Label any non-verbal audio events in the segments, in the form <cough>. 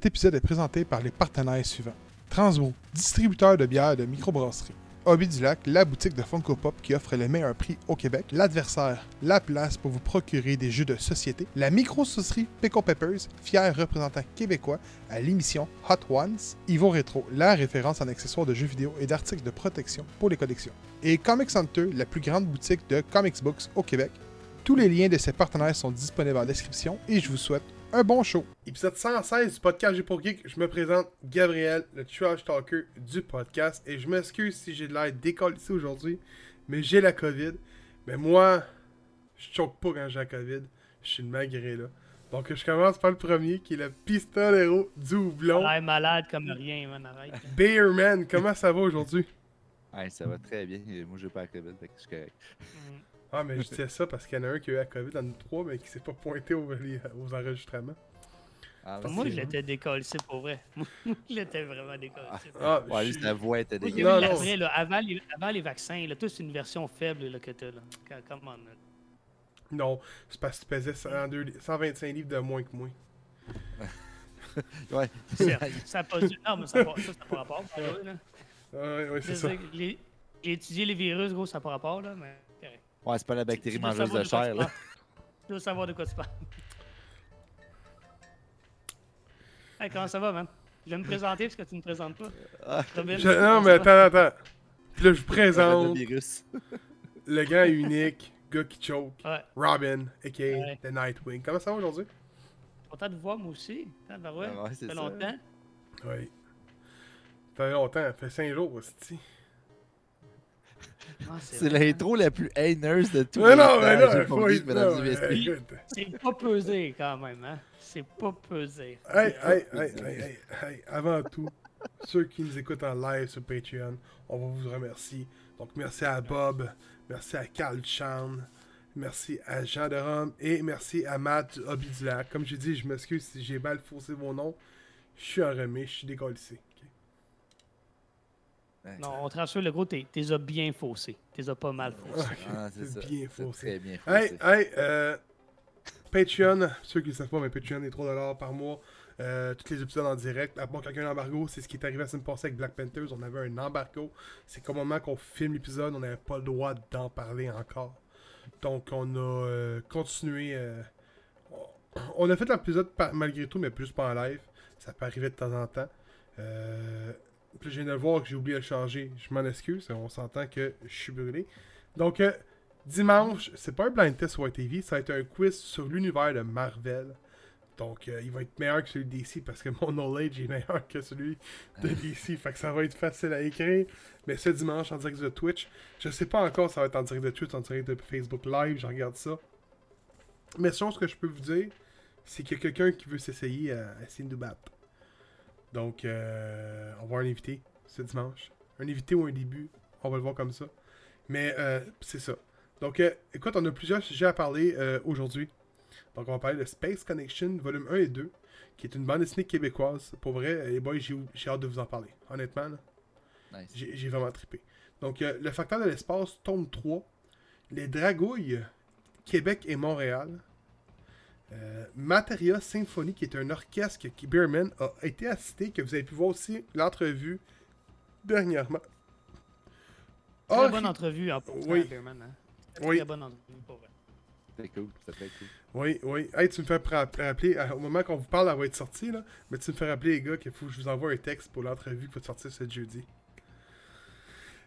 Cet épisode est présenté par les partenaires suivants. Transmo, distributeur de bières de microbrasserie. Hobby du Lac, la boutique de Funko Pop qui offre les meilleurs prix au Québec. L'adversaire, la place pour vous procurer des jeux de société. La micro-saucerie Pickle Peppers, fier représentant québécois à l'émission Hot Ones. Ivo Retro, la référence en accessoires de jeux vidéo et d'articles de protection pour les collections. Et Comics Hunter, la plus grande boutique de comics books au Québec. Tous les liens de ces partenaires sont disponibles en description et je vous souhaite un bon show. Épisode 116 du podcast G pour Geek. Je me présente Gabriel, le trash talker du podcast. Et je m'excuse si j'ai de l'air ici aujourd'hui, mais j'ai la COVID. Mais moi, je choque pas quand j'ai la COVID. Je suis le malgré là. Donc je commence par le premier qui est le pistolero du houblon. Ouais, malade comme rien, man, arrête. Bearman, comment ça va aujourd'hui? Ouais, ça va très bien. Moi, j'ai pas la COVID, fait que je suis correct. Mm. Ah, mais je disais ça parce qu'il y en a un qui a eu la COVID dans nous trois, mais qui s'est pas pointé aux, les- aux enregistrements. Ah, Moi, c'est je l'étais décollé, pour vrai. <laughs> Je l'étais vraiment décollé. Ah, Ouais, juste suis- la voix était dégueulasse. vu Non, non. l'après, là, avant, les, avant les vaccins, là, tout c'est une version faible là, que t'as. Là. Là. Non, c'est parce que tu pesais 102 li- 125 livres de moins que moi. <laughs> Ouais. Ça a pas dû- Non, mais ça n'a pas, rapport. Ah, ouais, ouais, c'est ça. les- étudié les virus, gros, ça n'a pas rapport, là, mais. Ouais, c'est pas la bactérie Tu mangeuse de chair, tu là. Tu dois savoir de quoi tu parles? Hey, comment ça va, man? Je vais me présenter parce que tu ne me présentes pas. Ah. Robin, Je- non, mais attends, attends. Puis là, je vous présente virus. le gars unique, gars qui choke, Ouais, Robin, a.k.a. Ouais. The Nightwing. Comment ça va aujourd'hui? content de vous voir, moi aussi. Tabarouette. Ah ouais, ça fait longtemps. Oui. Ça fait longtemps, ça fait 5 jours, aussi. Ah, C'est l'intro la plus haineuse de tous Mais les non, temps. mais faut mesdames et hein. C'est pas pesé quand même, hein? C'est pas pesé. Hey, hey, hey, hey, hey, hey, avant tout, ceux qui nous écoutent en live sur Patreon, on va vous remercier. Donc, merci à Bob, merci à Carl Chan, merci à Jean de Rome et merci à Matt du Hobby du Lac. Comme j'ai dit, je m'excuse si j'ai mal faussé vos noms. Je suis en remis, je suis décollé. Non, on te rassure, le gros, t'es t'es as bien faussé. T'es as pas mal faussé. Ah, c'est ça. bien faussé. Très bien Hey, faussé. hey, euh, Patreon, ceux qui ne savent pas, mais Patreon est 3$ par mois. Euh, tous les épisodes en direct. À part quelqu'un embargo, c'est ce qui est arrivé la semaine passée avec Black Panthers. On avait un embargo. C'est qu'au moment qu'on filme l'épisode, on n'avait pas le droit d'en parler encore. Donc, on a euh, continué. euh, on a fait l'épisode malgré tout, mais plus pas en live. Ça peut arriver de temps en temps. Puis je viens de le voir que j'ai oublié de le changer. Je m'en excuse. On s'entend que je suis brûlé. Donc, euh, dimanche, c'est pas un blind test sur TV, ça va être un quiz sur l'univers de Marvel. Donc, euh, il va être meilleur que celui de DC parce que mon knowledge est meilleur que celui de <laughs> DC. fait que ça va être facile à écrire. Mais ce dimanche, en direct de Twitch, je sais pas encore si ça va être en direct de Twitch, en direct de Facebook Live, je regarde ça. Mais chose que je peux vous dire, c'est qu'il y a quelqu'un qui veut s'essayer à, à essayer de nous battre. Donc, euh, on va avoir un invité ce dimanche. Un invité ou un début, on va le voir comme ça. Mais euh, c'est ça. Donc, euh, écoute, on a plusieurs sujets à parler euh, aujourd'hui. Donc, on va parler de Space Connection, volume 1 et 2, qui est une bande dessinée québécoise. Pour vrai, les boys, j'ai hâte de vous en parler. Honnêtement, Nice. j'ai vraiment trippé. Donc, le facteur de l'espace, tome 3. Les Dragouilles, Québec et Montréal. Euh, Materia Symphony, qui est un orchestre qui Beerman a été assisté, que vous avez pu voir aussi l'entrevue dernièrement. Très bonne entrevue en Oui. Hein. Très, Oui. très bonne entrevue, pour vrai. C'était cool. C'était cool. Oui, oui. Hey, tu me fais rappeler, euh, au moment qu'on vous parle, elle va être sortie, là. Mais tu me fais rappeler, les gars, qu'il faut que je vous envoie un texte pour l'entrevue qui va sortir ce jeudi.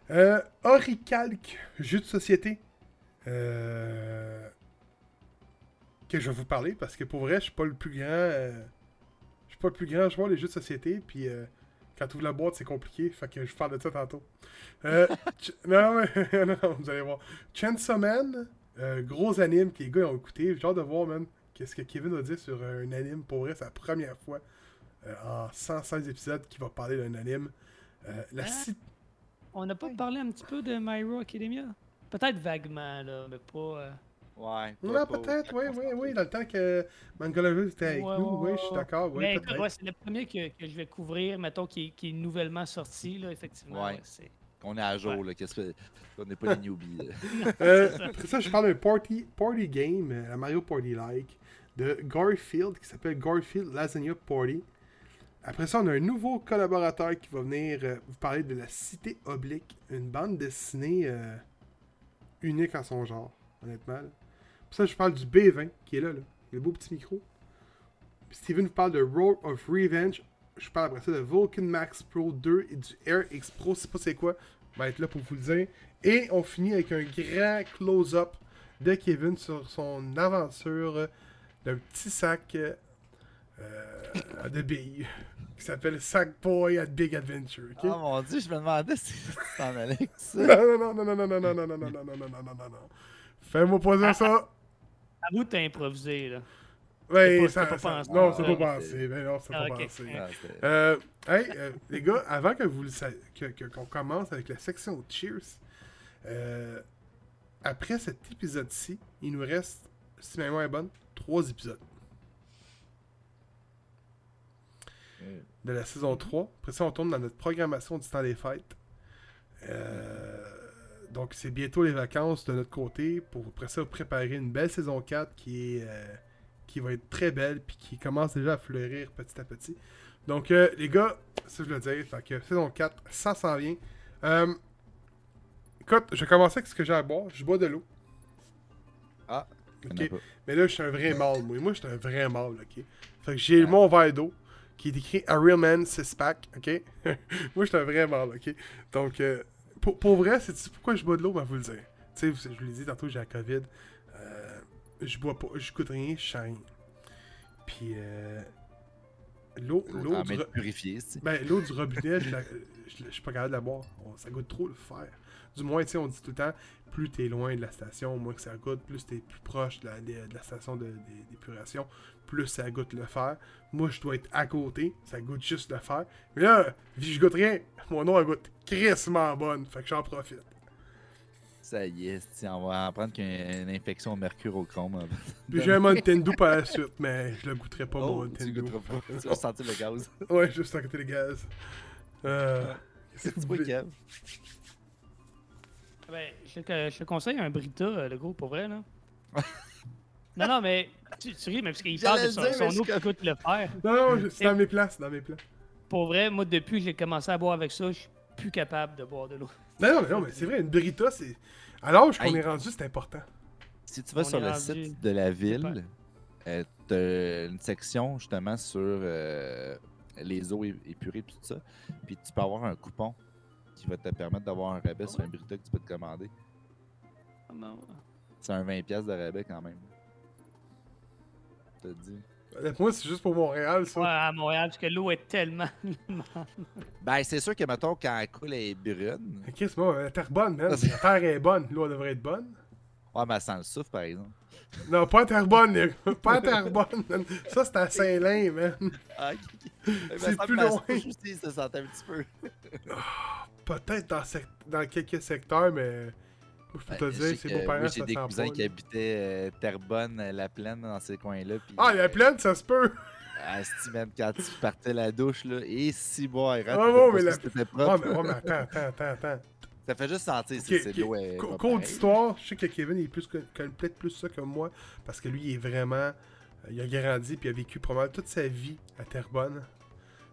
Euh, Oricalc, jeu de société. Euh, que je vais vous parler parce que pour vrai, je suis pas le plus grand. euh, je suis pas le plus grand joueur des jeux de société. Puis euh, quand tu ouvres la boîte, c'est compliqué. Fait que je parle de ça tantôt. Euh, <laughs> non, mais- <laughs> non, non, vous allez voir. Chainsaw Man, euh, gros anime que les gars ont écouté. J'ai hâte de voir, man, qu'est-ce que Kevin a dit sur un anime. Pour vrai, c'est la première fois euh, en 116 épisodes qu'il va parler d'un anime. Euh, la ci- On n'a pas parlé un petit peu de My Hero Academia? Peut-être vaguement, là, mais pas... Ouais. Non, peut-être, oui, oui, oui. Dans le temps que Mangalover était avec Ouais, nous, ouais, oui, je suis ouais. d'accord. Oui, mais écoute, peut-être. ouais, c'est le premier que, que je vais couvrir, mettons, qui, est- qui est nouvellement sorti, là, effectivement. Ouais. ouais, c'est- On est à jour, Ouais. là. Qu'est-ce que. On n'est pas les newbies. là. <laughs> Euh, après ça, je parle d'un party, party game, euh, un Mario Party-like, de Garfield, qui s'appelle Garfield Lasagna Party. après ça, on a un nouveau collaborateur qui va venir euh, vous parler de La Cité Oblique, une bande dessinée euh, unique en son genre, honnêtement. là. Pour ça, je parle du B20 qui est là, là. le beau petit micro. Puis Steven vous parle de Road of Revenge. Je parle après ça de Vulcan Max Pro 2 et du Air X Pro, je sais pas c'est quoi. va être là pour vous le dire. Et on finit avec un grand close-up de Kevin sur son aventure d'un petit sac euh, euh, de billes qui s'appelle Sackboy at Big Adventure. Oh mon dieu, je me demandais si tu t'en allais avec ça. Non, non, non, non, non, non, non, non, non, non, non, non, non, non, non, non. Fais-moi pas dire ça. Avoue que t'as improvisé, là. Ouais, pas- ça, pas ça- pensé. non, c'est Ah, pas pensé. Ben non, c'est Ah, pas ok. pensé. Ah, Euh, hey, euh, les gars, avant que vous le sa- que- que- qu'on commence avec la section Cheers, euh, après cet épisode-ci, il nous reste, si ma mémoire est bonne, trois épisodes de la saison 3. Après ça, on tourne dans notre programmation du temps des fêtes. Euh, donc, c'est bientôt les vacances de notre côté pour après ça préparer une belle saison 4 qui est euh, qui va être très belle puis qui commence déjà à fleurir petit à petit. Donc, euh, les gars, ça je le dire, fait que saison 4, ça s'en vient. Euh, écoute, je vais commencer avec ce que j'ai à boire. Je bois de l'eau. Ah, Ok. Mais là, je suis un vrai mâle, moi. Moi, je suis un vrai mâle, ok? Fait que j'ai mon verre d'eau qui est écrit A Real Man Six Pack, ok? <laughs> moi, je suis un vrai mâle, ok? Donc, euh, pour, pour vrai, c'est pourquoi je bois de l'eau, ben, vous le dire. Tu sais, je vous l'ai dit tantôt, j'ai la COVID. Euh, je bois pas, je goûte rien, je rien. Puis, euh, l'eau, du, ben, l'eau du robinet, je, la- je, je suis pas capable de la boire. Ça goûte trop le fer. Du moins, tu sais, on dit tout le temps, plus t'es loin de la station, moins que ça goûte, plus t'es plus proche de la, de- de la station d'épuration, plus ça goûte le fer. Moi, je dois être à côté, ça goûte juste le fer. Mais là, vu que je goûte rien, mon eau, elle goûte crissement bonne, fait que j'en profite. Ça y est, on va apprendre qu'il y a une infection au mercure au chrome. hein. <laughs> Puis j'ai un Nintendo par la suite, mais je le goûterai pas, mon Oh, tu Nintendo. goûteras pas. Tu vas sentir le gaz. Ouais, juste à côté des gaz. Euh, C'est vous Kev. Ben, je, te, je te conseille un Brita, euh, le gros, pour vrai, là. <laughs> non, non, mais tu, tu ris, mais parce qu'il parle de son, dire, eau qui coûte le fer. Non, non, c'est dans mes plans, c'est dans mes plans. Pour vrai, moi, depuis que j'ai commencé à boire avec ça, je suis plus capable de boire de l'eau. Non, non, mais, non, mais c'est vrai, une Brita, c'est. À l'âge qu'on Hey. est rendu, c'est important. Si tu vas On sur le rendu- site de la ville, euh, t'as une section justement sur euh, les eaux épurées et tout ça. Puis tu peux avoir un coupon qui va te permettre d'avoir un rabais sur un Brita que tu peux te commander. Ah, non. C'est un 20$ piastres de rabais quand même. Je te dis. Pour moi, c'est juste pour Montréal, ça. Ouais, à Montréal, parce que l'eau est tellement. <laughs> Ben, c'est sûr que, mettons, quand elle coule, elle est brune. Ok, c'est bon, la terre bonne, man. <laughs> La terre est bonne. L'eau devrait être bonne. Ouais, mais elle sent le souffle, par exemple. Non, pas la terre bonne, les gars. Pas la terre bonne, man. Ça, c'est à Saint-Lin, man. Ah, <laughs> C'est plus loin. aussi, ça sentait un petit peu. Peut-être dans, sec- dans quelques secteurs, mais. Moi, je peux Ben, te dire, c'est beaux parents, Moi, ça j'ai des cousins pas, qui là. habitaient euh, Terrebonne, euh, La Plaine, dans ces coins-là. Ah, la euh, plaine, ça se peut. <laughs> Ah, man, quand tu partais la douche, là, et si boire, Ah, non, mais la- c'était Ah, propre. mais, ouais, mais attends, attends, attends, attends. Ça fait juste sentir si c'est l'eau. Cours d'histoire, je sais que Kevin il est plus peut-être plus ça que moi parce que lui il est vraiment euh, il a grandi puis il a vécu probablement toute sa vie à Terrebonne.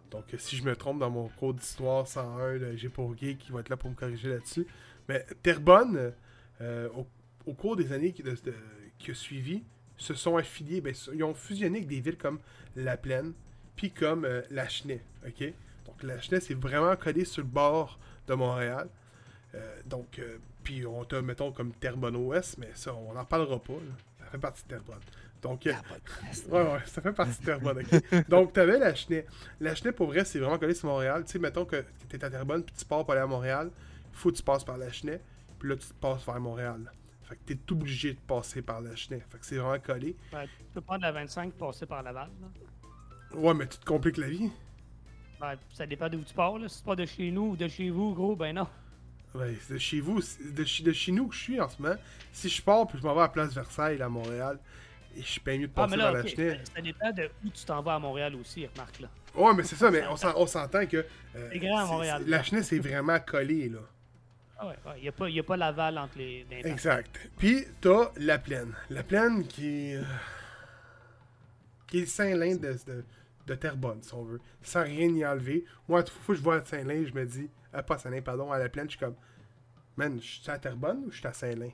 Donc euh, si je me trompe dans mon cours d'histoire 101 de J'ai pour gay qui va être là pour me corriger là-dessus. Mais Terrebonne euh, au, au cours des années qui, de- de- qui a suivi se sont affiliés, ben, ils ont fusionné avec des villes comme La Plaine puis comme euh, Lachenay, OK? Donc Lachenay c'est vraiment collé sur le bord de Montréal. Euh, donc, euh, puis on t'a, mettons, comme Terrebonne Ouest, mais ça, on n'en parlera pas. là. Ça fait partie de Terrebonne. Donc, euh, ouais, ouais, ça fait partie de Terrebonne, ok? Donc, t'avais la Chenet. La Chenet, pour vrai, c'est vraiment collé sur Montréal. Tu sais, mettons que t'es à Terrebonne, puis tu pars pour aller à Montréal, faut que tu passes par la Chenet, puis là, tu te passes vers Montréal. Fait que t'es obligé de passer par la Chenet. Fait que c'est vraiment collé. Ouais, tu peux prendre la 25 passer par Laval. Là. Ouais, mais tu te compliques la vie. Ben, ça dépend d'où tu pars. Là. Si tu pars de chez nous ou de chez vous, gros, ben non. Ouais, c'est de chez vous, de, chez- de chez nous que je suis en ce moment. Si je pars, puis je m'en vais à la place Versailles, à Montréal, et je suis pas mieux de Ah, passer mais là, par ok, la Chenet. ça, dépend de où tu t'en vas à Montréal aussi, remarque là. Ouais, mais c'est ça, mais on s'en- on s'entend que. euh, C'est grand à Montréal. La Chenet, c'est vraiment collé, là. Ah ouais, il n'y a, a pas Laval entre les. Exact. Puis, t'as la plaine. La plaine qui. est, euh, qui est Saint-Lin de, de, de Terrebonne, si on veut, sans rien y enlever. Moi, toute fois que je vois à Saint-Lin, je me dis, ah, pas à Saint-Lin, pardon, à la plaine, je suis comme, man, je suis à Terrebonne ou je suis à Saint-Lin?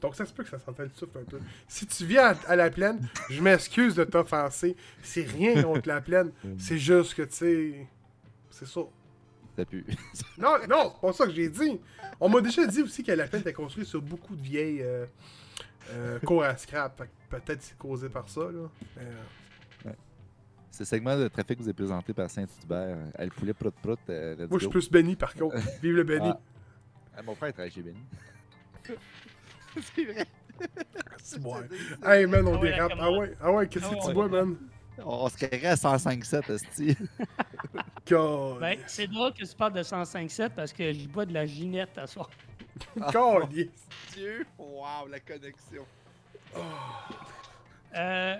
Donc ça se peut que ça s'entende le souffle un peu. Si tu viens à, à la plaine, je m'excuse de t'offenser. C'est rien contre la plaine. C'est juste que, tu sais, c'est ça. Ça pue. <laughs> Non, non, c'est pas ça que j'ai dit. On m'a déjà dit aussi que la plaine était construite sur beaucoup de vieilles euh, euh, cours à scrap. Peut-être c'est causé par ça, là. Mais, euh, Ce segment de trafic vous est présenté par Saint-Hubert. Elle poulet prout prout. euh, let's moi, je suis plus Benny, par contre. <laughs> Vive le Benny. Ah. Ah, mon frère travaille chez Benny. <laughs> c'est vrai. <laughs> C'est bon. Hey, man, on Ah ouais, dérape. Ah ouais, ah ouais, qu'est-ce Ah que tu bois, man? On, on se carrait à 105.7, esti. God. Ben, c'est drôle que tu parles de 105.7 parce que je bois de la ginette à soir. Yes. Dieu! Wow, la connexion. Euh,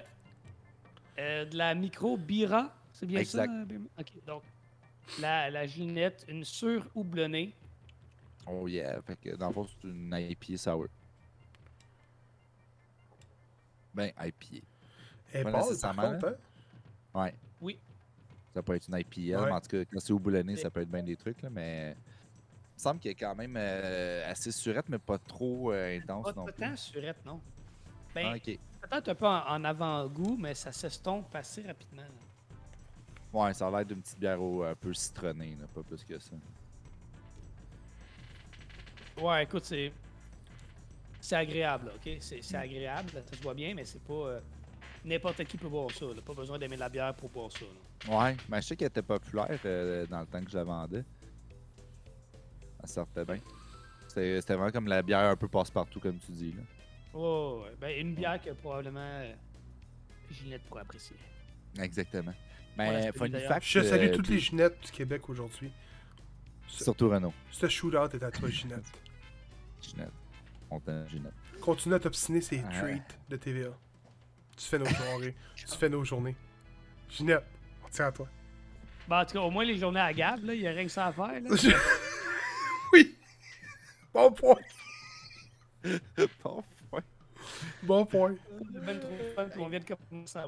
euh, de la micro Bira, c'est bien Exact. ça? euh, Bim? Ok, donc la, la ginette, une sur houblonnée. Oh yeah. Fait que dans le fond, c'est une IPA sour. Ben, IPA. Elle est Pas pâle, par nécessairement, contre, hein? Ouais. Oui. Ça peut être une IPA, Ouais. mais en tout cas, quand c'est Mais- ça peut être bien des trucs, là, mais. Il me semble qu'il est quand même euh, assez surette, mais pas trop euh, intense Pas non plus. temps surette, non? Ben, ok. peut-être un peu en, en avant-goût, mais ça s'estompe assez rapidement. là. Ouais, ça a l'air d'une petite bière au- un peu citronnée, là, pas plus que ça. Ouais, écoute, c'est. C'est agréable, là, ok? C'est c'est agréable, ça se voit bien, mais c'est pas. euh, N'importe qui peut boire ça, là. Pas besoin d'aimer la bière pour boire ça, là. Ouais, mais je sais qu'elle était populaire euh, dans le temps que je la vendais. Elle sortait bien. C'était c'était vraiment comme la bière un peu passe-partout, comme tu dis. Là. Oh, ouais. ben, une bière que probablement Ginette pourrait apprécier. Exactement. Ouais, Mais funny d'ailleurs. fact. Je salue euh, toutes les Ginettes du Québec aujourd'hui. Surtout Renault. ce shootout est à toi, Ginette. <laughs> Ginette. On t'aime, Ginette. Continue à t'obstiner, c'est Ouais. treat de TVA. Tu fais nos soirées, tu fais nos journées. Ginette, on tient à toi. Ben, en tout cas, au moins les journées à Gab, là, il y a rien que ça à faire, là. <laughs> oui! Bon point! Bon, ouais. <laughs> Bon point. Ben trop vient de commencer à.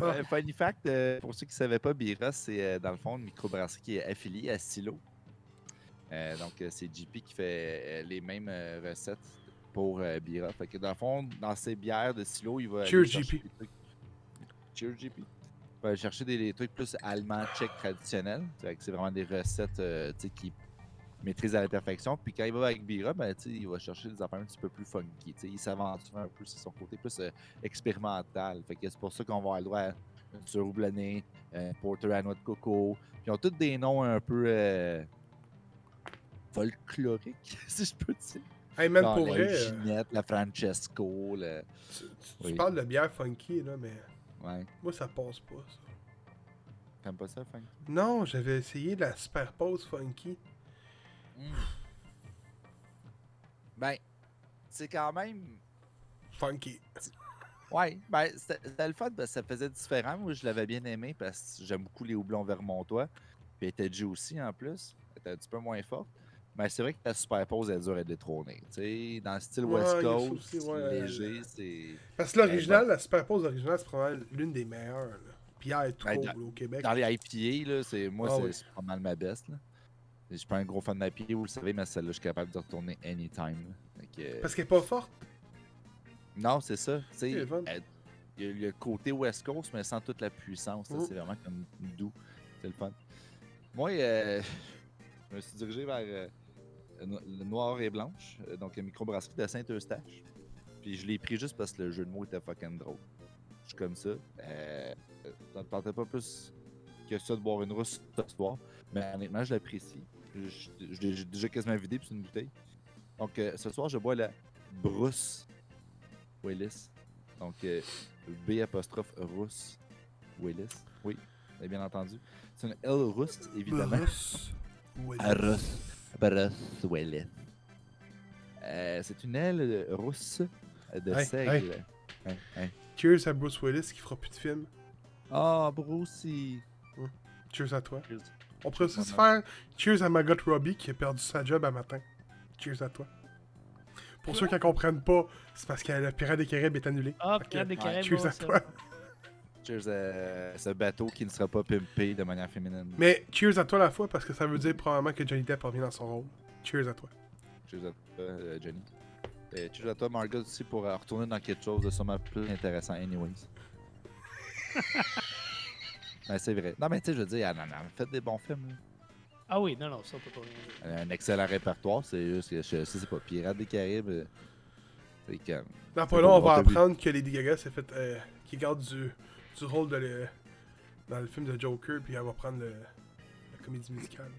Euh, funny fact, euh, pour ceux qui ne savaient pas, Bira, c'est euh, dans le fond une microbrasserie qui est affiliée à Silo. Euh, donc, euh, c'est JP qui fait euh, les mêmes euh, recettes pour euh, Bira. Fait que dans le fond, dans ses bières de Silo, il va. aller Cheers, chercher JP. des trucs- Cheers, JP. Il va chercher des, des trucs plus allemands, tchèques traditionnels. Fait que C'est vraiment des recettes euh, qui maîtrise à la perfection. Puis quand il va avec Bira, ben, il va chercher des affaires un petit peu plus funky. Il s'aventure un peu, c'est son côté plus euh, expérimental. Fait que c'est pour ça qu'on va avoir le droit à une surhoublonnée, euh, porter à noix de coco. Puis ils ont tous des noms un peu euh, folkloriques, <laughs> si je peux dire. Hey man, Genre pour la vrai, euh, Ginette, la Francesco, le... tu, tu- tu Oui. parles de bière funky, là, mais Ouais. moi ça passe pas, ça. T'aimes pas ça, Frank? Non, j'avais essayé de la super pause funky. Ben, c'est quand même... Funky. Ouais, ben, c'était le fun parce que ça faisait différent. Moi, je l'avais bien aimé parce que j'aime beaucoup les houblons vermontois. Puis elle était juicy en plus. Elle était un petit peu moins forte. Mais c'est vrai que la superpose est dure à détrôner. Tu sais, dans le style Ouais, West Coast, aussi, ouais. léger, c'est. Parce que l'original, la super pause originale, c'est probablement l'une des meilleures. Là. Bière trop Ben, là, au Québec. Dans les IPA, là, c'est, moi, Ah c'est, oui. pas mal ma best. Là. Je suis pas un gros fan d'IPA, vous le savez, mais celle-là, je suis capable de retourner anytime. que, Parce qu'elle est pas forte? Non, c'est ça. Il y a le côté West Coast, mais sans toute la puissance. Mm. C'est vraiment comme doux. C'est le fun. Moi, euh, je me suis dirigé vers euh, le noir et blanche, euh, donc une microbrasserie de Saint-Eustache. Puis je l'ai pris juste parce que le jeu de mots était fucking drôle. Je suis comme ça. Euh, ça me tentait pas plus que ça de boire une rousse ce soir. Mais honnêtement, je l'apprécie. Je, je- je l'ai j'ai déjà quasiment vidé, puis c'est une bouteille. Donc euh, ce soir, je bois la Bruce Willis. Donc euh, B apostrophe Rousse Willis. Oui, bien entendu. C'est une L rousse, évidemment. Bruce Willis. Russe. Bruce Willis. Euh, c'est une aile rousse de Hey, seigle. Hein, hein. Cheers à Bruce Willis qui fera plus de films. Ah, Brucey. Cheers à toi. Cheers. On pourrait aussi se faire Cheers à Margot Robbie qui a perdu sa job à matin. Cheers à toi. Pour ceux qui ne comprennent pas, c'est parce que le Pirate des Caraïbes est annulé. Ah, que, Pirate des ouais, Caraïbes, cheers bon, à ça. toi. Cheers à ce bateau qui ne sera pas pimpé de manière féminine. Mais cheers à toi la fois parce que ça veut dire probablement que Johnny Depp revient dans son rôle. Cheers à toi. Cheers à toi, euh, Johnny. Et cheers à toi, Margot, aussi, pour euh, retourner dans quelque chose de sûrement plus intéressant, anyways. <laughs> ben, c'est vrai. Non, mais tu sais, je veux dire, elle en a fait des bons films. là. Ah oui, non, non, ça, peut pas rien dire. Elle a un excellent répertoire, c'est juste que je sais pas. Pirates des Caraïbes, euh, c'est comme. Dans C'est pas long, on va apprendre que Lady Gaga s'est fait. Euh, qui garde du, du rôle de le, dans le film de Joker, puis elle va prendre le, la comédie musicale.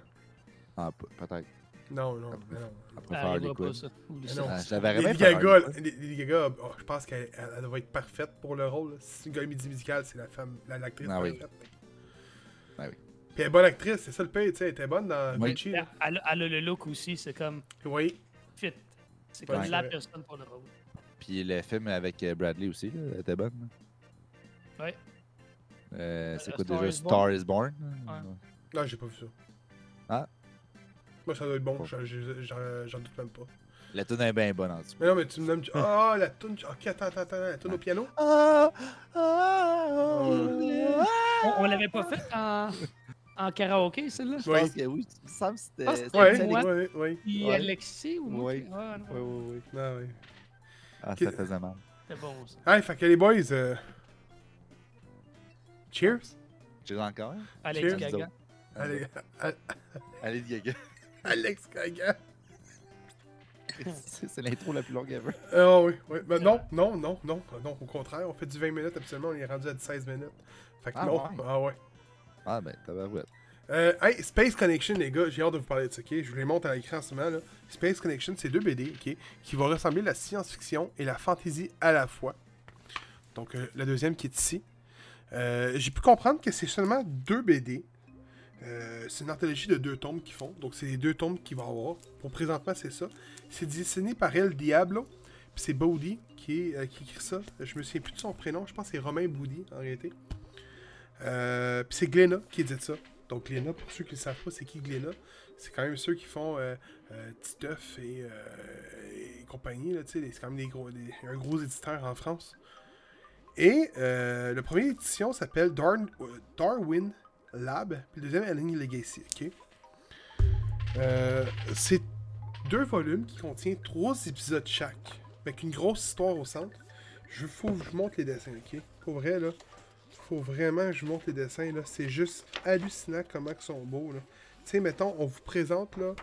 Ah, pe- peut-être. Non, non, mais non. Elle Ça préfère arrivera Harley pas, Quinn. ça. Oublie Mais ça. non. Ah, verrais bien Lady Gaga. Lady Gaga, oh, je pense qu'elle elle- être parfaite pour le rôle. là. Si c'est une comédie musicale, c'est la femme, la- l'actrice Ah oui. parfaite. Ah oui. Puis elle est bonne actrice, c'est ça le pays, tu sais, elle était bonne dans Oui. Gucci. Elle, elle a le look aussi, c'est comme Oui. fit. C'est Ouais, comme c'est la personne pour le rôle. Puis le film avec euh, Bradley aussi, là, elle était bonne. là. Ouais. Euh, c'est quoi Star déjà? Is. Star is Born? Ouais. Non, j'ai pas vu ça. Ah. Moi, ça doit être bon, j'en- doute même pas. La tune est bien bonne en dessous. Mais non, mais tu me nommes. Ah, la toune. Ok, attends, attends, attends, la toune au piano. Ah, On, on l'avait pas fait en, en karaoké, celle-là? Je Oui. pense que oui, il me semble que c'était. Ah, c'était Ouais, Alex- Alex- ouais. Puis Ouais. Alexis ou moi? Oui. qui- Ah, non, Ouais, ouais, ouais. Ah, ouais. Ah, ça faisait mal. C'était bon, ça. Hey, fait que les boys. euh, Cheers. J'ai encore? Alex Cheers. Gaga. Allez, <laughs> A- Allez, Gaga. Alex Gaga. <laughs> c'est l'intro la plus longue ever. Ah oui, oui. Ben non, non, non, non, non, au contraire, on fait du 20 minutes, absolument, on est rendu à 16 minutes. Fait que Ah, non, ouais. ah ouais. Ah, ben, tabarouette. Euh, hey, Space Connection, les gars, j'ai hâte de vous parler de ça, ok? Je vous les montre à l'écran en ce moment, là. Space Connection, c'est deux BD, ok? Qui vont ressembler à la science-fiction et la fantasy à la fois. Donc, euh, la deuxième qui est ici. Euh, j'ai pu comprendre que c'est seulement deux BD. Euh, c'est une anthologie de deux tomes qu'ils font. Donc, c'est les deux tomes qu'il va avoir. Pour présentement, c'est ça. C'est dessiné par El Diablo. Puis c'est est, euh, qui écrit ça. Je me souviens plus de son prénom. Je pense que c'est Romain Boudy, en réalité. Euh, puis c'est Glenna qui édite ça. Donc Glenna, pour ceux qui ne savent pas, c'est qui Glenna? C'est quand même ceux qui font Titeuf et, compagnie. C'est quand même des gros, un gros éditeur en France. Et le premier édition s'appelle Darwin Lab. Puis le deuxième, Alien Legacy. ok? Euh, c'est deux volumes qui contiennent trois épisodes chaque. Avec une grosse histoire au centre. Je faut que je vous montre les dessins, ok? Pour vrai, là. Faut vraiment que je vous montre les dessins, là. C'est juste hallucinant comment ils sont beaux, là. Tu sais, mettons, on vous présente, là,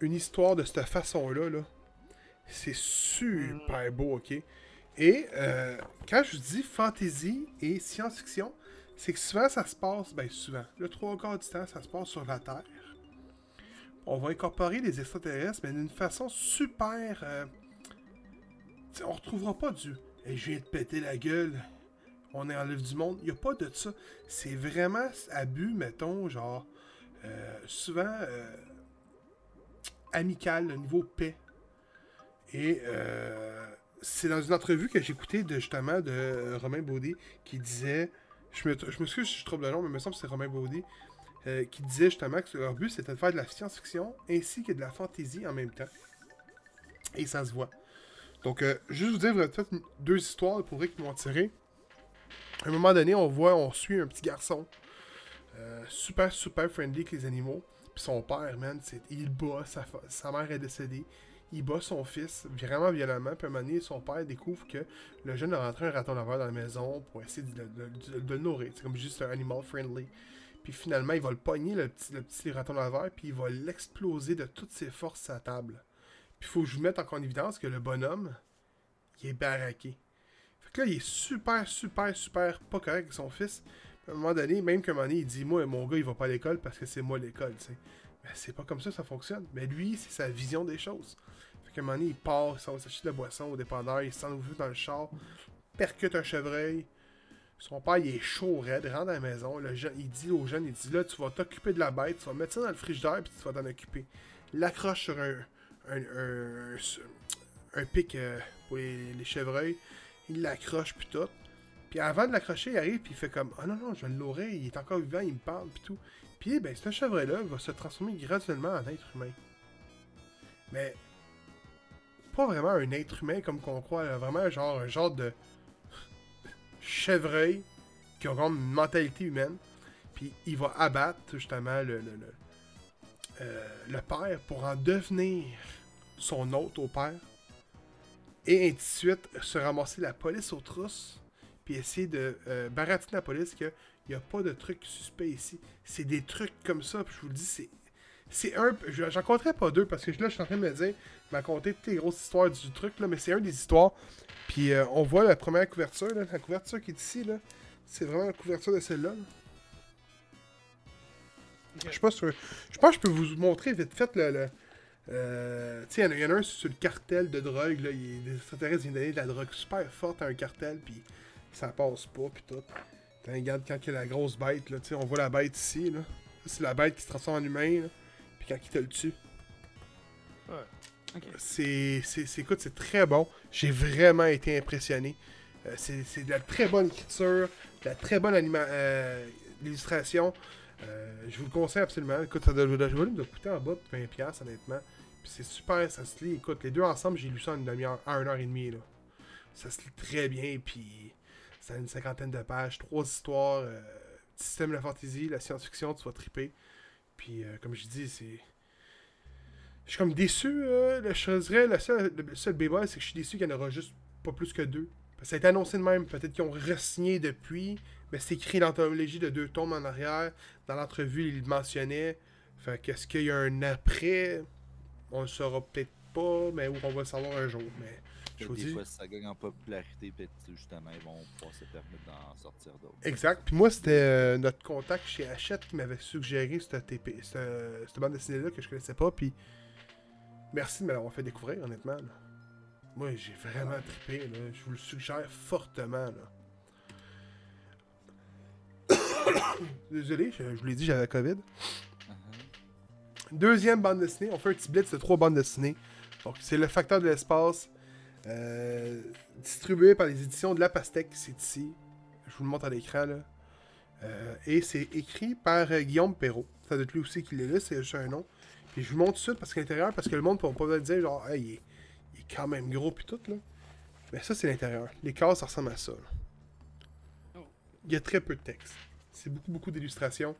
une histoire de cette façon-là, là. C'est super beau, ok? Et euh, quand je vous dis fantasy et science-fiction, c'est que souvent ça se passe, ben souvent, le trois quarts du temps, ça se passe sur la Terre. On va incorporer les extraterrestres, mais d'une façon super. euh, on retrouvera pas du. Hey, je viens de péter la gueule, on est en livre du monde. Il n'y a pas de ça. C'est vraiment abus, mettons, genre. euh, souvent. euh, amical, le niveau paix. Et euh, c'est dans une entrevue que j'ai écoutée de, justement de Romain Baudy qui disait. Je me, je me excuse si je trouve le nom, mais il me semble que c'est Romain Baudy. euh, qui disait justement que leur but c'était de faire de la science-fiction ainsi que de la fantasy en même temps. Et ça se voit. Donc, euh, juste vous dire, deux histoires pour vrai qui m'ont attiré. À un moment donné, on voit, on suit un petit garçon. euh, super, super friendly avec les animaux. Puis son père, man, il bat, sa, sa mère est décédée. Il bat son fils vraiment violemment. Puis à un moment donné, son père découvre que le jeune a rentré un raton laveur dans la maison pour essayer de, le nourrir. C'est comme juste un animal friendly. Puis finalement, il va le pogner, le petit, le petit raton laveur, puis il va l'exploser de toutes ses forces à table. Puis il faut que je vous mette encore en évidence que le bonhomme, il est baraqué. Fait que là, il est super, super, super pas correct avec son fils. À un moment donné, même qu'à un moment donné, il dit Moi, mon gars, il va pas à l'école parce que c'est moi l'école, tu sais. Mais c'est pas comme ça que ça fonctionne. Mais lui, c'est sa vision des choses. Un moment il part, il s'en va s'acheter de la boisson au dépanneur, il s'en ouvre dans le char, percute un chevreuil. Son père, il est chaud, raide, rentre à la maison. Le jeune, il dit au jeune Il dit Là, tu vas t'occuper de la bête, tu vas mettre ça dans le frigidaire, puis tu vas t'en occuper. L'accroche sur un, un, pic euh, pour les, chevreuils. Il l'accroche, puis tout. Puis avant de l'accrocher, il arrive, puis il fait comme Ah non, non, je nourrir, il est encore vivant, il me parle, puis tout. Puis, ben, ce chevreuil-là va se transformer graduellement en être humain. Mais, pas vraiment un être humain comme qu'on croit, vraiment genre un genre de chevreuil qui comme une mentalité humaine. Puis il va abattre justement le, le, le, euh, le père pour en devenir son hôte au père. Et ainsi de suite, se ramasser la police aux trousses. Puis essayer de euh, baratiner la police qu'il n'y a pas de trucs suspects ici. C'est des trucs comme ça. Puis je vous le dis, c'est. C'est un. je- J'en compterai pas deux parce que là, je suis en train de me dire, il m'a conté toutes les grosses histoires du truc, là, mais c'est un des histoires. Puis euh, on voit la première couverture, là, la couverture qui est ici, là. C'est vraiment la couverture de celle-là. Je suis pas sûr. Je pense que je peux vous montrer vite fait le. le euh, sais, il y en a- il y, en a un sur le cartel de drogue. Là, il, les extraterrestres viennent donner de la drogue super forte à un cartel, puis ça passe pas, puis tout. Regarde quand il y a la grosse bête, là, tu sais, on voit la bête ici, là. C'est la bête qui se transforme en humain, là. Quand il te le tue. Ouais. C'est, écoute, c'est très bon. J'ai vraiment été impressionné. Euh, c'est, de la très bonne écriture, de la très bonne anima- euh, illustration. Euh, je vous le conseille absolument. Écoute, ça doit, le volume doit coûter en bas de 20$, honnêtement. Puis c'est super, ça se lit. Écoute, les deux ensemble, j'ai lu ça en une demi-heure, en une heure et demie. Là. Ça se lit très bien, puis ça a une cinquantaine de pages, trois histoires, système de la fantasy, la science-fiction, tu vas triper. Puis, euh, comme je dis, c'est. Je suis comme déçu. euh, je dirais, le seul, le c'est que je suis déçu qu'il n'y en aura juste pas plus que deux. Ça a été annoncé de même. Peut-être qu'ils ont re-signé depuis. Mais c'est écrit dans l'anthologie de deux tomes en arrière. Dans l'entrevue, il mentionnait. Fait qu'est-ce qu'il y a un après? On le saura peut-être pas, mais on va le savoir un jour. Mais des dis. fois, ça gagne en popularité, peut-être justement, ils vont pouvoir se permettre d'en sortir d'autres. Exact. Puis moi, c'était euh, notre contact chez Hachette qui m'avait suggéré cette, TP, cette, cette bande dessinée-là que je connaissais pas. Puis merci de me l'avoir fait découvrir, honnêtement. là. Moi, j'ai vraiment trippé. Là. Je vous le suggère fortement. Là. <coughs> Désolé, je, je vous l'ai dit, j'avais la COVID. Uh-huh. Deuxième bande dessinée, on fait un petit blitz de trois bandes dessinées. Donc, c'est Le Facteur de l'espace, euh, distribué par les éditions de La Pastèque, c'est ici. Je vous le montre à l'écran, là. Euh, et c'est écrit par euh, Guillaume Perrault. Ça doit être lui aussi qui l'a lu, c'est juste un nom. Puis je vous montre suite parce qu'à l'intérieur, parce que le monde peut pas me dire, genre, il, est, quand même gros, puis tout, là. Mais ça, c'est l'intérieur. Les cases, ça ressemble à ça, là. Il y a très peu de texte. C'est beaucoup, beaucoup d'illustrations.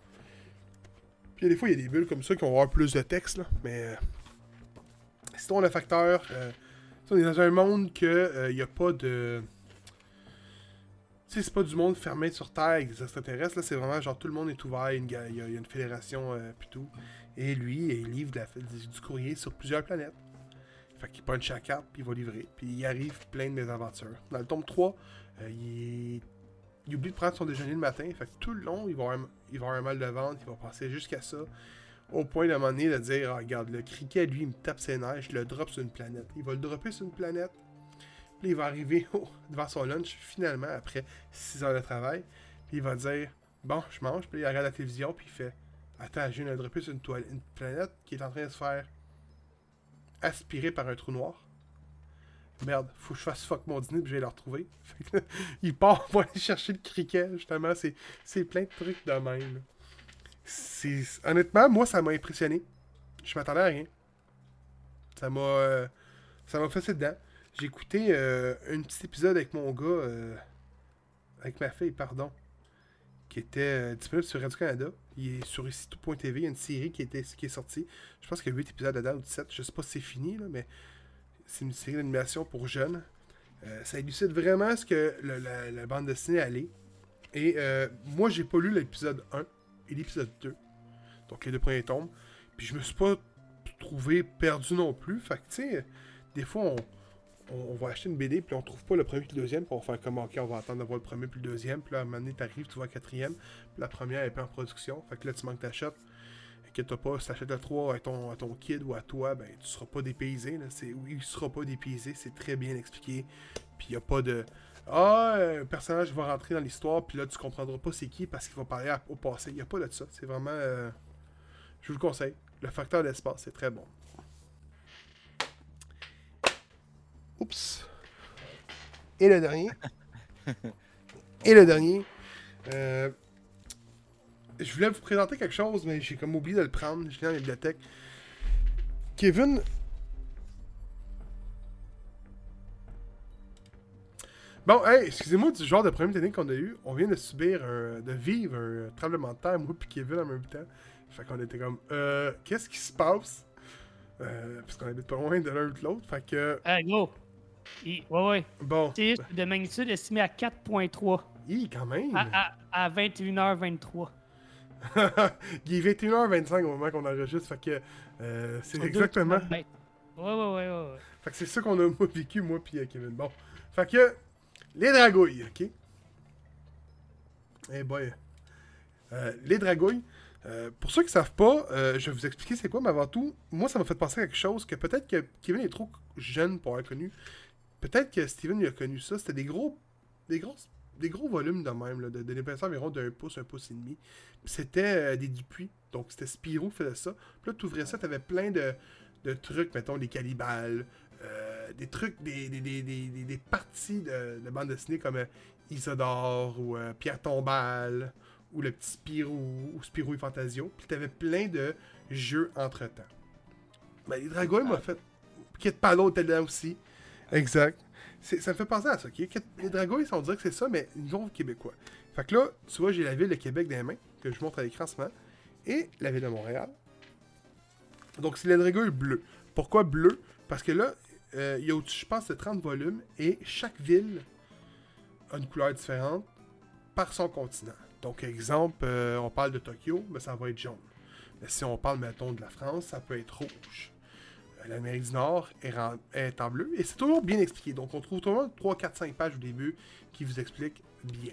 Puis des fois, il y a des bulles comme ça qui vont avoir plus de texte, là. Mais. euh, sinon, le facteur. On est dans un monde que euh, il n'y a pas de. Tu sais, c'est pas du monde fermé sur Terre avec des extraterrestres. Là, c'est vraiment genre tout le monde est ouvert. Il y a une, fédération, euh, puis tout. Et lui, il livre du, courrier sur plusieurs planètes. Fait qu'il punch la carte, puis il va livrer. Puis il arrive plein de mésaventures. Dans le tome 3, euh, il, il oublie de prendre son déjeuner le matin. Fait que tout le long, il va avoir, un- il va un mal de ventre. Il va passer jusqu'à ça. Au point d'un moment donné de dire Ah, Regarde, le criquet, lui, il me tape ses nerfs. Je le drop sur une planète. Il va le dropper sur une planète. Puis il va arriver <laughs> devant son lunch, finalement, après 6 heures de travail. Puis il va dire Bon, je mange. Puis il regarde la télévision. Puis il fait Attends, je viens de le dropper sur une, une planète qui est en train de se faire aspirer par un trou noir. Merde, faut que je fasse fuck mon dîner puis je vais le retrouver. <laughs> Il part pour aller chercher le criquet, justement. C'est, c'est plein de trucs de même. Honnêtement, moi, ça m'a impressionné. Je m'attendais à rien. Ça m'a, euh, ça m'a fait dedans. J'ai écouté euh, un petit épisode avec mon gars, euh, avec ma fille, pardon, qui était disponible sur Radio-Canada. Il est sur ici tout.tv. Il y a une série qui, est sortie. Je pense qu'il y a 8 épisodes dedans ou 17. Je sais pas si c'est fini, là, mais c'est une série d'animation pour jeunes. Ça élucide vraiment ce que la, bande dessinée allait. Et moi, j'ai pas lu l'épisode 1 et l'épisode 2. Donc les deux premiers tomes. Puis je me suis pas trouvé perdu non plus. Fait que, tu sais, des fois, on, on, va acheter une BD, puis on trouve pas le premier puis le deuxième, puis on faire comme, ok, on va attendre d'avoir le premier puis le deuxième. Puis là, à un moment donné, t'arrives, tu vois le quatrième. Puis la première est pas en production. Fait que là, tu manques t'achètes. Inquiète-toi pas, si t'achètes le 3 à ton, à ton kid ou à toi, ben tu seras pas dépaysé. Là. Oui, il sera pas dépaysé, c'est très bien expliqué. Puis il a pas de. Ah, un personnage va rentrer dans l'histoire, puis là tu comprendras pas c'est qui parce qu'il va parler à- au passé. Il y a pas de ça. C'est vraiment. euh, je vous le conseille. Le facteur d'espace, c'est très bon. Oups. Et le dernier. <laughs> Et le dernier. Euh, je voulais vous présenter quelque chose, mais j'ai comme oublié de le prendre. Je l'ai dans la bibliothèque. Kevin. Bon, hey, excusez-moi du genre de problème technique qu'on a eu. On vient de subir, un, de vivre un tremblement de terre, moi puis Kevin en même temps. Fait qu'on était comme, euh, qu'est-ce qui se passe? Euh, parce qu'on habite pas loin de l'un ou de l'autre. Fait que, Hey, go! Il- Ouais, ouais. bon, Séisme de magnitude estimé à 4.3 hi, quand même. à, à, à 21h23. Il est 21h25 au moment qu'on enregistre. Fait que, euh, c'est exactement. Ouais, ouais, ouais, ouais. ouais. Fait que c'est ça qu'on a moi, vécu, moi puis euh, Kevin. Bon. Fait que, les dragouilles, ok? Eh boy. Euh, les dragouilles, euh, pour ceux qui savent pas, euh, je vais vous expliquer c'est quoi, mais avant tout, moi ça m'a fait penser à quelque chose que peut-être que Kevin est trop jeune pour avoir connu. Peut-être que Steven il a connu ça. C'était des gros. Des grosses. Des gros volumes de même, de, de l'épaisseur environ d'un pouce, un pouce et demi. C'était des Dupuis. Donc c'était Spirou qui faisait ça. Puis là, tu ouvrais ça, t'avais plein de, de trucs, mettons, des cannibales, euh, des trucs, des, des, des, des, des- des parties de, de bande dessinée comme euh, Isodore ou euh, Pierre Tombal ou le petit Spirou ou Spirou et Fantasio. Puis t'avais plein de jeux entre-temps. Ben, les Dragouilles m'a fait... Kit Palo était là aussi. Exact. Ça me fait penser à ça. ok? Kit- Les Dragouilles, on dirait que c'est ça, mais niveau québécois. Fait que là, tu vois, j'ai la ville de Québec dans les mains, que je montre à l'écran en ce moment, et la ville de Montréal. Donc, c'est les Dragouilles bleues. Pourquoi bleu? Parce que là, il y a, au- je pense, de 30 volumes, et chaque ville a une couleur différente par son continent. Donc, exemple, euh, on parle de Tokyo, mais ça va être jaune. Mais si on parle, mettons, de la France, ça peut être rouge. Euh, L'Amérique du Nord est, en bleu. Et c'est toujours bien expliqué. Donc, on trouve toujours 3, 4, 5 pages au début qui vous expliquent bien.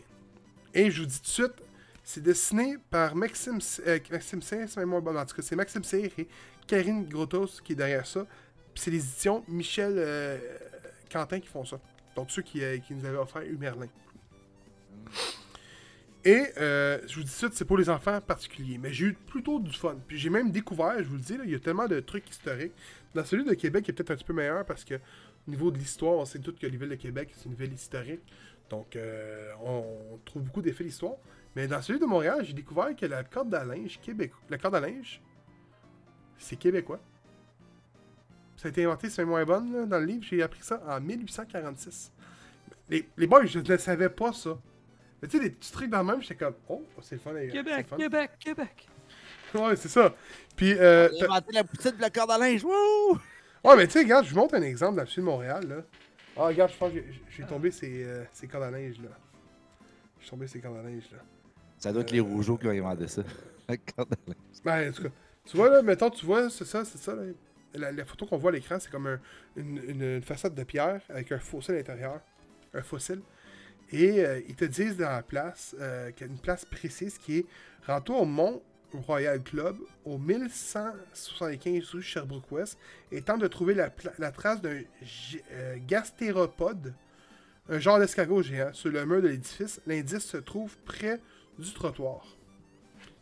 Et je vous dis tout de suite, c'est dessiné par Maxime, euh, Maxime c'est même moi, en tout cas, c'est Maxime Cyr et Karine Grotos qui est derrière ça. C'est les éditions Michel euh, Quentin qui font ça. Donc, ceux qui, euh, qui nous avaient offert Humerlin. Et euh, je vous dis ça, c'est pour les enfants particuliers. Mais j'ai eu plutôt du fun. Puis j'ai même découvert, je vous le dis, il y a tellement de trucs historiques. Dans celui de Québec, il est peut-être un petit peu meilleur parce que au niveau de l'histoire, on sait toutes que villes de Québec, c'est une ville historique. Donc on, on trouve beaucoup d'effets d'histoire. Mais dans celui de Montréal, j'ai découvert que la corde à linge québécois. La corde à linge, c'est québécois. Ça a été inventé, c'est moins bonne là, dans le livre. J'ai appris ça en 1846. Les, les boys, je ne savais pas ça. Mais tu sais, des petits trucs dans le même, j'étais comme, oh, c'est le fun, les gars. Québec, fun. Québec, Québec. Ouais, c'est ça. Puis, euh, J'ai inventé la poutine de la corde à linge. Wouh! ouais, mais tu sais, regarde, je vous montre un exemple sud de Montréal, là. Ah, regarde, je pense que j'ai- tombé ces, euh, ces cordes à linge, là. J'ai tombé ces cordes à linge, là. Ça doit être les rougeaux qui ont inventé ça. <laughs> La corde à linge. Ben, en tout cas, tu vois, là, mettons, tu vois, c'est ça, c'est ça, là. La, la photo qu'on voit à l'écran, c'est comme un- une, une- une façade de pierre avec un fossile à l'intérieur. Un fossile. Et euh, ils te disent dans la place, euh, qu'il y a une place précise qui est Rends-toi au Mont Royal Club, au 1175 rue Sherbrooke-Ouest, et tente de trouver la, trace d'un euh, gastéropode, un genre d'escargot géant, sur le mur de l'édifice. L'indice se trouve près du trottoir.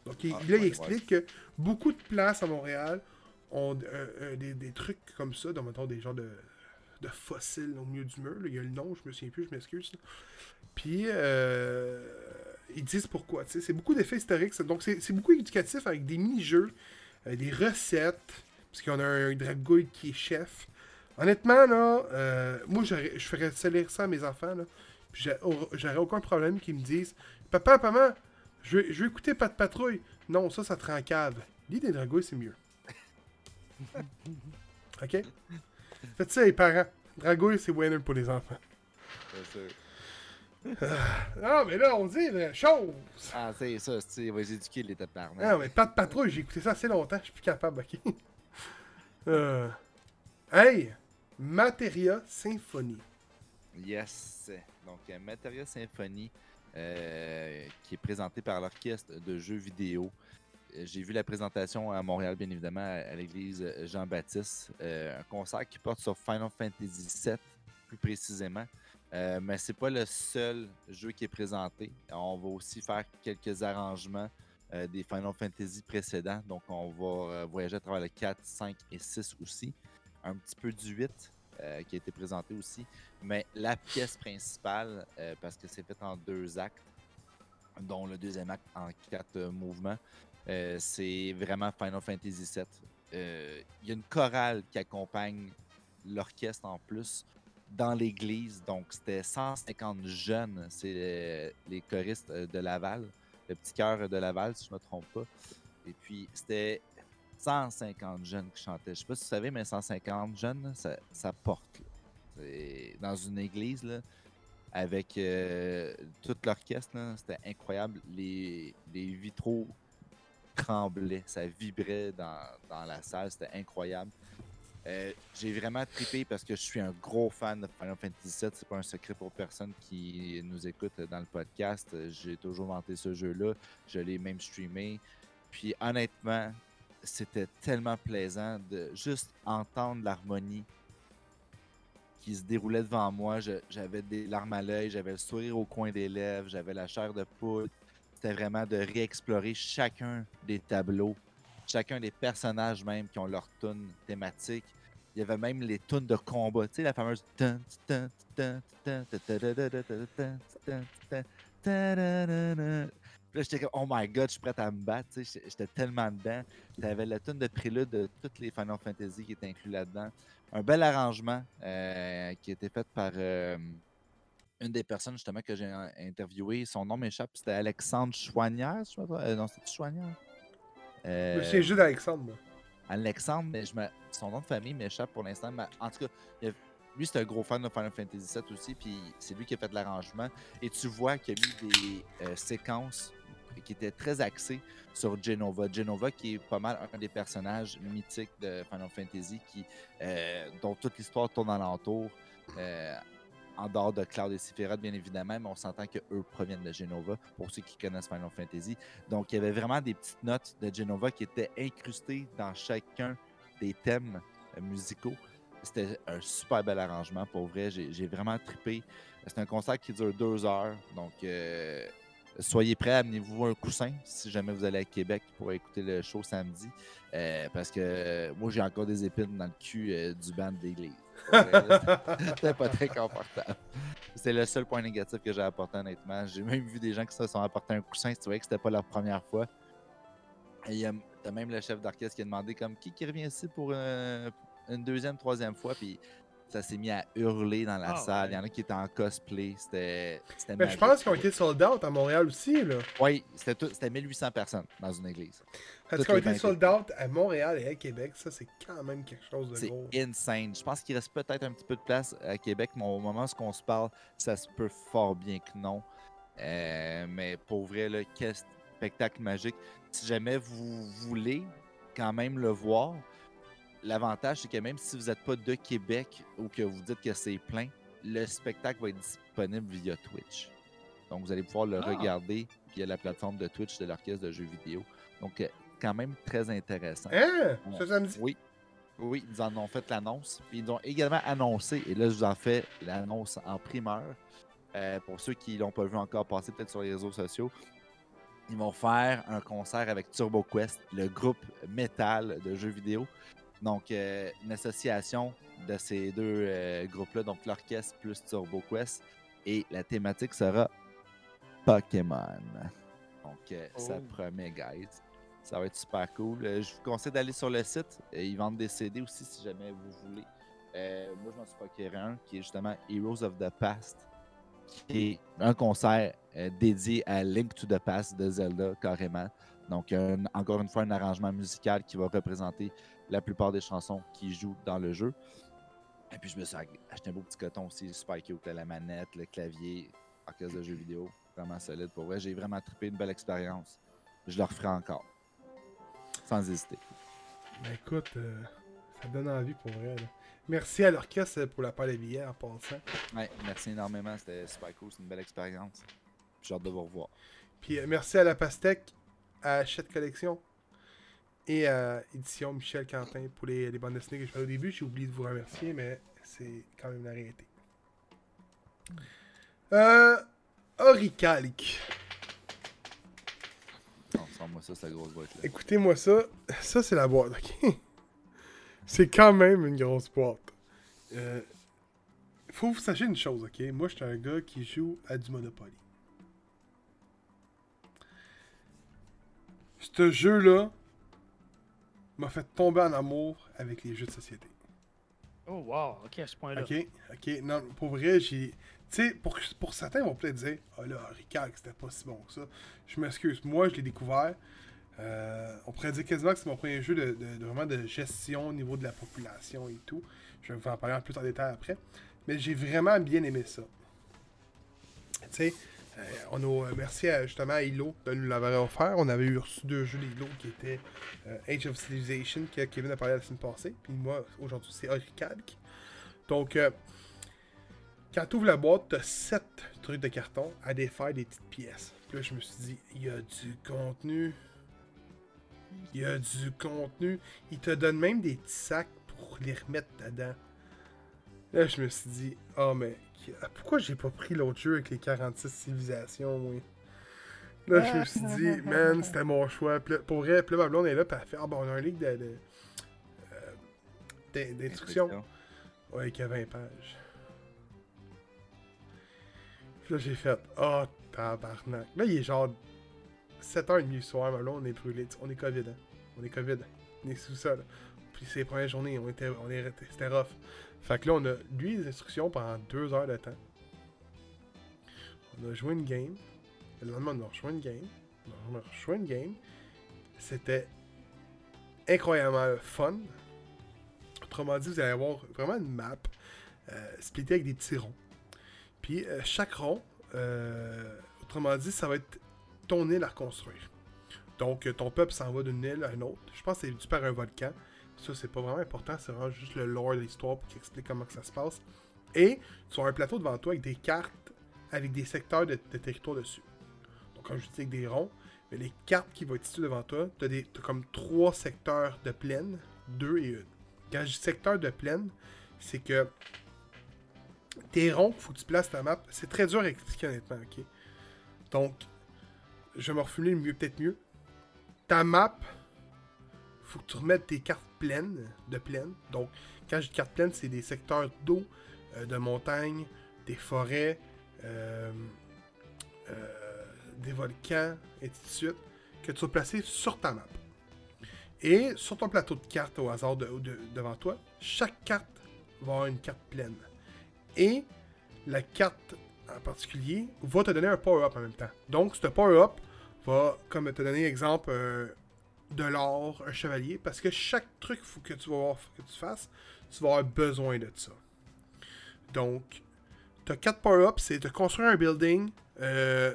Donc, il, Ah, là, il ouais, explique que beaucoup de places à Montréal ont euh, euh, des, des trucs comme ça, donc mettons des genres de, de fossiles au milieu du mur. là. Il y a le nom, je me souviens plus, je m'excuse. Puis, euh, ils disent pourquoi. C'est beaucoup d'effets historiques. Donc, c'est beaucoup éducatif avec des mini-jeux, euh, des recettes, parce qu'on a un dragouille qui est chef. Honnêtement, là, moi, je ferais lire ça à mes enfants. Là, puis j'aurais aucun problème qu'ils me disent Papa, maman, je veux, je veux écouter Pas de patrouille. Non, ça, ça te rend cave. Lis des dragouilles, c'est mieux. <laughs> ok? Faites ça, les parents. Dragouille, c'est winner pour les enfants. C'est sûr. Non, mais là, on dit la chose. Ah, c'est ça, c'est- il va les éduquer les parents. Non, mais pas de patrouille, j'ai écouté ça assez longtemps, je suis plus capable, ok? <laughs> Euh, Hey! Materia Symphonie. Yes. Donc, euh, Materia Symphony, euh, qui est présenté par l'orchestre de jeux vidéo. Euh, J'ai vu la présentation à Montréal, bien évidemment, à, l'église Jean-Baptiste. Euh, un concert qui porte sur Final Fantasy VII, plus précisément. Euh, mais c'est pas le seul jeu qui est présenté. On va aussi faire quelques arrangements euh, des Final Fantasy précédents. Donc, on va voyager à travers le 4, 5 et 6 aussi. Un petit peu du 8 euh, qui a été présenté aussi. Mais la pièce principale, parce que c'est fait en deux actes, dont le deuxième acte en quatre mouvements, euh, c'est vraiment Final Fantasy VII. Euh, Il y a une chorale qui accompagne l'orchestre en plus. dans l'église. Donc, c'était 150 jeunes. C'est euh, les choristes de Laval, le petit cœur de Laval, si je ne me trompe pas. Et puis, c'était 150 jeunes qui chantaient. Je ne sais pas si vous savez, mais 150 jeunes, ça, porte. Dans une église, avec euh, tout l'orchestre, c'était incroyable. Les, vitraux tremblaient, ça vibrait dans, dans la salle, c'était incroyable. Euh, j'ai vraiment trippé parce que je suis un gros fan de Final Fantasy VII. C'est pas un secret pour personne qui nous écoute dans le podcast. J'ai toujours vanté ce jeu-là. Je l'ai même streamé. Puis honnêtement, c'était tellement plaisant de juste entendre l'harmonie qui se déroulait devant moi. J'avais des larmes à l'œil, j'avais le sourire au coin des lèvres, j'avais la chair de poule. C'était vraiment de réexplorer chacun des tableaux, chacun des personnages même qui ont leur tune thématique. Il y avait même les tunes de combat, tu sais, la fameuse. Là, j'étais comme, oh my god, je suis prêt à me battre. J'étais tellement dedans. T'avais la tune de prélude de toutes les Final Fantasy qui étaient inclus là-dedans. Un bel arrangement euh, qui été fait par euh, une des personnes justement que j'ai interviewé. Son nom m'échappe, c'était Alexandre Chouanière. Euh, non, c'était Chouanière? Euh, je juste d'Alexandre, moi. Alexandre, mais je me... son nom de famille m'échappe pour l'instant. Mais en tout cas, lui, c'est un gros fan de Final Fantasy VII aussi, puis c'est lui qui a fait l'arrangement. Et tu vois qu'il a mis des séquences qui était très axé sur Genova. Genova, qui est pas mal un des personnages mythiques de Final Fantasy, qui, euh, dont toute l'histoire tourne alentour. Euh, en dehors de Cloud et Sephiroth, bien évidemment, mais on s'entend qu'eux proviennent de Genova, pour ceux qui connaissent Final Fantasy. Donc, il y avait vraiment des petites notes de Genova qui étaient incrustées dans chacun des thèmes euh, musicaux. C'était un super bel arrangement, pour vrai. J'ai vraiment trippé. C'est un concert qui dure deux heures, donc soyez prêts, amenez-vous un coussin si jamais vous allez à Québec pour écouter le show samedi. Euh, parce que moi, j'ai encore des épines dans le cul euh, du band d'église. <laughs> C'était pas très confortable. C'est le seul point négatif que j'ai apporté, honnêtement. J'ai même vu des gens qui se sont apportés un coussin, tu vois que c'était pas leur première fois. Et il t'as même le chef d'orchestre qui a demandé comme qui, qui revient ici pour euh, une deuxième, troisième fois? Puis ça s'est mis à hurler dans la ah, salle. Il y en a qui étaient en cosplay. C'était. Mais je pense qu'ils ont été sold out à Montréal aussi. Là. Oui, c'était 1800 personnes dans une église. Parce qu'ils ont été sold out à Montréal et à Québec. Ça, c'est quand même quelque chose de gros. C'est insane. Je pense qu'il reste peut-être un petit peu de place à Québec, mais au moment où on se parle, ça se peut fort bien que non. Euh, mais pour vrai, là, quel spectacle magique. Si jamais vous voulez quand même le voir, l'avantage, c'est que même si vous n'êtes pas de Québec ou que vous dites que c'est plein, le spectacle va être disponible via Twitch. Donc, vous allez pouvoir le ah. regarder via la plateforme de Twitch de l'orchestre de jeux vidéo. Donc, euh, quand même très intéressant. Hein? Samedi? Oui. Oui, ils en ont fait l'annonce. Ils ont également annoncé, et là, je vous en fais l'annonce en primeur. Euh, pour ceux qui ne l'ont pas vu encore passer, peut-être sur les réseaux sociaux, ils vont faire un concert avec Turbo Quest, le groupe métal de jeux vidéo. Donc, euh, une association de ces deux euh, groupes-là, donc l'orchestre plus Turbo Quest. Et la thématique sera Pokémon. Donc, euh, ça oh. promet, guys. Ça va être super cool. je vous conseille d'aller sur le site. ils vendent des CD aussi si jamais vous voulez. moi, je m'en suis procuré un qui est justement Heroes of the Past, qui est un concert dédié à Link to the Past de Zelda, carrément. Donc, encore une fois, un arrangement musical qui va représenter la plupart des chansons qui jouent dans le jeu. Et puis je me suis acheté un beau petit coton aussi, super cute, la manette, le clavier, orchestre de jeux vidéo, vraiment solide pour vrai. J'ai vraiment trippé une belle expérience. Je le referai encore. Sans hésiter. Ben écoute, euh, ça donne envie pour vrai. Merci à l'orchestre pour la paire de billets en passant. Ouais, merci énormément, c'était super cool, c'est une belle expérience. J'ai hâte de vous revoir. Puis euh, merci à la pastèque, à Chet Collection, et euh, édition Michel Quentin pour les, les bandes dessinées que je fais au début. J'ai oublié de vous remercier, mais c'est quand même la réalité. Euh, Oricalc. moi ça, c'est la grosse boîte là. Écoutez-moi ça. Ça, c'est la boîte, ok? <laughs> c'est quand même une grosse boîte. Euh, faut que vous sachiez une chose, ok? Moi, je suis un gars qui joue à du Monopoly. Ce jeu-là, m'a fait tomber en amour avec les jeux de société. Oh, wow, ok, à ce point-là. Ok, ok. Non, pour vrai, j'ai. Tu sais, pour, pour certains, ils vont peut-être dire Ah là, Ricard, c'était pas si bon que ça. Je m'excuse. Moi, je l'ai découvert. Euh, on pourrait dire quasiment que c'est mon premier jeu de, de- de vraiment de gestion au niveau de la population et tout. Je vais vous en parler en plus en détail après. Mais j'ai vraiment bien aimé ça. Tu sais, on a euh, merci à, justement à Hilo de nous l'avoir offert. On avait eu reçu deux jeux d'Hilo qui étaient euh, Age of Civilization, que Kevin a parlé la semaine passée. Puis moi, aujourd'hui, c'est Oricalc. Donc, euh, quand tu ouvres la boîte, tu as 7 trucs de carton à défaire des petites pièces. Puis là, je me suis dit, il y a du contenu. Il y a du contenu. Il te donne même des petits sacs pour les remettre dedans. Là, je me suis dit, oh, mais pourquoi j'ai pas pris l'autre jeu avec les 46 civilisations, moi? Là, je me suis dit, man, <laughs> c'était mon choix. Puis là, pour vrai, puis là, ma blonde est là, puis elle fait, ah, bon, on a un livre de, de- euh, d'instructions. Ouais, qui a 20 pages. Puis là, j'ai fait, oh, tabarnak. Là, il est genre 7h30 du soir, mais là, on est brûlé. On est COVID, hein. On est COVID. On est sous ça, là. Puis c'est les premières journées, on était, on est, c'était rough. Fait que là, on a lu les instructions pendant 2 heures de temps. On a joué une game. Le lendemain, on a rejoué une game. On a une game. C'était incroyablement fun. Autrement dit, vous allez avoir vraiment une map euh, splittée avec des petits ronds. Puis euh, chaque rond, euh, autrement dit, ça va être ton île à reconstruire. Donc ton peuple s'en va d'une île à une autre. Je pense que c'est dû par un volcan. Ça, c'est pas vraiment important, c'est vraiment juste le lore de l'histoire qu'il explique comment que ça se passe. Et tu as un plateau devant toi avec des cartes avec des secteurs de, territoire dessus. Donc, comme je dis, avec des ronds, mais les cartes qui vont être situées devant toi, tu as, comme trois secteurs de plaine, deux et une. Quand je dis secteur de plaine, c'est que tes ronds, faut que tu places ta map. C'est très dur à expliquer honnêtement, ok? Donc, je vais me refumer le mieux, peut-être mieux. Ta map, faut que tu remettes tes cartes pleines, de plaine. Donc, quand je dis cartes pleines, c'est des secteurs d'eau, euh, de montagne, des forêts, euh, euh, des volcans, et ainsi de suite, que tu vas placer sur ta map. Et sur ton plateau de cartes au hasard de- de- devant toi, chaque carte va avoir une carte pleine. Et la carte en particulier va te donner un power-up en même temps. Donc, ce power-up va, comme te donner exemple, de l'or, un chevalier, parce que chaque truc que tu vas que tu fasses, tu vas avoir besoin de ça. Donc, tu as 4 power-ups, c'est de construire un building, euh,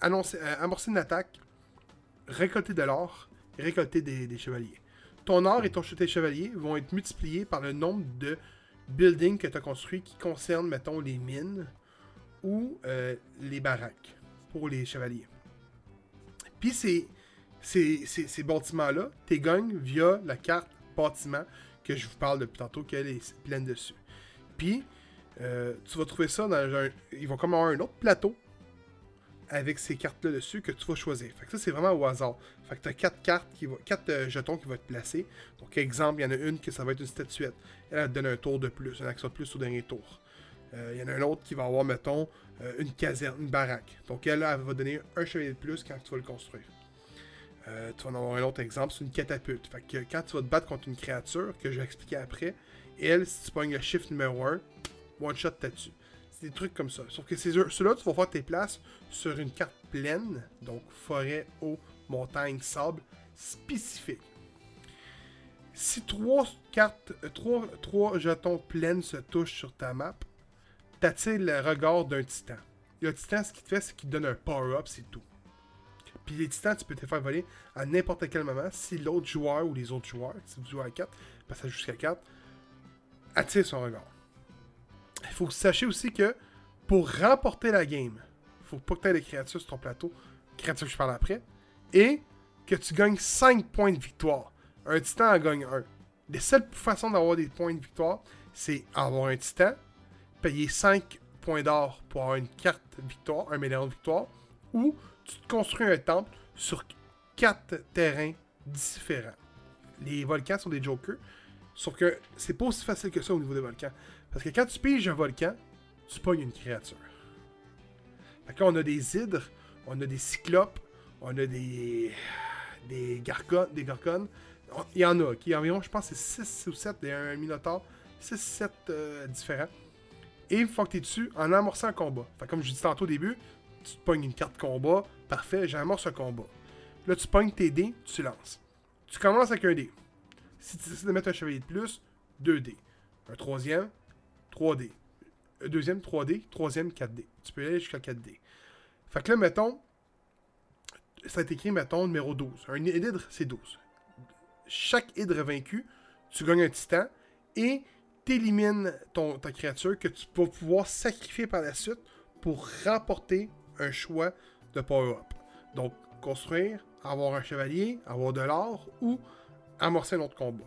annoncer, euh, amorcer une attaque, récolter de l'or, récolter des, chevaliers. Ton or et ton tes chevaliers vont être multipliés par le nombre de buildings que tu as construits qui concernent, mettons, les mines ou euh, les baraques pour les chevaliers. Puis ces, ces, ces, bâtiments-là, tu gagnes via la carte bâtiment que je vous parle depuis tantôt, qu'elle est pleine dessus. Puis, euh, tu vas trouver ça dans un. Ils vont comme avoir un autre plateau avec ces cartes-là dessus que tu vas choisir. Fait que ça, c'est vraiment au hasard. Fait que tu as quatre cartes, qui va, quatre euh, jetons qui vont être placés. Donc, exemple, il y en a une qui ça va être une statuette. Elle, elle te donne un tour de plus, une action de plus au dernier tour. Euh, Il y en a un autre qui va avoir, mettons, une caserne, une baraque. Donc, elle, elle va donner un chevalier de plus quand tu vas le construire. Euh, tu vas en avoir un autre exemple, c'est une catapulte. Fait que quand tu vas te battre contre une créature, que je vais expliquer après, elle, si tu pognes le chiffre numéro 1, one shot t'as dessus. C'est des trucs comme ça. Sauf que ceux-là, tu vas faire tes places sur une carte pleine, donc forêt, eau, montagne, sable, spécifique. Si trois cartes, euh, trois, trois jetons pleines se touchent sur ta map, t'attires le regard d'un titan. Le titan, ce qu'il te fait, c'est qu'il te donne un power-up, c'est tout. Puis les titans, tu peux te faire voler à n'importe quel moment si l'autre joueur ou les autres joueurs, si vous jouez à 4, parce que ça joue jusqu'à 4, attire son regard. Il faut que aussi que pour remporter la game, faut pas que tu aies des créatures sur ton plateau, créatures que je parle après, et que tu gagnes 5 points de victoire. Un titan en gagne 1. Les seules façons d'avoir des points de victoire, c'est avoir un titan, payer 5 points d'or pour avoir une carte victoire, un médaillon de victoire, ou tu te construis un temple sur 4 terrains différents. Les volcans sont des jokers, sauf que c'est pas aussi facile que ça au niveau des volcans. Parce que quand tu piges un volcan, tu pognes une créature. Fait que on a des hydres, on a des cyclopes, on a des. des gargones. Des gargones. On- Il y en a, qui environ, je pense, c'est 6 ou 7 et un minotaure. 6-7 euh, différents. Et une fois que tu es dessus, en amorçant un combat. Fait comme je dis tantôt au début, tu te pognes une carte combat, parfait, j'amorce un combat. Là, tu pognes tes dés, tu lances. Tu commences avec un dé. Si tu décides de mettre un chevalier de plus, 2 dés. Un troisième, 3 dés. Un deuxième, 3 dés. Troisième, 4 dés. Tu peux aller jusqu'à 4 dés. Fait que là, mettons, ça est écrit, mettons, numéro 12. Un hydre, c'est 12. Chaque hydre vaincu, tu gagnes un titan et t'élimines ta créature que tu vas pouvoir sacrifier par la suite pour remporter un choix de power-up. Donc, construire, avoir un chevalier, avoir de l'or ou amorcer un autre combat.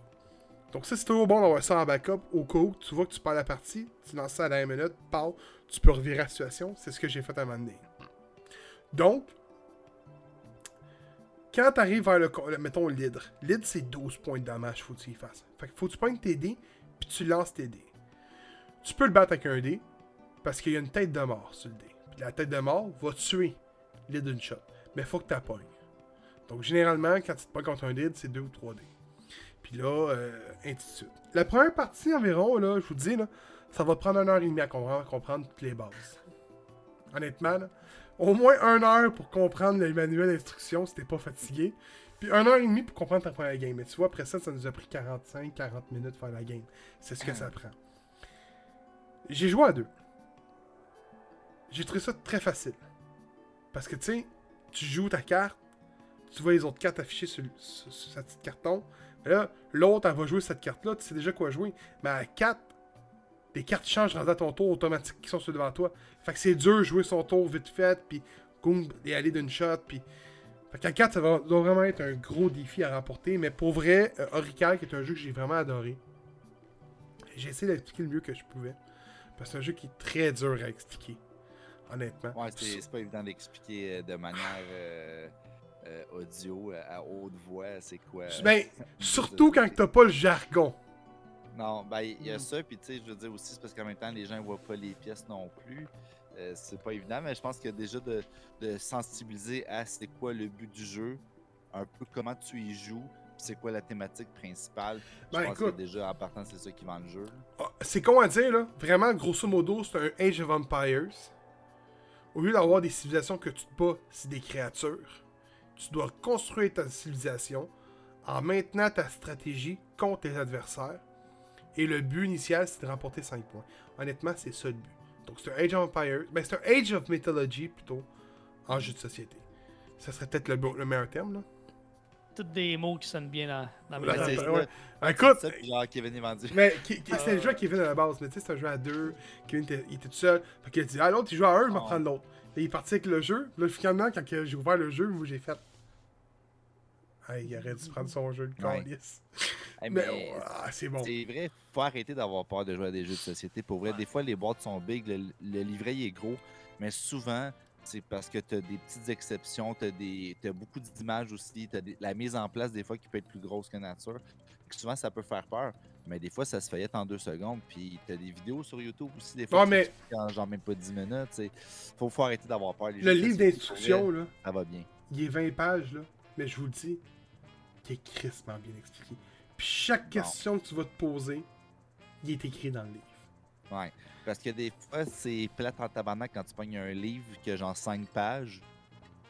Donc ça, c'est toujours bon d'avoir ça en backup au cas où tu vois que tu perds la partie, tu lances ça à la minute, parle, tu peux revirer la situation. C'est ce que j'ai fait à un moment. Donc, quand tu arrives vers le, mettons l'hydre, l'hydre c'est 12 points de dommage, faut que tu y fasses. Fait que faut que tu pognes tes dés, puis tu lances tes dés. Tu peux le battre avec un dé, parce qu'il y a une tête de mort sur le dé. La tête de mort va tuer l'hydre d'une shot. Mais faut que tu pognes. Donc généralement, quand tu te pognes contre un hydre, c'est 2 ou 3 dés. Puis là, euh, ainsi de suite. La première partie environ, là, je vous dis, là, ça va prendre une heure et demie à comprendre, toutes les bases. Honnêtement, là, au moins une heure pour comprendre le manuel d'instruction si t'es pas fatigué. Puis une heure et demie pour comprendre ta première game. Mais tu vois, après ça, ça nous a pris 45-40 minutes faire la game. C'est ce que ça prend. J'ai joué à deux. J'ai trouvé ça très facile. Parce que tu sais, tu joues ta carte, tu vois les autres cartes affichées sur, sa petite carton. Mais là, l'autre, elle va jouer cette carte-là, tu sais déjà quoi jouer. Mais à 4, les cartes changent à ton tour automatique qui sont sur devant toi. Fait que c'est dur de jouer son tour vite fait, puis et aller d'une shot, puis. Fait qu'à 4, ça va, doit vraiment être un gros défi à remporter. Mais pour vrai, euh, qui est un jeu que j'ai vraiment adoré. J'ai essayé d'expliquer le mieux que je pouvais. Parce que c'est un jeu qui est très dur à expliquer. Honnêtement. Ouais, c'est c'est pas évident d'expliquer euh, de manière euh, euh, audio, à haute voix, c'est quoi. Ben, surtout quand t'as pas le jargon. Non, ben, il y a Mm. ça, puis tu sais, je veux dire aussi, c'est parce qu'en même temps, les gens voient pas les pièces non plus. Euh, c'est pas évident, mais je pense que déjà de, de sensibiliser à c'est quoi le but du jeu, un peu comment tu y joues, puis c'est quoi la thématique principale. Je Ben, pense écoute. que déjà, en partant, c'est ça qui vend le jeu. Ah, C'est con à dire, là. Vraiment, grosso modo, c'est un Age of Empires. Au lieu d'avoir des civilisations que tu te bats, c'est des créatures. Tu dois construire ta civilisation en maintenant ta stratégie contre tes adversaires. Et le but initial, c'est de remporter 5 points. Honnêtement, c'est ça le but. Donc, c'est un Age of Empires. Ben, c'est Age of Mythology, plutôt, en jeu de société. Ça serait peut-être le, le meilleur terme, là. Toutes des mots qui sonnent bien dans, dans Ouais, mes c'est- c'est ouais. Écoute, c'est ça, genre Kevin est vendu. Mais Euh. le jeu à Kevin à la base, mais tu sais, c'est un jeu à deux. Kevin était, il était tout seul. Fait qu'il a dit, ah, l'autre, il joue à un, je vais Oh. prendre l'autre. Et il est parti avec le jeu. Là, finalement, quand j'ai ouvert le jeu, moi, j'ai fait. Ah, il aurait dû prendre son jeu de Ouais. Hey, Mais, mais ah, c'est bon. C'est vrai, faut arrêter d'avoir peur de jouer à des jeux de société. Pour vrai, des fois, les boîtes sont big, le, le livret il est gros, mais souvent, c'est parce que tu as des petites exceptions, tu as, beaucoup d'images aussi, tu as la mise en place des fois qui peut être plus grosse que nature. Souvent, ça peut faire peur, mais des fois, ça se fait en deux secondes. Puis tu as des vidéos sur YouTube aussi, des fois, qui mais- en genre même pas 10 minutes. Il faut, faut arrêter d'avoir peur. Les Le livre d'instruction, là, Ça va bien. il est 20 pages, là. Mais je vous le dis, qui est crispement bien expliqué. Puis chaque question que tu vas te poser, il est écrit dans le livre. Ouais. Parce que des fois, c'est plate en tabarnak quand tu pognes un livre qui a genre 5 pages.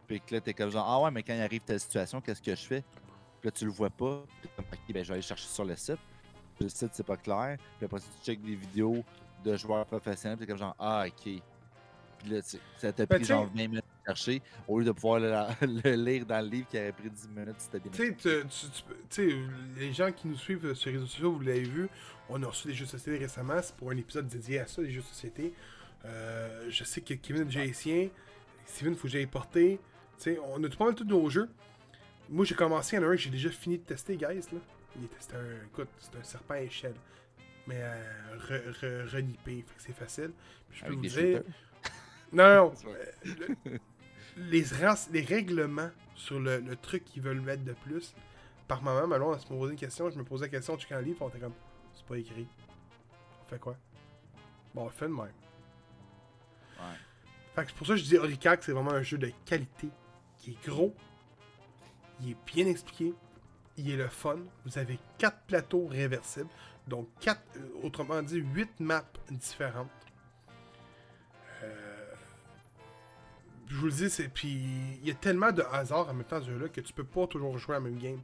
Puis que là, t'es comme genre, ah ouais, mais quand il arrive telle situation, qu'est-ce que je fais? Puis là, tu le vois pas. Puis comme, ok, ben je vais aller chercher sur le site. Puis le site, c'est pas clair. Puis après, tu checkes des vidéos de joueurs professionnels. Puis t'es comme genre, ah, ok. Puis là, ça t'a Ben, pris genre 20 minutes chercher au lieu de pouvoir le, <laughs> le lire dans le livre qui aurait pris 10 minutes c'était bien Tu sais, les gens qui nous suivent sur les réseaux sociaux, vous l'avez vu, on a reçu des jeux de société récemment, c'est pour un épisode dédié à ça, les jeux de société. Euh, je sais que Kevin siens, Steven, faut que j'aille porter. Tu sais, on a tout pas mal tous nos jeux. Moi, j'ai commencé, il y en a un que j'ai déjà fini de tester, guys. Là. Il était, c'était un, écoute, c'est un serpent à échelle. Mais euh, re, re- renippé, fait que c'est facile. Puis je peux Avec vous dire. shooters. Non, <laughs> euh, le- les, règlements sur le, le truc qu'ils veulent mettre de plus, par moment, Malon, elle se posait une question, je me posais la question, tu un livre, on était comme, c'est pas écrit. On fait quoi? Bon, on fait de même. Ouais. Fait que c'est pour ça que je dis Oricac, c'est vraiment un jeu de qualité, qui est gros, il est bien expliqué, il est le fun. Vous avez quatre plateaux réversibles, Donc, quatre, euh, autrement dit, 8 maps différentes. Je vous le dis, c'est. Puis, il y a tellement de hasard en même temps ce jeu-là que tu peux pas toujours jouer à la même game.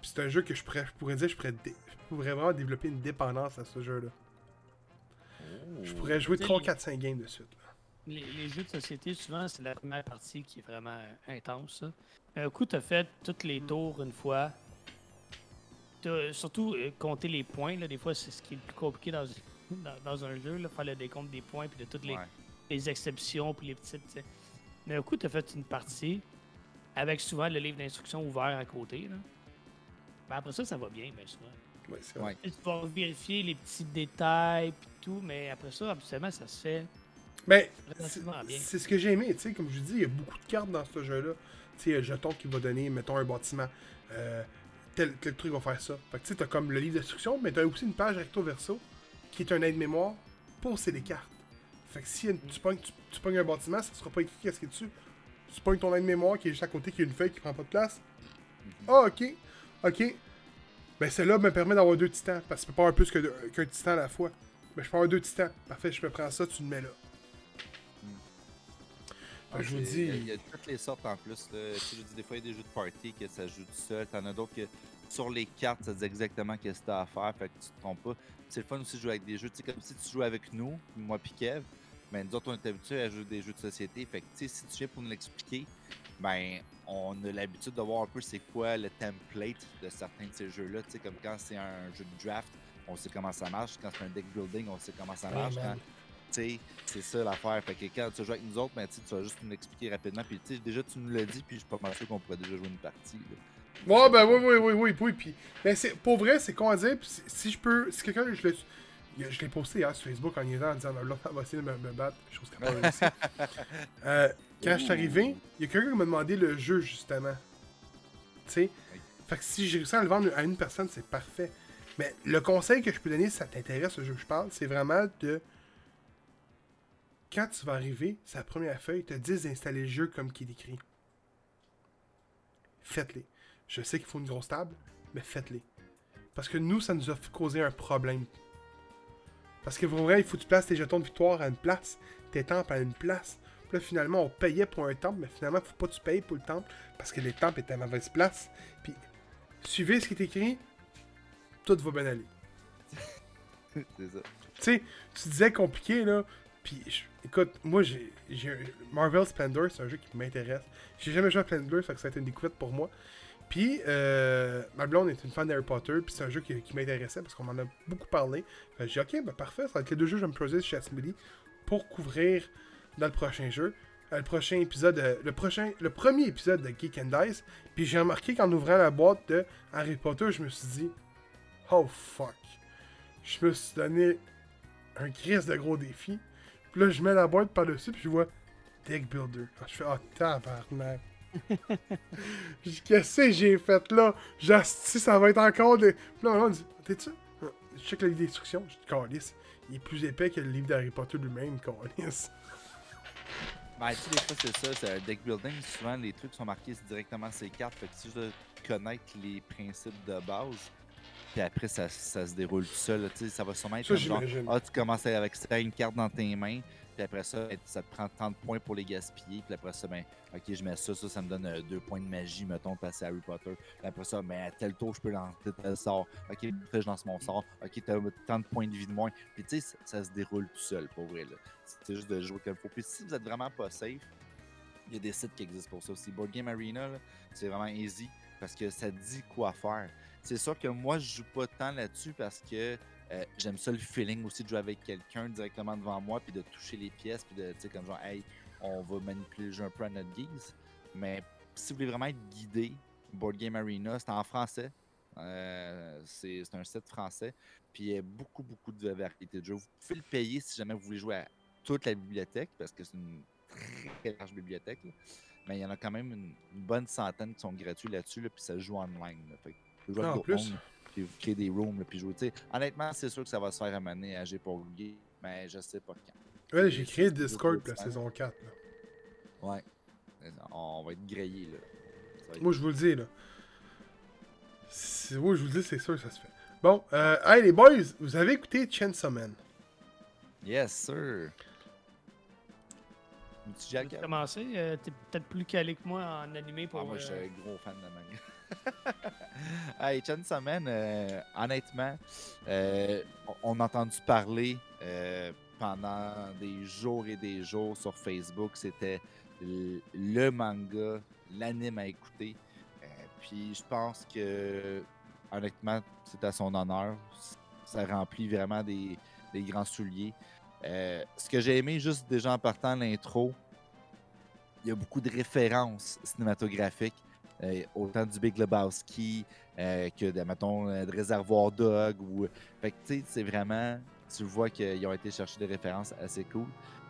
Puis, c'est un jeu que je, pourrais, je pourrais dire, je pourrais, dé- je pourrais vraiment développer une dépendance à ce jeu-là. Je pourrais jouer Tu sais, 3, les- 4, 5 games de suite. là. Les, les jeux de société, souvent, c'est la première partie qui est vraiment euh, intense. ça. Un coup, tu as fait toutes les tours une fois. T'as- surtout, euh, compter les points. Là, des fois, c'est ce qui est le plus compliqué dans, dans, dans un jeu. Là, faire le décompte des points puis de toutes les, Ouais. les exceptions puis les petites. t'sais. Mais un coup, tu as fait une partie avec souvent le livre d'instructions ouvert à côté. Là. Ben, après ça, ça va bien, bien souvent. Ouais, c'est vrai. Tu vas vérifier les petits détails puis tout, mais après ça, absolument, ça se fait Mais c'est relativement bien. c'est ce que j'ai aimé, tu sais, comme je vous dis, il y a beaucoup de cartes dans ce jeu-là. Tu sais, il y a un jeton qui va donner, mettons, un bâtiment. Euh, tel, tel truc va faire ça. Fait que tu sais, t'as comme le livre d'instruction, mais t'as aussi une page recto verso qui est un aide-mémoire pour c'est des cartes. Fait que si tu pognes, tu, tu pognes un bâtiment, ça sera pas écrit qu'est-ce qui est dessus? Tu pognes ton aide-mémoire qui est juste à côté, qui a une feuille qui prend pas de place. Ah, ok. Ok. Ben, celle-là me permet d'avoir deux titans, parce que je peux pas avoir plus qu'un titan à la fois. Ben, je peux avoir deux titans. Parfait, je me prends ça, tu le mets là. Fait que je vous dis. Il y, a- il y a toutes les sortes en plus. Là. Je dis, des fois, il y a des jeux de party que ça joue tout seul. T'en as d'autres que sur les cartes, ça dit exactement qu'est-ce que t'as à faire. Fait que tu te trompes pas. C'est le fun aussi de jouer avec des jeux. Tu sais, comme si tu jouais avec nous, moi pis Kev. Ben, nous autres, on est habitués à jouer des jeux de société. Fait que, si tu viens pour nous l'expliquer, ben, on a l'habitude de voir un peu c'est quoi le template de certains de ces jeux-là. Tu sais, comme quand c'est un jeu de draft, on sait comment ça marche. Quand c'est un deck building, on sait comment ça marche. Quand tu sais, c'est ça l'affaire. Fait que quand tu joues avec nous autres, ben, tu sais, tu vas juste nous l'expliquer rapidement. Puis, tu sais, déjà, tu nous l'as dit, puis je suis pas mal sûr qu'on pourrait déjà jouer une partie. là. Ouais, ben oui, oui, oui, oui, oui. Puis, ben pour vrai, c'est con à dire. Puis si, je peux, si quelqu'un, je l'ai, je l'ai posté hier sur Facebook en niaisant en disant, là, on va essayer de me, me battre, chose pas réussi. Euh, quand je suis arrivé, il y a quelqu'un qui m'a demandé le jeu, justement. Tu sais? Fait que si j'ai réussi à le vendre à une personne, c'est parfait. Mais le conseil que je peux donner, si ça t'intéresse, le jeu que je parle, c'est vraiment de. Quand tu vas arriver, la première feuille, te dis d'installer le jeu comme qu'il est écrit. Faites-les. Je sais qu'il faut une grosse table, mais faites-les. Parce que nous, ça nous a causé un problème. Parce que pour vrai, il faut que tu places tes jetons de victoire à une place, tes temples à une place. Puis là, finalement, on payait pour un temple, mais finalement, faut pas que tu payes pour le temple, parce que les temples étaient à mauvaise place. Puis, suivez ce qui est écrit, tout va bien aller. <laughs> c'est ça. Tu sais, tu disais compliqué, là. Puis, je- écoute, moi, j'ai. Marvel Splendor, c'est un jeu qui m'intéresse. J'ai jamais joué à Splendor, fait que ça a été une découverte pour moi. Puis, euh, ma blonde est une fan d'Harry Potter, puis c'est un jeu qui, m'intéressait parce qu'on m'en a beaucoup parlé. J'ai dit, ok, ben parfait, ça va être les deux jeux que je vais me choisir chez Asmodee pour couvrir dans le prochain jeu. Euh, le prochain épisode, euh, le prochain, le premier épisode de Geek and Dice. Puis j'ai remarqué qu'en ouvrant la boîte de Harry Potter, je me suis dit, oh fuck. Je me suis donné un crise de gros défi. Puis là, je mets la boîte par-dessus, puis je vois Deck Builder. Ah, je fais, ah, tabarnak. Qu'est-ce que j'ai fait là? J'asti, ça va être encore des. Puis là, on dit, t'es-tu? Je check le livre d'instruction. Je dis, Calice, il est plus épais que le livre d'Harry Potter lui-même, Calice. Ben, tu sais, des fois, c'est ça, c'est un deck building. Souvent, les trucs sont marqués directement sur les cartes. Fait que si je dois connaître les principes de base, puis après, ça, ça se déroule tout seul. là, Tu sais, ça va sûrement être Ça, genre, ah, tu commences avec ça, une carte dans tes mains, puis après ça, ben, ça te prend 30 points pour les gaspiller. Puis après ça, ben, ok, je mets ça, ça, ça me donne 2 points de magie, mettons, passer à Harry Potter. Puis après ça, ben, à tel tour, je peux lancer tel sort. Ok, je lance mon sort. Ok, t'as tant de points de vie de moins. Puis tu sais, ça, se déroule tout seul, pour vrai. C'est juste de jouer comme il faut. Puis si vous êtes vraiment pas safe, il y a des sites qui existent pour ça aussi. Board Game Arena, c'est vraiment easy parce que ça dit quoi faire. C'est sûr que moi, je joue pas tant là-dessus parce que euh, j'aime ça le feeling aussi de jouer avec quelqu'un directement devant moi puis de toucher les pièces puis de, tu sais, comme genre, hey, on va manipuler le jeu un peu à notre guise. Mais si vous voulez vraiment être guidé, Board Game Arena, c'est en français. Euh, c'est un site français. Puis il y a beaucoup, beaucoup de variétés de jeux. Vous pouvez le payer si jamais vous voulez jouer à toute la bibliothèque parce que c'est une très large bibliothèque. là. Mais il y en a quand même une, une bonne centaine qui sont gratuits là-dessus, là, puis ça se joue online. là. Fait que Ah, en plus. Puis vous créez des rooms, là, puis jouer. Tu sais, honnêtement, c'est sûr que ça va se faire amener à G pour mais je sais pas quand. Ouais, j'ai créé Discord pour la saison 4. là. Ouais. On va être grillé là. Être- Moi, je vous le dis, là. C'est- Oui, je vous le dis, c'est sûr que ça se fait. Bon, euh, hey les boys, vous avez écouté Chainsaw Man? Yes, sir. Tu veux commencer? Euh, T'es peut-être plus calé que moi en animé pour. Ah, moi, je suis euh, un gros fan de manga. <laughs> <laughs> hey, Chainsaw Man, euh, honnêtement, euh, on a entendu parler euh, pendant des jours et des jours sur Facebook. C'était le manga, l'anime à écouter. Euh, puis je pense que, honnêtement, c'est à son honneur. Ça remplit vraiment des, des grands souliers. Ce que j'ai aimé juste déjà en partant l'intro, il y a beaucoup de références cinématographiques, autant du Big Lebowski euh, que de, mettons, euh, de Réservoir Dog. Ou... Fait tu sais, c'est vraiment, tu vois qu'ils ont été chercher des références assez cool.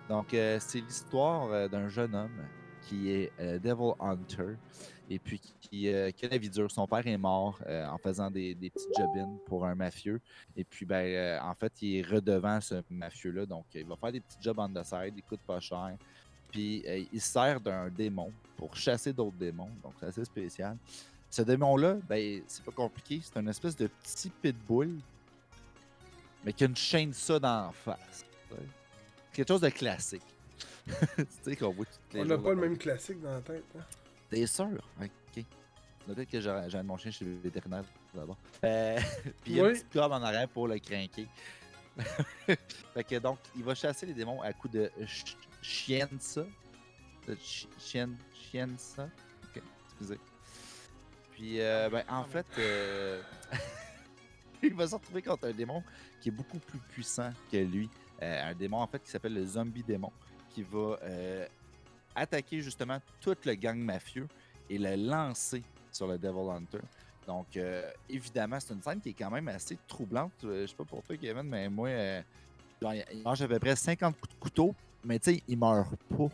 Donc, euh, c'est l'histoire euh, d'un jeune homme qui est euh, Devil Hunter et puis qui, euh, qui a la vie dure. Son père est mort euh, en faisant des, des petits job pour un mafieux. Et puis, ben, euh, en fait, il est redevant ce mafieux-là. Donc, il va faire des petits jobs on the side, il coûte pas cher. Puis, euh, il se sert d'un démon pour chasser d'autres démons. Donc, c'est assez spécial. Ce démon-là, ben, c'est pas compliqué. C'est une espèce de petit pitbull, mais qui a une chaîne ça dans la face. sais. Quelque chose de classique. <laughs> tu sais, qu'on voit toutes les On n'a pas le même classique dans la tête. hein? T'es sûr? Ok. Peut-être que j'amène mon chien chez le vétérinaire d'abord. Euh, <laughs> puis il y a Oui. une petite corde en arrière pour le craquer. <laughs> fait que donc, il va chasser les démons à coups de ch- chienne ça. De chi- chienne, chienne ça. Ok, excusez. Puis, euh, ben, en fait, euh, <laughs> il va se retrouver contre un démon qui est beaucoup plus puissant que lui. Euh, un démon, en fait, qui s'appelle le zombie démon, qui va euh, attaquer justement tout le gang mafieux et le lancer sur le Devil Hunter. Donc, euh, évidemment, c'est une scène qui est quand même assez troublante. Euh, je sais pas pour toi, Kevin, mais moi, euh, il mange à peu près 50 coups de couteau, mais tu sais, il meurt pas. ouais.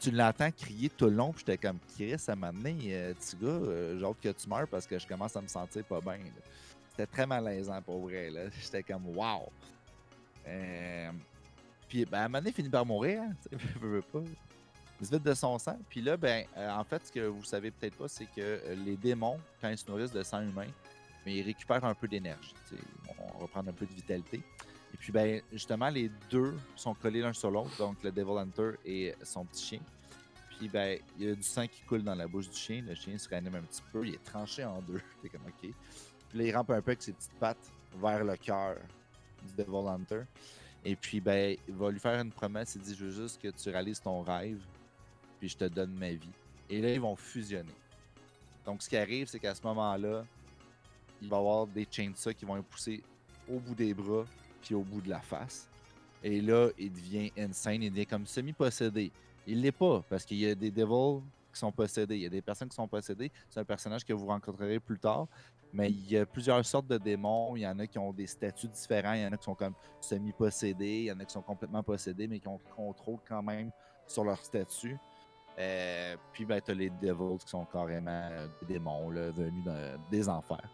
Tu l'entends crier tout le long, puis j'étais comme, Chris, à un moment donné, euh, petit gars, euh, j'ai hâte que tu meurs parce que je commence à me sentir pas bien. C'était très malaisant pour vrai. là. J'étais comme, wow. Euh, puis, ben, à un moment donné, il finit par mourir. Hein, <laughs> pas. Il se vide de son sang. Puis là, ben, euh, en fait, ce que vous savez peut-être pas, c'est que les démons, quand ils se nourrissent de sang humain, mais ils récupèrent un peu d'énergie. On reprend un peu de vitalité. Et puis, ben, justement, les deux sont collés l'un sur l'autre, donc le Devil Hunter et son petit chien. Puis, ben, il y a du sang qui coule dans la bouche du chien. Le chien se réanime un petit peu. Il est tranché en deux. <laughs> T'es comme, OK. Puis là, il rampe un peu avec ses petites pattes vers le cœur du Devil Hunter. Et puis, ben, il va lui faire une promesse. Il dit Je veux juste que tu réalises ton rêve, puis je te donne ma vie. Et là, ils vont fusionner. Donc, ce qui arrive, c'est qu'à ce moment-là, il va y avoir des chainsaws qui vont le pousser au bout des bras, au bout de la face. Et là, il devient insane, il devient comme semi-possédé. Il l'est pas, parce qu'il y a des devils qui sont possédés. Il y a des personnes qui sont possédées. C'est un personnage que vous rencontrerez plus tard. Mais il y a plusieurs sortes de démons. Il y en a qui ont des statuts différents. Il y en a qui sont comme semi-possédés. Il y en a qui sont complètement possédés, mais qui ont contrôle quand même sur leur statut. Euh, puis, ben, tu as les devils qui sont carrément des démons là, venus de- des enfers.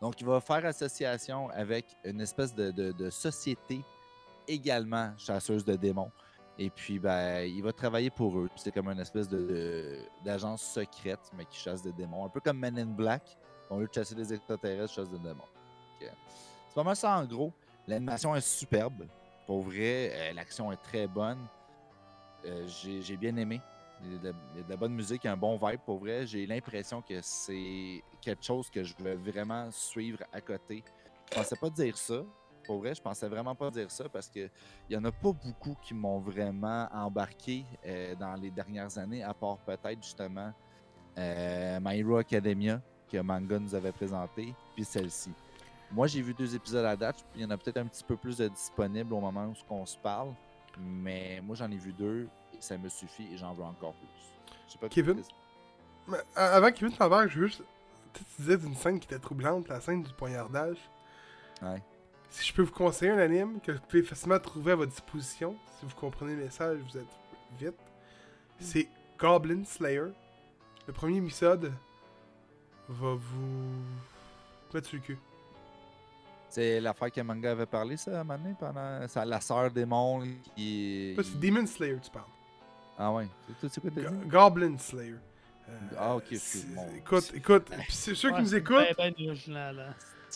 Donc, il va faire association avec une espèce de, société également chasseuse de démons. Et puis, ben, il va travailler pour eux. C'est comme une espèce d'agence secrète, mais qui chasse des démons. Un peu comme Men in Black. Au lieu de chasser des extraterrestres, chasse des démons. C'est pas mal ça en gros. L'animation est superbe. Pour vrai, euh, l'action est très bonne. Euh, j'ai bien aimé. Il y, de, la- bonne musique, un bon vibe. Pour vrai, j'ai l'impression que c'est quelque chose que je vais vraiment suivre à côté. Je pensais pas dire ça. Pour vrai, je pensais vraiment pas dire ça parce que il y en a pas beaucoup qui m'ont vraiment embarqué euh, dans les dernières années, à part peut-être justement euh, My Hero Academia que Manga nous avait présenté, puis celle-ci. Moi, j'ai vu deux épisodes à date. Il y en a peut-être un petit peu plus de disponibles au moment où on se parle. Mais moi, j'en ai vu deux ça me suffit et j'en veux encore plus. Je sais pas Kevin? Mais, avant vienne t'en je veux juste. Tu sais, tu disais d'une scène qui était troublante, la scène du poignardage. Ouais. Si je peux vous conseiller un anime que vous pouvez facilement trouver à votre disposition, si vous comprenez le message, vous êtes vite, c'est Goblin Slayer. Le premier épisode va vous mettre sur le cul. C'est l'affaire que Manga avait parlé, ça, à un moment donné, pendant. ça- la sœur démon qui. C'est Demon Slayer, tu parles. Ah ouais. C'est- C'est quoi t'as dit? Goblin Slayer. Euh, Ah, ok, excuse-moi. Écoute, écoute, <laughs> pis c'est ceux qui nous écoutent, ben, ben là.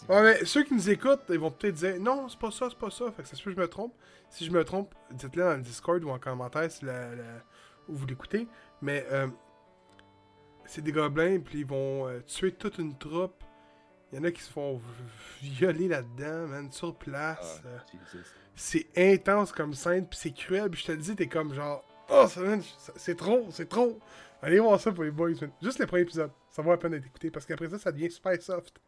ouais, mais ceux qui nous écoutent, ils vont peut-être dire non, c'est pas ça, c'est pas ça. Fait que ça se peut que je me trompe. Si je me trompe, dites-le dans le Discord ou en commentaire si la, la- où vous l'écoutez. Mais euh, c'est des gobelins, puis ils vont euh, tuer toute une troupe. Il y en a qui se font v- violer là-dedans, man, sur Ah, place. Euh, Jesus. c'est intense comme scène, puis c'est cruel, puis je te le dis, t'es comme genre, oh, c'est trop, c'est trop. Allez voir ça pour les boys, man. Juste le premier épisode, ça vaut la peine d'être écouté, parce qu'après ça, ça devient super soft.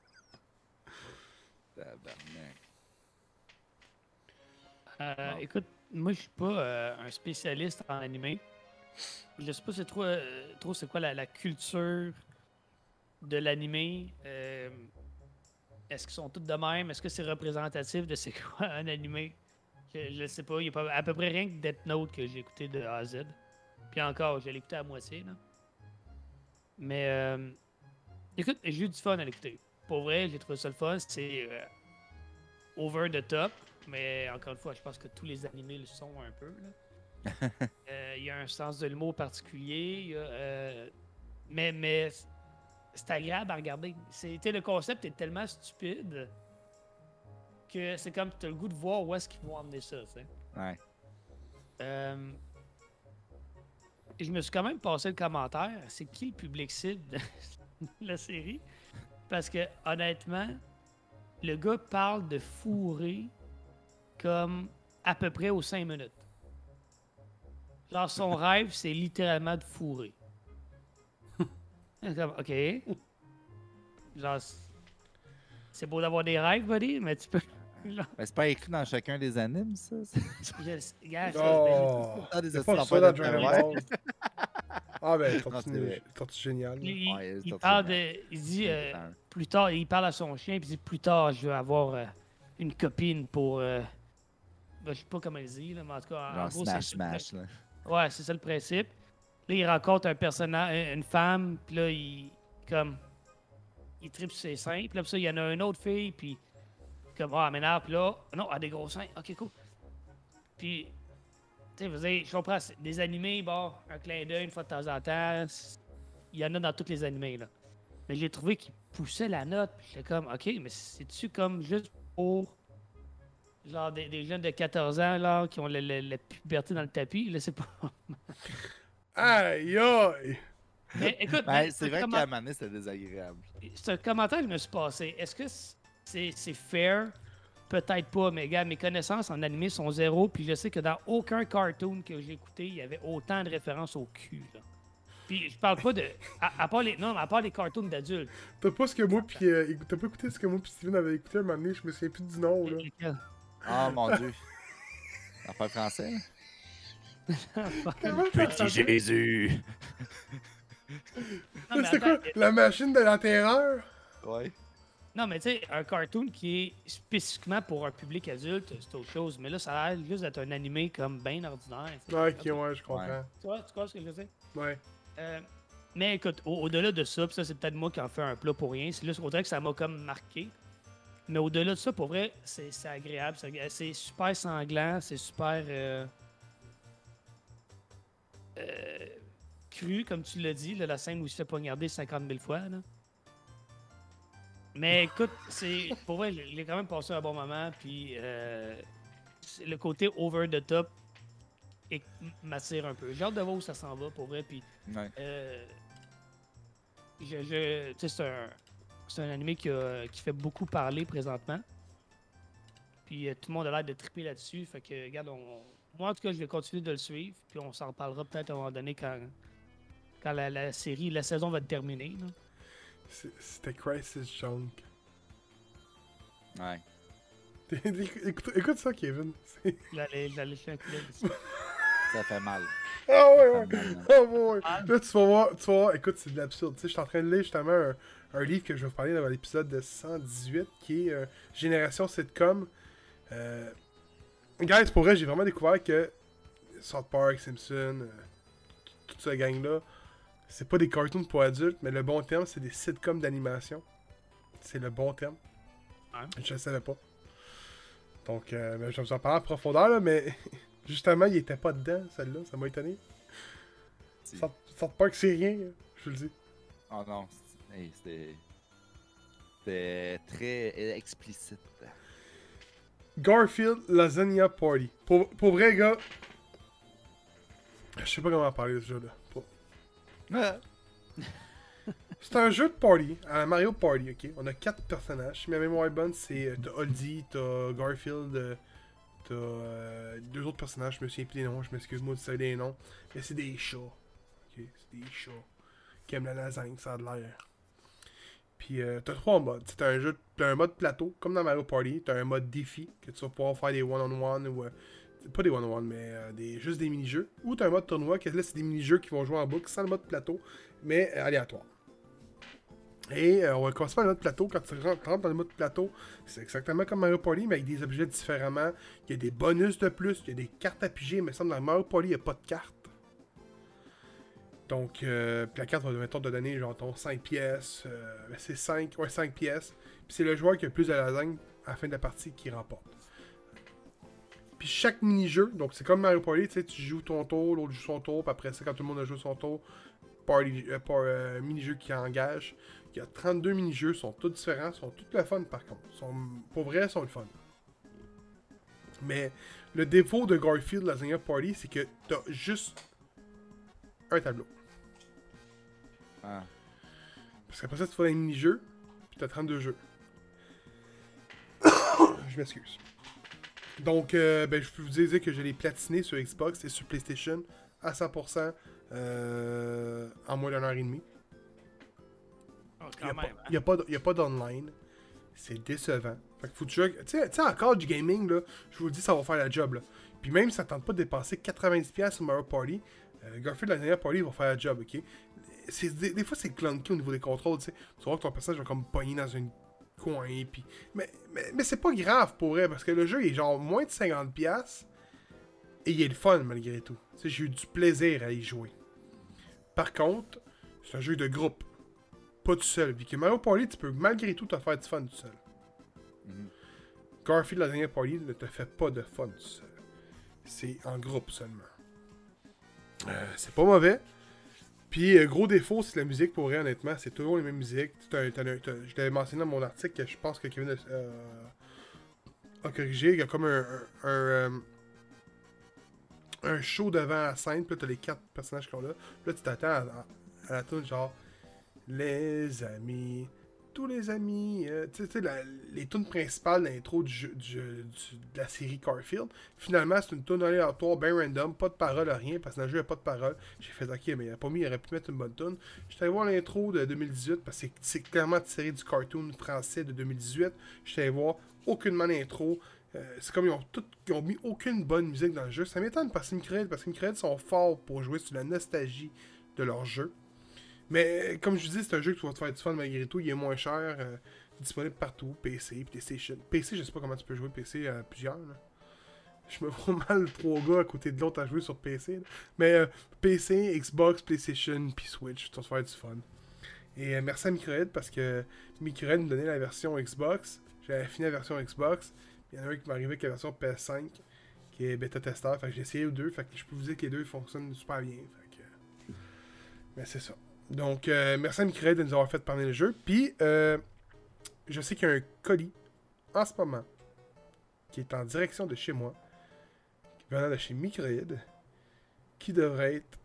Tabarnak. Euh. Écoute, moi, je suis pas euh, un spécialiste en animé. Je sais pas c'est trop, euh, trop c'est quoi la, la culture de l'animé. Euh, Est-ce qu'ils sont tous de même? Est-ce que c'est représentatif de c'est quoi un animé? Je, je sais pas. Il y a pas, à peu près rien que Death Note que j'ai écouté de A à Z. Puis encore, je l'ai écouté à moitié. Là. Mais euh, écoute, j'ai eu du fun à l'écouter. Pour vrai, j'ai trouvé ça le fun. C'est euh, over the top. Mais encore une fois, je pense que tous les animés le sont un peu. <laughs> Euh, Il y a un sens de l'humour particulier. il y a, euh, mais mais c'est agréable à regarder. Sais, le concept est tellement stupide que c'est comme tu as le goût de voir où est-ce qu'ils vont emmener ça. tu sais. Ouais. Euh, et je me suis quand même passé le commentaire. C'est qui le public cible de <laughs> la série? Parce que honnêtement, le gars parle de fourrer comme à peu près aux 5 minutes. Genre son <laughs> rêve, c'est littéralement de fourrer. <laughs> comme, ok. Genre, c'est- c'est beau d'avoir des rêves, buddy, mais tu peux. <laughs> Mais c'est pas écrit dans chacun des animes, ça? <laughs> Je- Oh, Ah, c'est pas ça dans Dragon. Ball. Ah ben, tortue, géniale. Il, Ouais, parle de. Il dit euh, plus tard, il parle à son chien, puis il dit plus tard, je veux avoir euh, une copine pour. euh, ben, je sais pas comment il dit, là, mais en tout cas, en gros, Smash c'est- Smash, là. Ouais, c'est ça le principe. Là, il rencontre un personnage, une femme, puis là, il. Comme. Il tripe sur ses seins, puis là, ça, il y en a une autre fille, puis. Comme, ah, m'énerve, puis là. Non, elle a des gros seins, ok, cool. Puis. Tu sais, je comprends, c'est des animés, bon, un clin d'œil une fois de temps en temps. c'est- Il y en a dans tous les animés, là. Mais j'ai trouvé qu'il poussait la note, puis j'étais comme, ok, mais c'est-tu comme juste pour. Genre des, des jeunes de 14 ans, là, qui ont la, puberté dans le tapis, là, c'est pas. <laughs> Aïe aïe! Mais écoute, Ben, mais c'est ce vrai comment- qu'à un moment donné, c'était désagréable. ce commentaire que je me suis passé, est-ce que c'est c'est fair? Peut-être pas, mais gars, mes connaissances en animé sont zéro, puis je sais que dans aucun cartoon que j'ai écouté, il y avait autant de références au cul. Là. Puis je parle pas de. À, à part les, non, à part les cartoons d'adultes. T'as pas ce que moi pis. euh, T'as pas écouté ce que moi pis Steven avait écouté un moment donné, je me souviens plus du nom là. Ah, mon Dieu. L'affaire français? Comment ça s'appelle? Jésus! Attends, quoi? La machine de la terreur? Ouais. Non, mais tu sais, un cartoon qui est spécifiquement pour un public adulte, c'est autre chose. Mais là, ça a l'air juste d'être un animé comme bien ordinaire. Ouais, ok, ouais, je comprends. Tu vois, tu vois ce que je veux dire? Ouais. Euh, mais écoute, au- au-delà de ça, pis ça c'est peut-être moi qui en fais un plat pour rien, c'est là, on dirait que ça m'a comme marqué. Mais au-delà de ça, pour vrai, c'est agréable. c'est super sanglant, c'est super euh, euh, cru, comme tu l'as dit, là, la scène où il se fait poignarder 50 000 fois. Là. Mais écoute, c'est pour vrai, j'ai j'ai quand même passé un bon moment. Puis euh, le côté over the top m'attire un peu. J'ai hâte de voir où ça s'en va, pour vrai. Puis Ouais. euh, je, je- c'est un, c'est un animé qui, a- qui fait beaucoup parler présentement. Puis euh, tout le monde a l'air de triper là-dessus. Fait que, regarde, on- moi en tout cas, je vais continuer de le suivre. Puis on s'en reparlera peut-être à un moment donné quand, quand la, la série, la saison va être terminée. là. C'était Crisis Junk. Ouais. <laughs> écoute, écoute ça, Kevin. J'allais j'allais jeter un dessus. Ça fait mal. Ah ouais, ouais. mal, hein. Oh boy! Là, tu vas voir, tu vas voir, écoute, c'est de l'absurde. Tu sais, je suis en train de lire justement un, un livre que je vais vous parler dans l'épisode de 118 qui est euh, Génération Sitcom. Euh, guys, pour vrai, j'ai vraiment découvert que South Park, Simpson, euh, toute cette gang-là, c'est pas des cartoons pour adultes, mais le bon terme, c'est des sitcoms d'animation. C'est le bon terme. Je le savais pas. Donc, euh, ben, je vais vous en parler en profondeur, là, mais <laughs> justement, il était pas dedans, celle-là, ça m'a étonné. South South Park, c'est rien. Je vous le dis. Oh non, c'était. C'était très explicite. Garfield Lasagna Party. Pour, pour vrai, gars. Je sais pas comment parler de ce jeu-là. C'est un jeu de party, à la Mario Party, ok? On a quatre personnages. Ma mémoire est bonne, c'est. euh, T'as Oldie, t'as Garfield, euh, t'as euh, deux autres personnages, je me souviens plus des noms, je m'excuse moi de ça des noms. Mais c'est des chats. Ok? C'est des chats. Qui aiment la lasagne, ça a de l'air. Puis euh, t'as trois modes. C'est un jeu, t'as un mode plateau, comme dans Mario Party. T'as un mode défi, que tu vas pouvoir faire des one-on-one ou. euh, pas des one-on-one, mais euh, des, juste des mini-jeux. Ou t'as un mode tournoi, que là, c'est des mini-jeux qui vont jouer en boucle sans le mode plateau, mais euh, aléatoire. Et euh, on va commencer par le mode plateau. Quand tu rentres dans le mode plateau, c'est exactement comme Mario Party, mais avec des objets différemment. Il y a des bonus de plus, il y a des cartes à piger, mais ça, dans Mario Party, il n'y a pas de carte. Donc, la carte va te donner genre ton 5 pièces. ben, c'est 5, ouais, 5 pièces. Puis c'est le joueur qui a plus de lasagne à la fin de la partie qui remporte. Puis chaque mini-jeu, donc c'est comme Mario Party, tu sais, tu joues ton tour, l'autre joue son tour, puis après ça, quand tout le monde a joué son tour, party, euh, par- euh, mini-jeu qui engage. Il y a 32 mini-jeux, sont tous différents, sont tous le fun par contre. Sont, pour vrai, sont le fun. Mais le défaut de Garfield Lasagna Party, c'est que t'as juste un tableau. ah. Parce qu'après ça, tu fais un mini-jeu, puis t'as 32 jeux. <coughs> je m'excuse. Donc, euh, ben, je peux vous dire que je l'ai platiné sur Xbox et sur PlayStation à 100% euh, en moins d'une heure et demie. Oh, Il n'y a, hein. a pas d'online. C'est décevant. Fait que faut que tu sais, encore du gaming, là, je vous le dis, ça va faire la job. Là. Puis même si ça tente pas de dépenser 90$ sur Mario Party, euh, Garfield la dernière Party va faire la job, ok? Des, des fois, c'est clunky au niveau des contrôles, tu sais. Tu vois que ton personnage va comme pogner dans un coin, puis... Mais, mais, mais c'est pas grave pour vrai, parce que le jeu est genre moins de 50$, et il est le fun malgré tout. J'ai eu du plaisir à y jouer. Par contre, c'est un jeu de groupe pas tout seul. Puis que Mario Party, tu peux malgré tout te faire du fun tout seul. Mhm. Garfield, la dernière Party, ne te fait pas de fun tout seul. C'est en groupe seulement. Euh, c'est pas mauvais. Puis, euh, gros défaut, c'est la musique pour vrai, honnêtement. C'est toujours les mêmes musiques. Je l'avais mentionné dans mon article que je pense que Kevin a, euh, a corrigé. Il y a comme un. euh, un show devant la scène, puis là, t'as les quatre personnages sont là. Puis là, tu t'attends à, à la tune genre Les amis, tous les amis. euh, tu sais- les tunes principales d'intro du, du, du- de la série Carfield. Finalement, c'est une tune aléatoire, bien random, pas de parole, rien, parce que dans le jeu, il n'y a pas de parole. J'ai fait ok, mais il a pas mis, il aurait pu mettre une bonne tune. J'étais allé voir l'intro de 2018, parce que c'est- clairement tiré du cartoon français de 2018. J'étais allé voir aucunement l'intro. Euh, c'est comme ils ont, ils ont mis aucune bonne musique dans le jeu. Ça m'étonne parce que Microïd, parce que Microïd sont forts pour jouer sur la nostalgie de leur jeu. Mais euh, comme je vous dis, c'est un jeu que tu vas te faire du fun malgré tout. Il est moins cher, euh, disponible partout, PC, PlayStation. PC, je sais pas comment tu peux jouer PC à plusieurs. là. Je me <laughs> vois mal trois gars à côté de l'autre à jouer sur PC. Mais euh, PC, Xbox, PlayStation, puis Switch, tu vas te faire du fun. Et euh, merci à Microïd parce que Microïd me donnait la version Xbox. J'avais fini la version Xbox. Il y en a un qui m'arrivait avec la version PS5 qui est bêta testeur. Fait que j'ai essayé les deux. Fait que je peux vous dire que les deux fonctionnent super bien. Mais c'est ça. Donc, euh, merci à Microïd de nous avoir fait parler le jeu. Puis, euh, je sais qu'il y a un colis en ce moment qui est en direction de chez moi, venant de chez Microïd, qui devrait être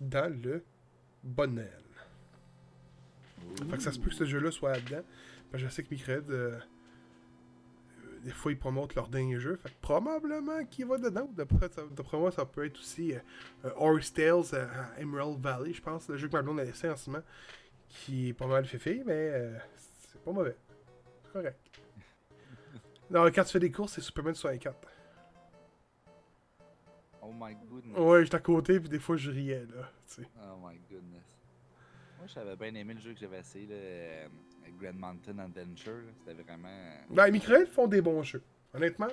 dans le bon Noël. Fait que ça se peut que ce jeu-là soit là-dedans. Je sais que euh, des fois, ils promotent leur dernier jeu. Fait que probablement qu'il va dedans. D'après moi, ça peut être aussi euh, euh, Horse Tales euh, à Emerald Valley, je pense. Le jeu que ma blonde a laissé en ce moment. Qui est pas mal féfé, mais euh, c'est pas mauvais. C'est correct. <laughs> Non, quand tu fais des courses, c'est Superman 64. Oh my goodness. Ouais, j'étais à côté, puis des fois, je riais, là. Oh my goodness. Moi, j'avais bien aimé le jeu que j'avais essayé, là, Grand Mountain Adventure. C'était vraiment. Ben, Microïd font des bons jeux. Honnêtement,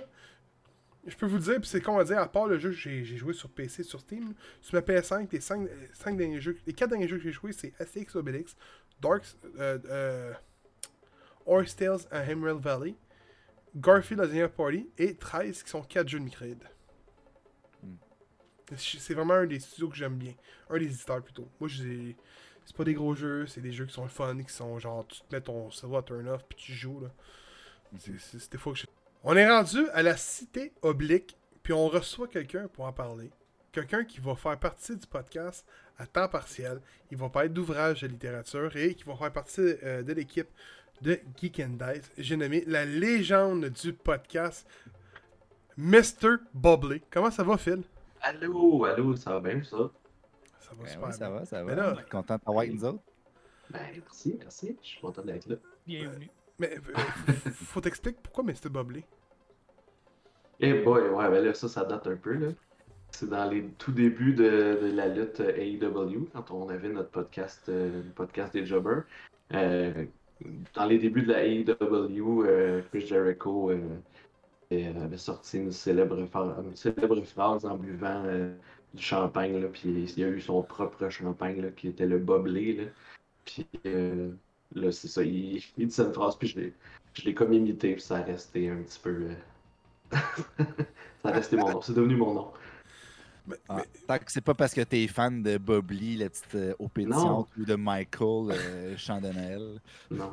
je peux vous dire, puis c'est con à dire, à part le jeu que j'ai joué sur PC, sur Steam, sur ma PS5, les 5, derniers jeux, les 4 derniers jeux que j'ai joués, c'est Asterix Obelix, Dark, euh, euh, Tales à Emerald Valley, Garfield à Dinner Party et 13 qui sont 4 jeux de Microïd. Hmm. C'est vraiment un des studios que j'aime bien. Un des éditeurs plutôt. Moi, j'ai. C'est pas des gros jeux, c'est des jeux qui sont fun, qui sont genre, tu te mets ton cerveau à turn off puis tu joues, là. C'est- C'était fois que je... On est rendu à la cité oblique, puis on reçoit quelqu'un pour en parler. Quelqu'un qui va faire partie du podcast à temps partiel. Il va parler d'ouvrages de littérature et qui va faire partie euh, de l'équipe de Geek and Dice. J'ai nommé la légende du podcast, Mr. Bobley. Comment ça va, Phil? Allô, allô, ça va bien, ça? Ça va Ben super oui, ça bien. va, ça Mais va. là- Content de t'avoir avec nous autres. Ben, merci, merci. Je suis content d'être là. Bienvenue. Mais euh, f- faut t'expliquer pourquoi Mr. Bobley. Eh boy, ouais, ben là, ça, ça date un peu, là. C'est dans les tout débuts de, de la lutte euh, AEW, quand on avait notre podcast, euh, le podcast des Jobbers. Euh, dans les débuts de la AEW, euh, Chris Jericho euh, euh, avait sorti une célèbre, une célèbre phrase en buvant euh, du champagne, là, puis il a eu son propre champagne, là, qui était le Boblé, là. Puis euh, là, c'est ça, il, il dit cette phrase, puis je l'ai, je l'ai comme imité, puis ça a resté un petit peu... euh, <laughs> ça a resté mon nom, c'est devenu mon nom. Mais- Ah, mais- tant que c'est pas parce que t'es fan de Bob Lee, la petite euh, ou de Michael, euh, Noël. Non,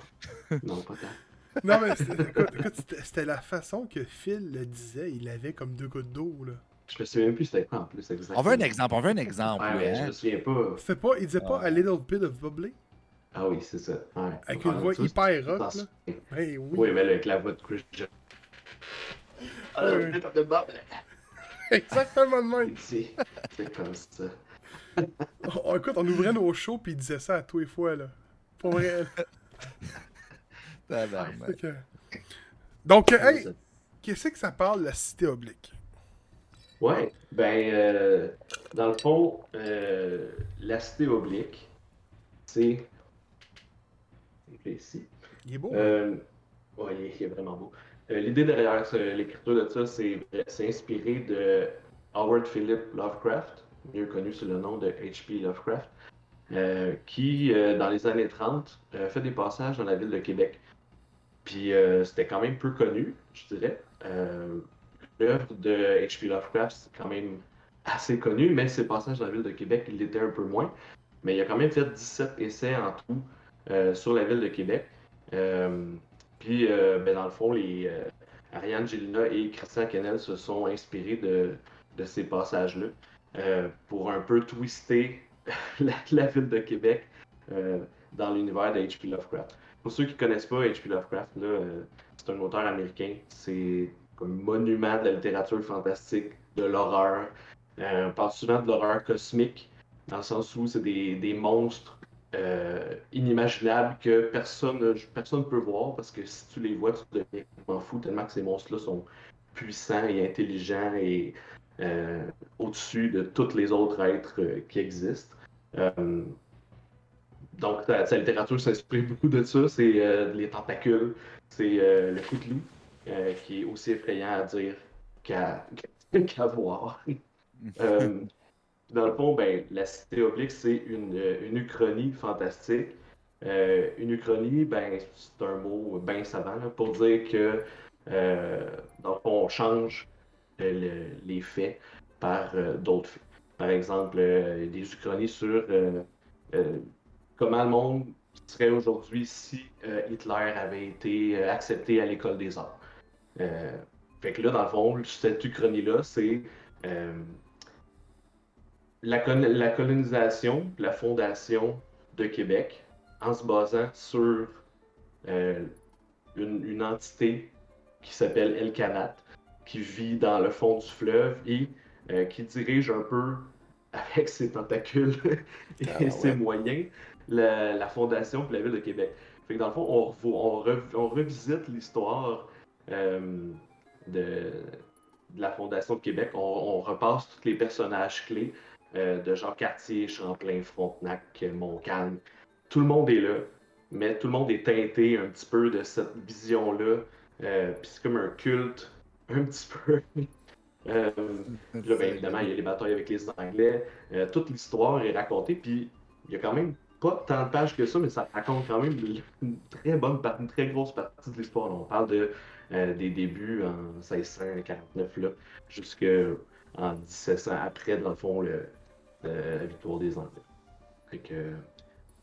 non, pas tant. non, mais c'était- <laughs> écoute, écoute, c'était c'était la façon que Phil le disait. Il avait comme deux gouttes d'eau, là. Je me souviens même plus c'était quoi en plus exactement. On veut un exemple, on veut un exemple. Ouais, oui, mais je me souviens pas. C'était pas, il disait pas Ah. A Little Bit of Bubbly? Ah oui, c'est ça. Ouais. Avec Ouais, une voix hyper rock, là? Hey, oui. Oui, mais là, avec la voix de Chris Jericho. <laughs> Ah, Ouais. de Bob, Exactement de même. C'est comme ça. <laughs> Oh, écoute, on ouvrait nos shows puis il disait ça à tous les fois, là. Pour vrai. <laughs> Tabarnak. Que- Donc, hey, qu'est-ce que ça parle, la cité oblique? Ouais, ben, euh, dans le fond, euh, la cité oblique, c'est. ici. Il est beau. Euh, ouais, il est, il est vraiment beau. Euh, L'idée derrière l'écriture de ça, c'est c'est inspiré de Howard Philip Lovecraft, mieux connu sous le nom de H.P. Lovecraft, euh, qui, dans les années 30, euh, fait des passages dans la ville de Québec. Puis c'était quand même peu connu, je dirais. L'œuvre de H.P. Lovecraft, c'est quand même assez connu, mais ses passages dans la ville de Québec, il l'était un peu moins. Mais il a quand même fait 17 essais en tout euh, sur la ville de Québec. Euh, puis, euh, ben, dans le fond, les, Ariane Gélina et Christian Kennel se sont inspirés de, ces passages-là pour un peu twister <laughs> la, ville de Québec dans l'univers de H.P. Lovecraft. Pour ceux qui ne connaissent pas H.P. Lovecraft, c'est un auteur américain. C'est comme monument de la littérature fantastique, de l'horreur. Euh, on parle souvent de l'horreur cosmique, dans le sens où c'est des, des monstres euh, inimaginables que personne ne personne peut voir parce que si tu les vois, tu deviens complètement fou tellement que ces monstres-là sont puissants et intelligents et euh, au-dessus de tous les autres êtres euh, qui existent. Donc, sa, littérature s'inspire beaucoup de ça. C'est les tentacules, c'est le Cthulhu, euh, qui est aussi effrayant à dire qu'à <laughs> voir. <laughs> Euh, dans le fond, ben, la cité oblique, c'est une, euh, une uchronie fantastique. Euh, une uchronie, ben, c'est un mot bien savant là, pour dire que, dans le fond, on change le- les faits par d'autres faits. Par exemple, des uchronies sur comment le monde serait aujourd'hui si Hitler avait été accepté à l'école des arts. Euh, fait que là, dans le fond, cette uchronie-là, c'est euh, la, la colonisation, la fondation de Québec en se basant sur euh, une, une entité qui s'appelle El Kanat, qui vit dans le fond du fleuve et euh, qui dirige un peu <laughs> avec ses tentacules <laughs> et Ah ouais. ses moyens la, la fondation de la ville de Québec. Fait que dans le fond, on, on, rev- on revisite l'histoire de, de la fondation de Québec. On, on repasse tous les personnages clés euh, de Jean Cartier, Champlain, Frontenac, Montcalm. Tout le monde est là, mais tout le monde est teinté un petit peu de cette vision-là. Euh, Puis c'est comme un culte, <laughs> un petit peu. Euh, <laughs> là, ben, évidemment, il y a les batailles avec les Anglais. Euh, toute l'histoire est racontée, puis il y a quand même pas tant de pages que ça, mais ça raconte quand même une très bonne partie, une très grosse partie de l'histoire. On parle de, euh, des débuts en 1649, là, jusqu'en 1700, après, dans le fond, le, le- la victoire des Anglais. Fait que,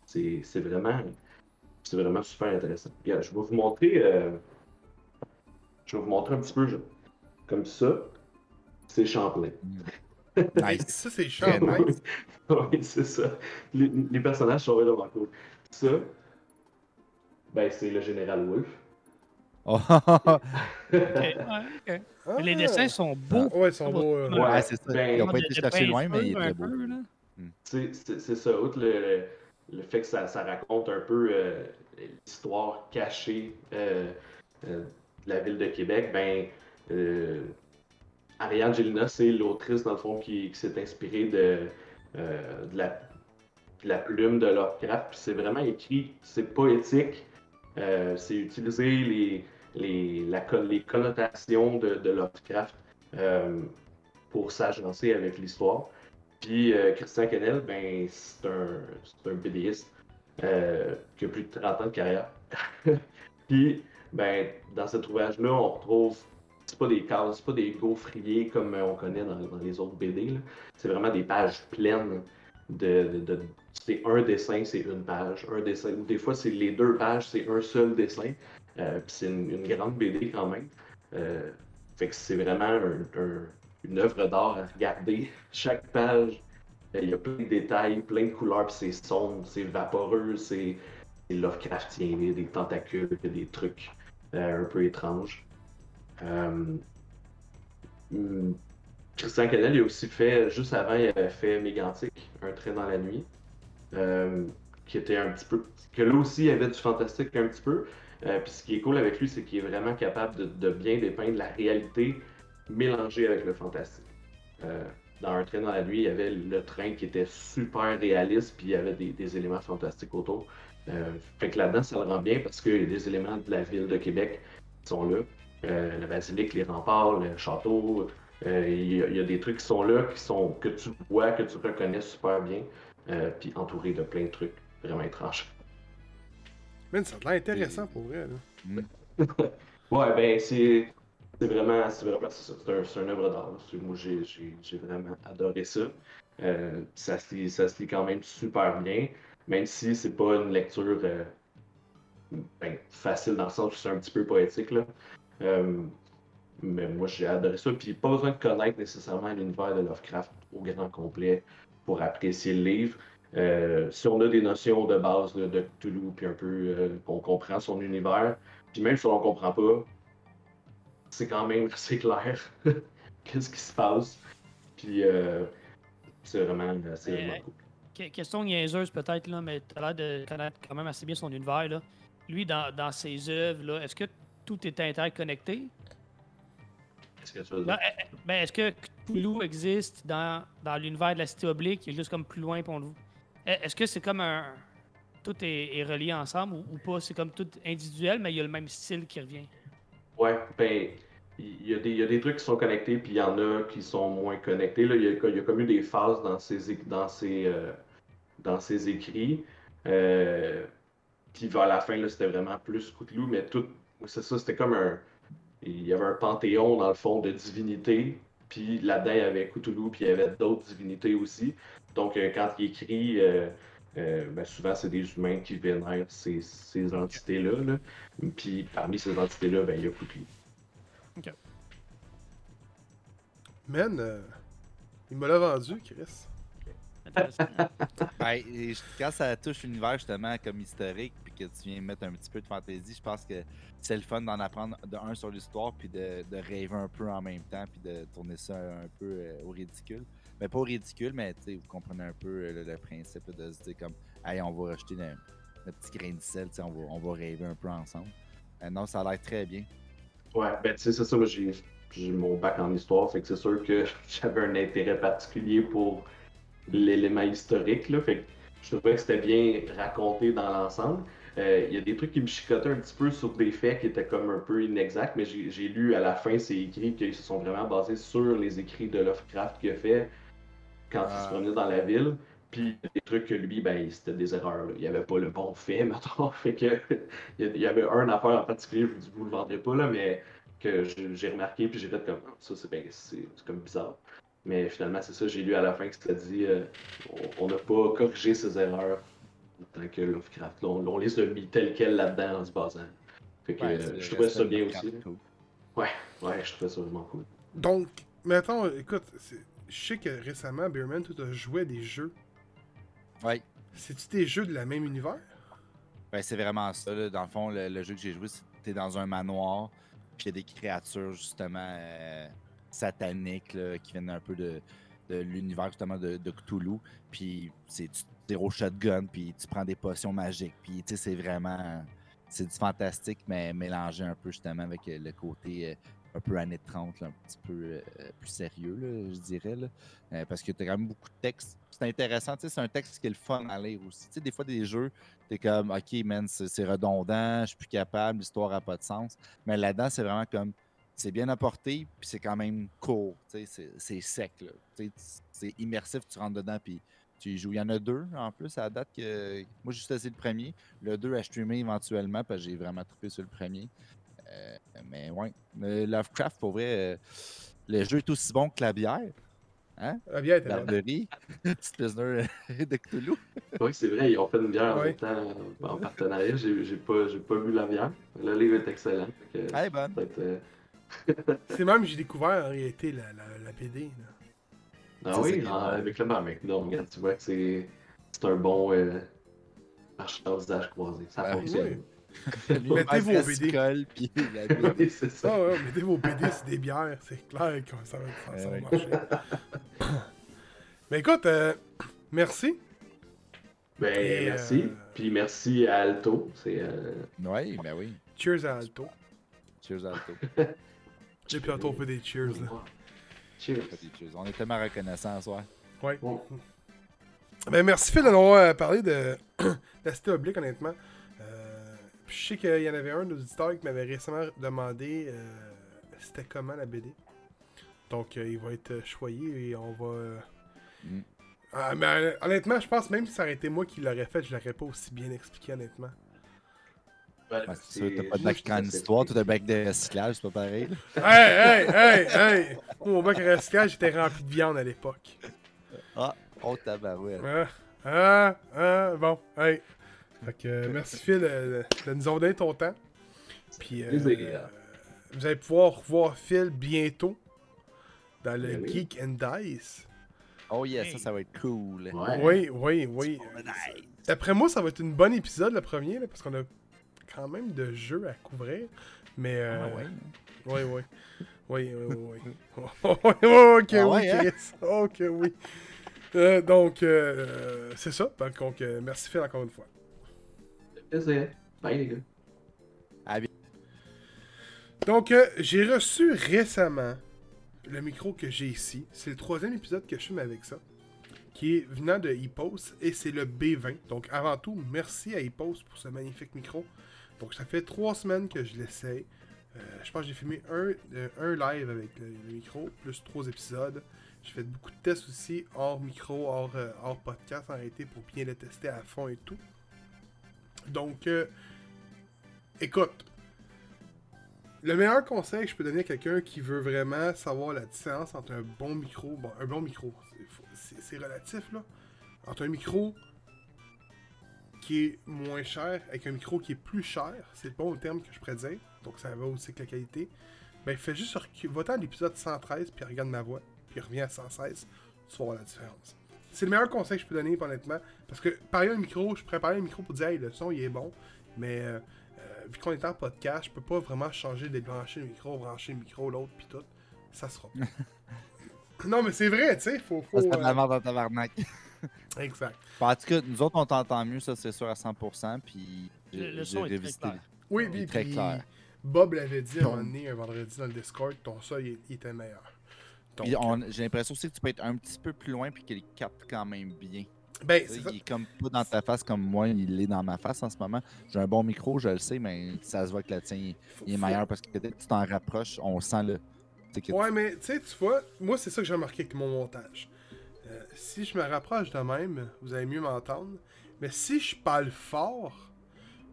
C'est c'est vraiment, c'est vraiment super intéressant. Regarde, je vais vous montrer, euh, je vais vous montrer un petit peu je- comme ça. C'est Champlain. <laughs> Nice. Ça, c'est nice. oui, c'est ça. Les, les personnages sont vraiment cool. Ça, ben, c'est le général Wolfe. Oh, Ok, ouais, ok. Ah. Les dessins sont beaux. Ouais, ils sont beaux. euh. Ouais. ouais, c'est ça. Ben, Ils n'ont pas été de chercher loin, mais il est peinture, très un beau. peu, là. C'est ça, outre le, le, le fait que ça, ça raconte un peu euh, l'histoire cachée euh, euh, de la ville de Québec, ben, euh, Ariane Gélina, c'est l'autrice, dans le fond, qui, qui s'est inspirée de, euh, de, la, de la plume de Lovecraft. Puis c'est vraiment écrit, c'est poétique, euh, c'est utiliser les, les, les connotations de, Lovecraft euh, pour s'agencer avec l'histoire. Puis euh, Christian Kennel, ben, c'est un, un BDiste euh, qui a plus de 30 ans de carrière. <laughs> Puis, ben, dans cet ouvrage-là, on retrouve, c'est pas des cases, c'est pas des gaufriers comme on connaît dans, les autres BD. C'est vraiment des pages pleines de. de- c'est un dessin, c'est une page. Un dessin, des fois, c'est les deux pages, c'est un seul dessin. Euh, c'est une, grande BD quand même. Euh, fait que c'est vraiment un- un- une œuvre d'art à regarder. <laughs> Chaque page, euh, il y a plein de détails, plein de couleurs, c'est sombre, c'est vaporeux, c'est Lovecraftien, il y a des tentacules, des trucs un peu étranges. Christian Canel, il a aussi fait, juste avant, il avait fait Mégantic, Un trait dans la nuit, qui était un petit peu. que là aussi, il y avait du fantastique un petit peu. Euh, puis ce qui est cool avec lui, c'est qu'il est vraiment capable de, bien dépeindre la réalité mélangée avec le fantastique. Euh, dans Un train dans la nuit, il y avait le train qui était super réaliste, puis il y avait des, éléments fantastiques autour. Euh, fait que là-dedans, ça le rend bien parce a des éléments de la ville de Québec sont là. La basilique, les remparts, le château. Il y, a- des trucs qui sont là, qui sont, que tu vois, que tu reconnais super bien, puis entouré de plein de trucs vraiment étranges. Ça a l'air intéressant pour vrai. Là. <laughs> Ouais, ben c'est c'est vraiment, c'est un, œuvre d'art. Moi, j'ai vraiment adoré ça. Euh, ça, se lit, ça se lit quand même super bien, même si c'est pas une lecture euh, ben, facile dans le sens où c'est un petit peu poétique. Là. Euh, mais moi, j'ai adoré ça. Puis pas besoin de connaître nécessairement l'univers de Lovecraft au grand complet pour apprécier le livre. Euh, si on a des notions de base là, de Cthulhu, puis un peu euh, qu'on comprend son univers, puis même si on ne comprend pas, c'est quand même <laughs> assez clair <laughs> qu'est-ce qui se passe. Puis euh, c'est vraiment, Mais- vraiment cool. Que- Question niaiseuse peut-être, là, mais tu as l'air de connaître quand même assez bien son univers. Là. Lui, dans, dans ses œuvres, là, est-ce que tout est interconnecté? Que Ben, dire? eh, eh, ben, est-ce que Cthulhu existe dans, dans l'univers de la cité oblique, qui est juste comme plus loin pour nous? Eh, Est-ce que c'est comme un. Tout est, relié ensemble ou, pas? C'est comme tout individuel, mais il y a le même style qui revient. Ouais, ben, il y, a des- y a des trucs qui sont connectés, puis il y en a qui sont moins connectés. Il, y a, y a comme eu des phases dans ses, dans euh, dans écrits. Euh, puis vers la fin, c'était vraiment plus Cthulhu, mais tout, c'est ça, c'était comme un. Il y avait un panthéon, dans le fond, de divinités. Puis là-dedans, il y avait Cthulhu, puis il y avait d'autres divinités aussi. Donc, euh, quand il écrit, euh, euh, ben, souvent, c'est des humains qui vénèrent ces, ces entités-là. là. Puis parmi ces entités-là, ben, il y a Cthulhu. Man, euh, il me l'a vendu, Chris. <laughs> Ben, quand ça touche l'univers justement comme historique, que tu viens mettre un petit peu de fantaisie, je pense que c'est le fun d'en apprendre de un sur l'histoire, puis de, rêver un peu en même temps, puis de tourner ça un peu euh, au ridicule. Mais pas au ridicule, mais vous comprenez un peu euh, le, principe de se dire comme, hey, on va rajouter le, le petit grain de sel, on va, on va rêver un peu ensemble. Euh, non, ça a l'air très bien. Ouais, ben tu sais, c'est ça, j'ai mon bac en histoire, fait que c'est sûr que <laughs> j'avais un intérêt particulier pour l'élément historique, là, fait que je trouvais que c'était bien raconté dans l'ensemble. Euh, Il y a des trucs qui me chicotaient un petit peu sur des faits qui étaient comme un peu inexacts, mais j'ai lu à la fin ces écrits qui se sont vraiment basés sur les écrits de Lovecraft qu'il a fait quand il se Ah. promenait dans la ville. Puis des trucs que lui, ben, c'était des erreurs. là. Il n'y avait pas le bon fait, <laughs> mettons. Fait que il y avait un affaire en particulier, je vous vous le vendrez pas, là, mais que j'ai remarqué, puis j'ai fait comme, Ah, ça, c'est ben, c'est- c'est comme bizarre. Mais finalement, c'est ça, j'ai lu à la fin que c'était dit, euh, on- on n'a pas corrigé ses erreurs tant que Lovecraft. Là, on, on les a mis tel quel là-dedans en se basant. Fait que Ouais, euh, je le trouvais ça bien aussi. Ouais, ouais, je trouvais ça vraiment cool. Donc, mettons, écoute, c'est- je sais que récemment, Beerman, tu as joué à des jeux. Ouais. C'est-tu des jeux de la même univers? Ben, c'est vraiment ça. là. Dans le fond, le, le jeu que j'ai joué, c'était dans un manoir. Puis il y a des créatures, justement, euh, sataniques, là, qui viennent un peu de, de l'univers, justement, de, de Cthulhu. Puis c'est zéro shotgun, puis tu prends des potions magiques. Puis, tu sais, c'est vraiment. C'est du fantastique, mais mélangé un peu, justement, avec euh, le côté. euh, un peu années 30, là, un petit peu euh, plus sérieux, là, je dirais. Là. Parce que tu as quand même beaucoup de textes. C'est intéressant, tu c'est un texte qui est le fun à lire aussi. Tu sais, des fois, des jeux, t'es comme, OK, man, c'est redondant, je suis plus capable, l'histoire n'a pas de sens. Mais là-dedans, c'est vraiment comme, c'est bien apporté, puis c'est quand même court, tu c'est- sec. Tu C'est immersif, tu rentres dedans, puis tu y joues. Il y en a deux, en plus, à la date que. Moi, j'ai juste essayé le premier. Le 2 à streamer éventuellement, parce que j'ai vraiment trippé sur le premier. Euh, mais ouais. Mais Lovecraft, pour vrai, euh, le jeu est aussi bon que la bière. Hein? La bière était bonne. Barberie. <laughs> Petite Pilsner de Cthulhu. Oui, c'est vrai, ils ont fait une bière en même temps en partenariat. J'ai j'ai pas, j'ai pas bu la bière. Le livre est excellent. que bonne. euh, <laughs> C'est même que j'ai découvert en réalité la, la, la BD. là. Ah oui, avec le même regarde, tu vois que c'est c'est un bon euh, marchandisage croisé. Ça Ah oui. fonctionne. <laughs> Mettez vos BD. Scroll, puis la. <laughs> Oui, c'est ça. Ah ouais, mettez vos BD, c'est des bières. C'est clair que ça va, ça, ça va Ouais. marcher. Mais écoute, euh, merci. Ben, Et, merci. euh, Puis merci à Alto. C'est euh, Oui, ben oui. Cheers à Alto. Cheers, Alto. Depuis tantôt, on fait des cheers. Là. Cheers. Cheers. On est tellement reconnaissants ce soir. Ouais. Bon. Ben, merci Phil d'avoir euh, parlé de <clears throat> la cité oblique, honnêtement. Euh, je sais qu'il y en avait un de nos auditeurs qui m'avait récemment demandé euh, c'était comment la BD. Donc, euh, il va être choyé et on va. euh, Mm. Ah, mais euh, honnêtement, je pense même si ça aurait été moi qui l'aurais fait, je l'aurais pas aussi bien expliqué, honnêtement. Ouais, que ça, t'as pas de bac c'est- t'as un bac de recyclage, c'est pas pareil. <laughs> hey, hey, hey, hey! Mon bac à recyclage était rempli de viande à l'époque. Ah, oh tabarouette. Ah, ah, ah, bon, hey. Fait que euh, merci Phil euh, de nous avoir donné ton temps. Puis euh, vous allez pouvoir revoir Phil bientôt dans le Ben oui. Geek and Dice. Oh yes, ça, ça va être cool. Ouais. Oui, oui, oui. D'après moi, ça va être une bonne épisode, le premier, là, parce qu'on a quand même de jeux à couvrir. Mais. Euh, Ah ouais. Oui, oui. Oui, oui, oui. oui. <laughs> <laughs> ok, Ah oui, hein? Chris. Ok, oui. Euh, donc, euh, c'est ça. Donc, euh, merci Phil encore une fois. Plaisir. Bye les gars. Donc, euh, j'ai reçu récemment le micro que j'ai ici. C'est le troisième épisode que je filme avec ça. Qui est venant de Hippos et c'est le B20. Donc, avant tout, merci à Hippos pour ce magnifique micro. Donc, ça fait trois semaines que je l'essaye. Euh, je pense que j'ai filmé un, euh, un live avec le, micro, plus trois épisodes. J'ai fait beaucoup de tests aussi, hors micro, hors, euh, hors podcast en réalité, pour bien le tester à fond et tout. Donc, écoute, le meilleur conseil que je peux donner à quelqu'un qui veut vraiment savoir la différence entre un bon micro, bon, un bon micro, c'est relatif là, entre un micro qui est moins cher avec un micro qui est plus cher, c'est le bon terme que je pourrais dire, donc ça va aussi avec la qualité, ben fais juste recu- va-t'en à l'épisode 113 puis regarde ma voix, puis reviens à 116, tu vas voir la différence. C'est le meilleur conseil que je peux donner honnêtement, parce que pareil un micro, je préparais un micro pour dire hey, le son il est bon, mais euh, euh, vu qu'on est en podcast, je peux pas vraiment changer, débrancher le micro, brancher le micro, l'autre, puis tout. Ça sera <laughs> non, mais c'est vrai, tu sais, faut. faut Ça, la euh, merde dans tabarnak. <laughs> Exact. En tout cas, nous autres, on t'entend mieux, ça, c'est sûr, à 100%. Puis Le, le j'ai son est très revisité. clair. Oui, puis, très puis clair. Bob l'avait dit à un donné, un vendredi dans le Discord, ton son, il, il était meilleur. Donc, on- j'ai l'impression aussi que tu peux être un petit peu plus loin puis qu'il capte quand même bien. ben, ça. Il est comme pas dans ta face comme moi, il est dans ma face en ce moment. J'ai un bon micro, je le sais, mais ça se voit que le tien il- est faut- meilleur parce que dès que tu t'en rapproches, on sent le. Ouais, mais tu sais, tu vois, moi, c'est ça que j'ai remarqué avec mon montage. Euh, si je me rapproche de même, vous allez mieux m'entendre. Mais si je parle fort,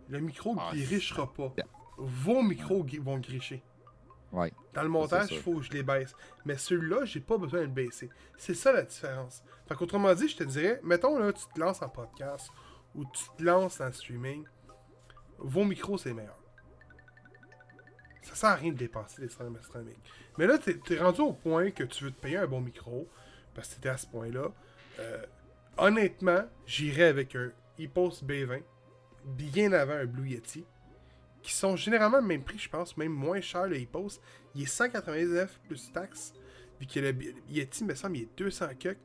le micro Ah, grichera pas. Yeah. Vos micros vont gricher. Ouais. Dans le montage, il faut que je les baisse. Mais celui-là, j'ai pas besoin de le baisser. C'est ça la différence. Fait qu'autrement dit, je te dirais, mettons là, tu te lances en podcast où tu te lances le streaming, vos micros, c'est meilleur. Ça sert à rien de dépenser les streaming. streaming. Mais là, t'es es rendu au point que tu veux te payer un bon micro, parce que t'étais à ce point-là. Euh, honnêtement, j'irais avec un EPOS B20, bien avant un Blue Yeti, qui sont généralement le même prix, je pense, même moins cher le EPOS. Il est 199 plus taxes, vu que le Yeti, me semble, il est 200 cucks.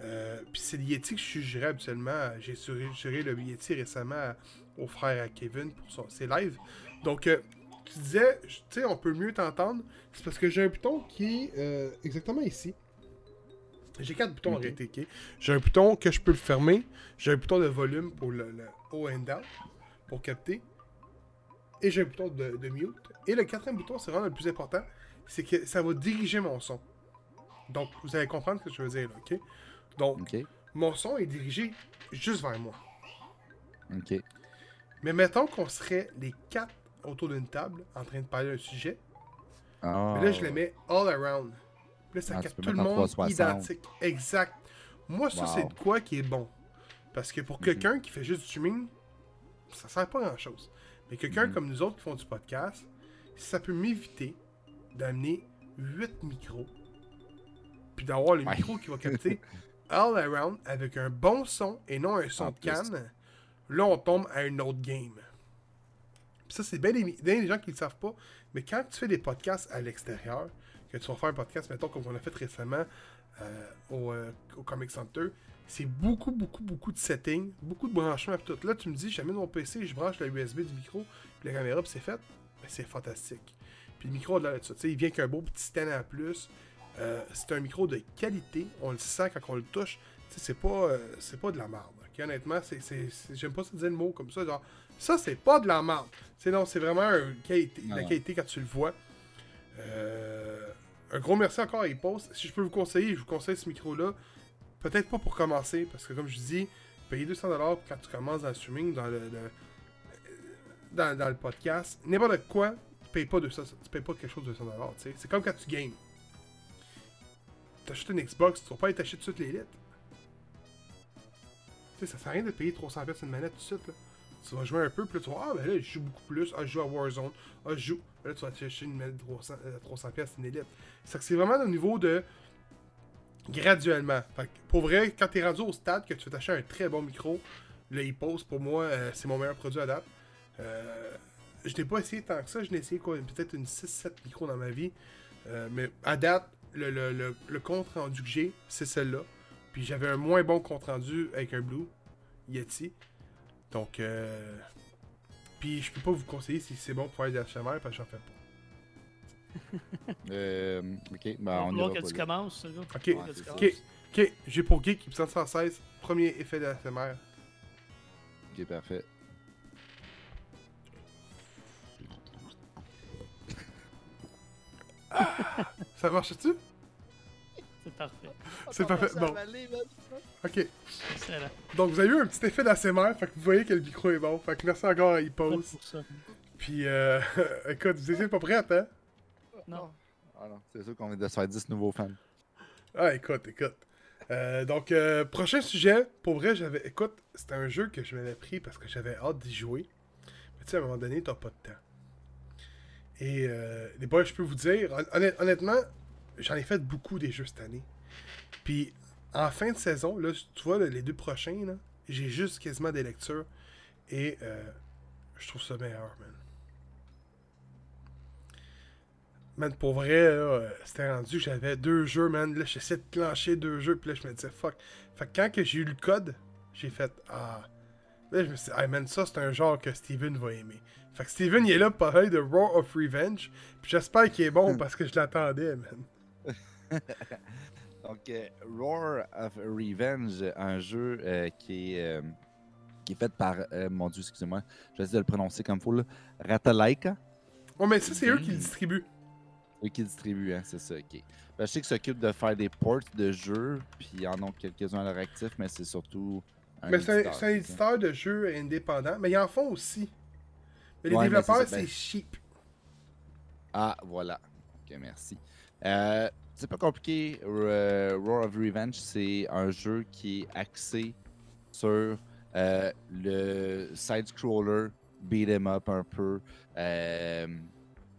Euh, puis c'est le Yeti que je suggérais habituellement. J'ai suggéré le Yeti récemment au frère à Kevin pour son, ses lives. Donc, euh, tu disais, tu sais, on peut mieux t'entendre. C'est parce que j'ai un bouton qui est euh, exactement ici. J'ai quatre boutons réalité. ok? J'ai un bouton que je peux le fermer. J'ai un bouton de volume pour le, le haut and down pour capter. Et j'ai un bouton de, de mute. Et le quatrième bouton, c'est vraiment le plus important. C'est que ça va diriger mon son. Donc, vous allez comprendre ce que je veux dire, là, ok? Donc, mon son est dirigé juste vers moi. Ok. Mais mettons qu'on serait les quatre autour d'une table en train de parler d'un sujet. Ah, Mais là, je le mets all around. Puis là, ça Ah, capte tout le monde 360. identique. Exact. Moi, ça, Wow. c'est de quoi qui est bon. Parce que pour Mhm. quelqu'un qui fait juste du streaming, ça sert pas à grand chose. Mais quelqu'un Mhm. comme nous autres qui font du podcast, ça peut m'éviter d'amener 8 micros. Puis d'avoir le Ouais. micro qui va <laughs> capter all around avec un bon son et non un son En de plus. canne. Là, on tombe à un autre game. Puis ça, c'est bien des, bien des gens qui ne le savent pas. Mais quand tu fais des podcasts à l'extérieur, que tu vas faire un podcast, mettons, comme on a fait récemment euh, au, euh, au Comic Center, c'est beaucoup, beaucoup, beaucoup de settings, beaucoup de branchements et tout. Là, tu me dis, j'amène mon PC, je branche la USB du micro, puis la caméra, puis c'est fait. C'est fantastique. Puis le micro, là, tu sais, il vient qu'un beau petit stand en plus. Euh, c'est un micro de qualité, on le sent quand on le touche. Tu sais, c'est pas, c'est pas de la merde. Honnêtement, c'est, j'aime pas ça dire le mot comme ça. Genre, ça, c'est pas de la merde. C'est non, c'est vraiment une qualité, Non, la non. qualité quand tu le vois. Euh, un gros merci encore à Epos. Si je peux vous conseiller, je vous conseille ce micro-là. Peut-être pas pour commencer, parce que comme je dis, payer 200$ quand tu commences dans le streaming, dans le, dans, le podcast, n'importe quoi, tu payes pas 200, tu payes pas quelque chose de 200$. tu sais. C'est comme quand tu games. T'achètes une Xbox, tu vas pas aller t'acheter tout de suite l'élite. Tu sais, ça sert à rien de payer 300$ pièces une manette tout de suite. Là. Tu vas jouer un peu, là, tu vas ah, ben là, je joue beaucoup plus. Ah, je joue à Warzone. Ah, je joue. Là, tu vas t'acheter une manette de 300$, euh, 300 pièces une élite. C'est que c'est vraiment au niveau de. graduellement. Fait que, pour vrai, quand t'es rendu au stade que tu veux t'acheter un très bon micro, le e-post, pour moi, euh, c'est mon meilleur produit à date. Euh, je n'ai pas essayé tant que ça. Je n'ai essayé peut-être une 6-7 micros dans ma vie. Euh, mais à date, le, le- le- le compte rendu que j'ai, c'est celle-là. Puis j'avais un moins bon compte rendu avec un Blue Yeti. Donc, euh... puis je peux pas vous conseiller si c'est bon pour faire des HMR parce que j'en fais pas. <laughs> Euh, ok, va on falloir ira que pas tu là. commences. Ok, Que Ouais, tu c'est ça. commences. ok, ok. J'ai pour Geek épisode 116, premier effet de HMR. Ok, parfait. Ça marche-tu? C'est parfait. C'est parfait. Bon, ok. Excellent. Donc vous avez eu un petit effet d'ASMR, fait que vous voyez que le micro est bon. Fait que merci encore à ça. Puis, euh, <laughs> écoute, vous étiez pas prêts, hein? Non. Ah non, c'est sûr qu'on vient de se faire 10 nouveaux fans. Ah, écoute, écoute. Euh, donc, euh, prochain sujet. Pour vrai, j'avais. Écoute, c'était un jeu que je m'avais pris parce que j'avais hâte d'y jouer. Mais tu sais, à un moment donné, t'as pas de temps. Et euh, les boys, je peux vous dire, hon- honnêt- honnêtement, j'en ai fait beaucoup des jeux cette année. Puis, en fin de saison, là, tu vois, là, les deux prochains, là, j'ai juste quasiment des lectures. Et euh, je trouve ça meilleur, man. Man, pour vrai, là, euh, c'était rendu que j'avais deux jeux, man. Là, j'essayais de clencher deux jeux, puis là, je me disais, fuck. Fait que quand que j'ai eu le code, j'ai fait, ah. Là, je me suis dit, hey, man, ça, c'est un genre que Steven va aimer. Fait que Steven, il est là pour parler de Roar of Revenge. Puis j'espère qu'il est bon parce que je l'attendais, man. <laughs> Donc, euh, Roar of Revenge, un jeu euh, qui, est, euh, qui est fait par, euh, mon dieu, excusez-moi, j'essaie de le prononcer comme il faut, là, Ratalaika, Oh, mais ça, c'est eux qui le distribuent. eux qui distribue, hein, c'est ça, ok. Ben, je sais qu'ils s'occupent de faire des ports de jeux, puis ils en ont quelques-uns à leur actif, mais c'est surtout un mais c'est un, éditeur, c'est un ça. éditeur de jeux indépendant. Mais ils en font aussi. Mais les Ouais, développeurs, c'est ça, c'est ben- cheap. Ah, voilà. Ok, merci. Euh, c'est pas compliqué. Euh, Roar of Revenge, c'est un jeu qui est axé sur Euh, le side-scroller, beat 'em up un peu, euh,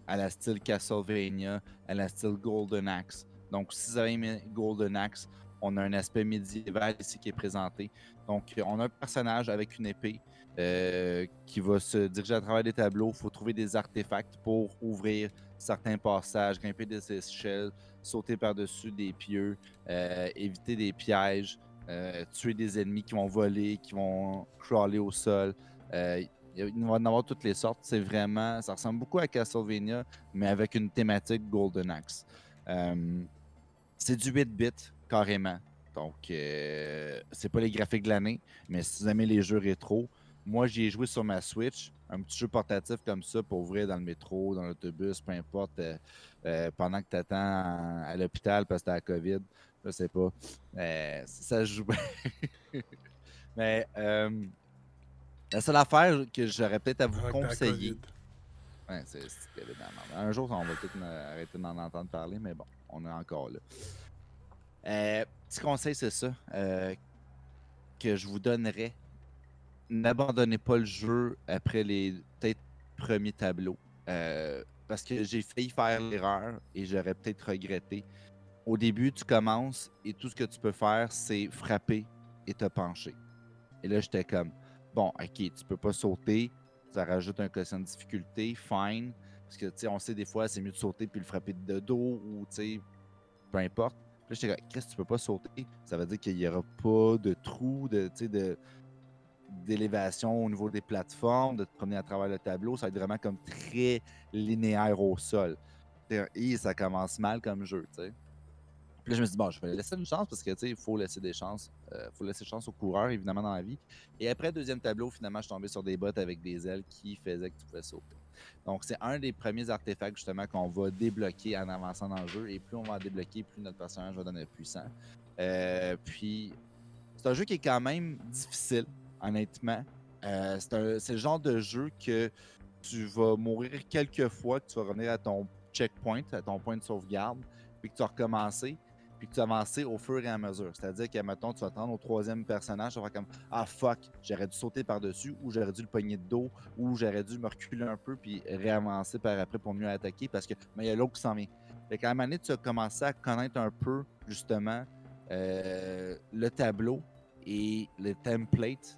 à la style Castlevania, à la style Golden Axe. Donc, si vous avez aimé Golden Axe, on a un aspect médiéval ici qui est présenté. Donc, on a un personnage avec une épée euh, qui va se diriger à travers des tableaux. Il faut trouver des artefacts pour ouvrir certains passages, grimper des échelles, sauter par-dessus des pieux, euh, éviter des pièges, euh, tuer des ennemis qui vont voler, qui vont crawler au sol. Il va y en avoir toutes les sortes. C'est vraiment, ça ressemble beaucoup à Castlevania, mais avec une thématique Golden Axe. C'est du 8-bit, carrément. Donc, euh, c'est pas les graphiques de l'année, mais si vous aimez les jeux rétro, moi, j'y ai joué sur ma Switch, un petit jeu portatif comme ça pour ouvrir dans le métro, dans l'autobus, peu importe, euh, euh, pendant que tu attends à, à l'hôpital parce que t'as la COVID. Je sais pas. Euh, ça se joue. <laughs> mais la seule affaire que j'aurais peut-être à vous conseiller. Ouais, c'est. Un jour, on va peut-être arrêter d'en entendre parler, mais bon, on est encore là. Euh, petit conseil, c'est ça. euh, que je vous donnerais. N'abandonnez pas le jeu après les peut-être premiers tableaux. euh, parce que j'ai failli faire l'erreur et j'aurais peut-être regretté. Au début, tu commences et tout ce que tu peux faire, c'est frapper et te pencher. Et là, j'étais comme, bon, ok, tu peux pas sauter, ça rajoute un quotient de difficulté, fine. Parce que, tu sais, on sait des fois, c'est mieux de sauter puis le frapper de dos ou, tu sais, peu importe. Là, j'étais comme, que tu peux pas sauter? Ça veut dire qu'il n'y aura pas de trou, de, de d'élévation au niveau des plateformes, de te promener à travers le tableau. Ça va être vraiment comme très linéaire au sol. Et ça commence mal comme jeu, tu sais. Puis là, je me suis dit, bon, je vais laisser une chance parce que, tu sais, il faut laisser des chances. Il faut laisser chance aux coureurs, évidemment, dans la vie. Et après, deuxième tableau, finalement, je suis tombé sur des bottes avec des ailes qui faisaient que tu pouvais sauter. Donc, c'est un des premiers artefacts, justement, qu'on va débloquer en avançant dans le jeu. Et plus on va débloquer, plus notre personnage va devenir puissant. Euh, puis, c'est un jeu qui est quand même difficile, honnêtement. Euh, c'est le genre de jeu que tu vas mourir quelques fois, que tu vas revenir à ton checkpoint, à ton point de sauvegarde, puis que tu vas recommencer, puis que tu vas avancer au fur et à mesure. C'est-à-dire que, mettons, tu vas te rendre au troisième personnage, tu vas comme Ah fuck, j'aurais dû sauter par-dessus, ou j'aurais dû le pogner de dos, ou j'aurais dû me reculer un peu, puis réavancer par après pour mieux attaquer, parce que mais il y a l'autre qui s'en vient. Fait qu'à un moment tu vas commencer à connaître un peu, justement, euh, le tableau et le template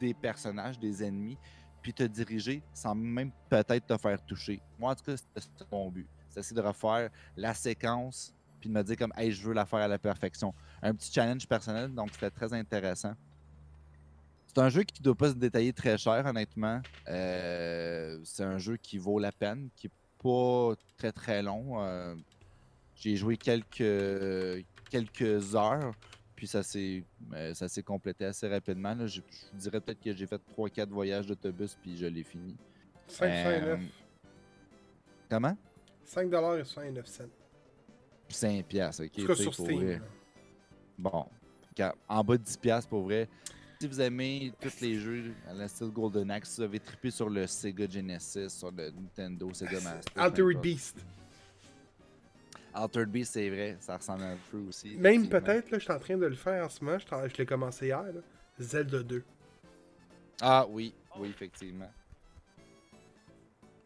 des personnages, des ennemis, puis te diriger sans même peut-être te faire toucher. Moi, en tout cas, c'était mon but. C'est essayer de refaire la séquence, puis de me dire comme, hey, je veux la faire à la perfection. Un petit challenge personnel, donc c'était très intéressant. C'est un jeu qui ne doit pas se détailler très cher, honnêtement. Euh, c'est un jeu qui vaut la peine, qui n'est pas très très long. Euh, J'ai joué quelques, quelques heures, puis ça s'est euh, ça s'est complété assez rapidement. là. Je, je dirais peut-être que j'ai fait 3-4 voyages d'autobus, puis je l'ai fini. 5,69. Euh, Comment? 5 5 piastres, ok? En tout cas tu sais, sur pour Steam. vrai. Bon, en bas de 10$ piastres, pour vrai. Si vous aimez tous les jeux à la style Golden Axe, si vous avez trippé sur le Sega Genesis, sur le Nintendo, Sega <laughs> Master. Altered. Beast. Altered Beast, c'est vrai, ça ressemble un peu aussi. Même peut-être, là, je suis en train de le faire en ce moment. Je, je l'ai commencé hier. Là. Zelda 2. Ah oui, oui, effectivement.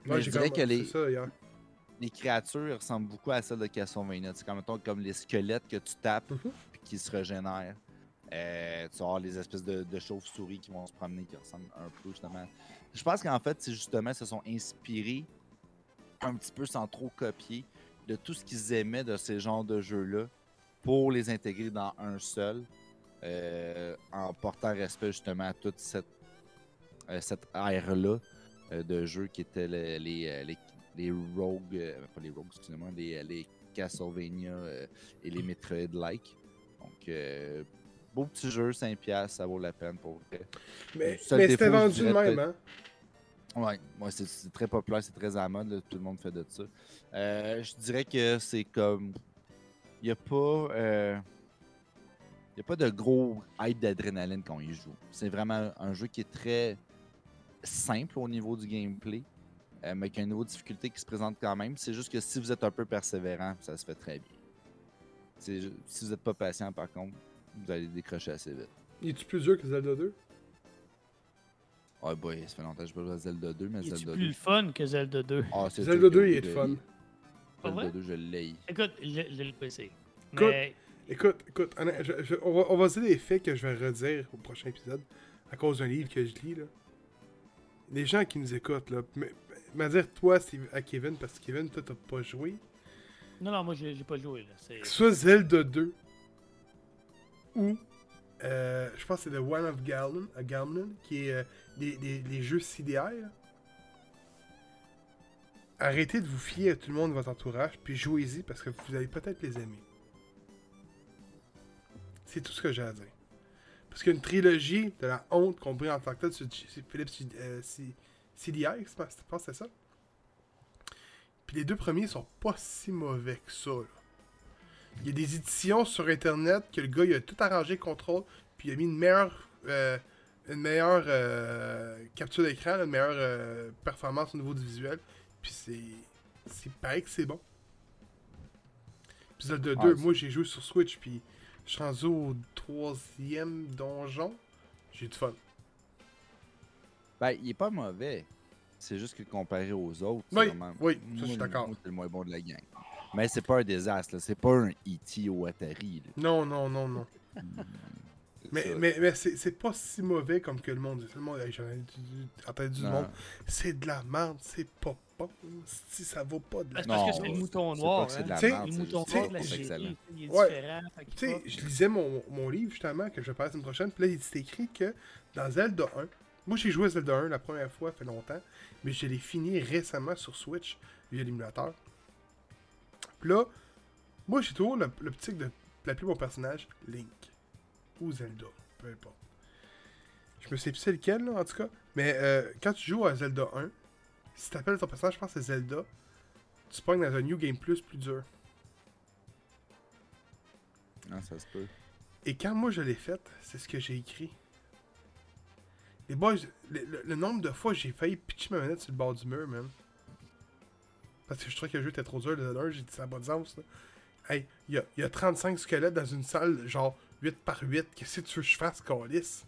Mais Ouais, je j'ai dirais que les, ça hier. Les créatures ressemblent beaucoup à celles de Castlevania. C'est comme, comme les squelettes que tu tapes puis qui se régénèrent. Euh, tu vas avoir les espèces de, de chauves-souris qui vont se promener, qui ressemblent un peu justement. Je pense qu'en fait, c'est justement, ils se sont inspirés un petit peu sans trop copier de tout ce qu'ils aimaient de ces genres de jeux-là pour les intégrer dans un seul, euh, en portant respect justement à toute cette, euh, cette ère-là de jeux qui étaient le- les, les, les Rogues, euh, pas les Rogues, excusez-moi, les, les Castlevania euh, et les Metroid-like. Donc, euh, beau petit jeu, 5$, ça vaut la peine pour vrai. Mais, mais c'était vendu de même, hein. Ouais, ouais c'est- très populaire, c'est très à la mode, là, tout le monde fait de ça. Euh, je dirais que c'est comme. Il n'y a pas. euh, y a pas de gros hype d'adrénaline quand il joue. C'est vraiment un jeu qui est très simple au niveau du gameplay, euh, mais qui a un niveau de difficulté qui se présente quand même. C'est juste que si vous êtes un peu persévérant, ça se fait très bien. Si vous n'êtes pas patient, par contre, vous allez décrocher assez vite. Il est-tu plus dur que Zelda 2 Oh boy, ça fait longtemps que je joue à Zelda 2, mais Zelda plus 2. le fun que Zelda 2? Ah, c'est Zelda sûr que 2, oui, il est fun. Zelda 2, je l'ai. Écoute, j'ai le PC. Écoute, Mais Écoute, écoute, honnête- je- je- on, va, on va dire des faits que je vais redire au prochain épisode à cause d'un livre que je lis. Là. Les gens qui nous écoutent, là, me dire toi à Kevin, parce que Kevin, toi, t'as pas joué. non, non, moi, j'ai pas joué. Là. Que soit Zelda 2 ou euh, je pense que c'est The One of Galman, à Galman qui est euh, les, les- les jeux CDI. là. Arrêtez de vous fier à tout le monde de votre entourage, puis jouez-y parce que vous allez peut-être les aimer. C'est tout ce que j'ai à dire. Parce qu'une trilogie de la honte qu'on brille en tant que tel sur Philips euh, CDI, je pense que c'est ça. Puis les deux premiers sont pas si mauvais que ça. là. Il y a des éditions sur internet que le gars il a tout arrangé le contrôle, puis il a mis une meilleure, euh, une meilleure euh, capture d'écran, une meilleure euh, performance au niveau du visuel. Puis c'est. C'est pareil que c'est bon. Puis Zelda 2, Ah, c'est- moi j'ai joué sur Switch, puis je suis rendu au troisième donjon. J'ai du fun. Ben, il est pas mauvais. C'est juste que comparé aux autres, c'est Oui, vraiment... oui, ça, je suis d'accord. c'est le moins bon de la gang. Mais c'est pas un désastre, là. c'est pas un E.T. ou Atari. là. Non, non, non, non. C'est Mais, ça. mais, mais c'est c'est pas si mauvais comme que le monde dit. Le monde, j'en ai entendu du monde. C'est de la merde, c'est pas bon. Si ça vaut pas de la C'est parce que Non, c'est le mouton noir. c'est de la hein. Merde, Le c'est mouton noir de la il est Ouais. différent. Tu sais, je lisais mon, mon livre justement que je vais faire la semaine prochaine. Puis là, il était écrit que dans Zelda 1, moi j'ai joué à Zelda 1 la première fois, fait longtemps, mais je l'ai fini récemment sur Switch via l'émulateur. Puis là, moi j'ai toujours le- l'optique de l'appeler mon personnage Link ou Zelda, peu importe. Je me sais plus c'est lequel là, en tout cas, mais euh, quand tu joues à Zelda 1, si tu appelles ton personnage, je pense que c'est Zelda, tu pognes dans un New Game Plus plus dur. Non, ça se peut. Et quand moi je l'ai fait, c'est ce que j'ai écrit. Les boys, le, le- le nombre de fois j'ai failli pitcher ma manette sur le bord du mur, man. Parce que je trouvais que le jeu était trop dur, le 1, j'ai dit ça n'a pas de sens, là. Hey, il y a, il y a 35 squelettes dans une salle, genre 8 par 8. Qu'est-ce que tu veux que je fasse, Calis?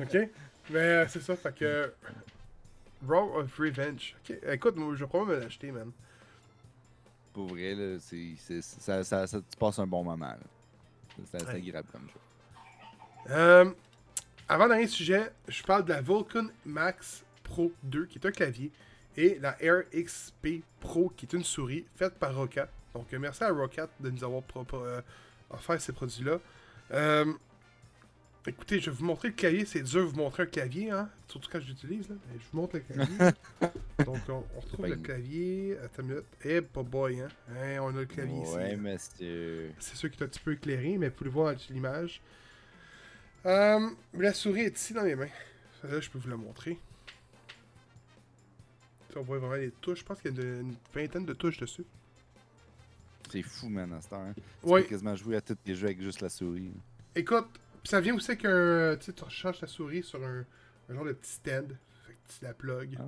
Ok? Mais euh, c'est ça, fait que. Raw of Revenge. Ok, écoute, moi, je vais probablement me l'acheter, man. Pour vrai, là, c'est, c'est- ça, ça, ça- tu passes un bon moment. là. C'est Ouais. agréable comme jeu. Euh, avant dernier sujet, je parle de la Vulcan Max Pro 2, qui est un clavier, et la Air XP Pro, qui est une souris, faite par Rocat. Donc, euh, merci à Rocat de nous avoir euh, offert ces produits-là. Euh, écoutez, je vais vous montrer le clavier. C'est dur de vous montrer un clavier, hein, surtout quand je l'utilise. là. Je vous montre le clavier. <laughs> Donc, on, on retrouve le clavier. Attends une minute. Eh, pas boy, hein. Hein, on a le clavier ici. Ouais, monsieur. C'est sûr qu'il est un petit peu éclairé, mais vous pouvez le voir l'image. Euh, la souris est ici dans mes mains. Là, je peux vous la montrer. On voit vraiment les touches. Je pense qu'il y a une, vingtaine de touches dessus. C'est fou, man, à cette heure. hein. Tu peux quasiment jouer à tous les jeux avec juste la souris. Écoute, pis ça vient aussi. Tu sais, tu recharges ta souris sur un, un genre de petit stand. Fait que tu la plug. Ah.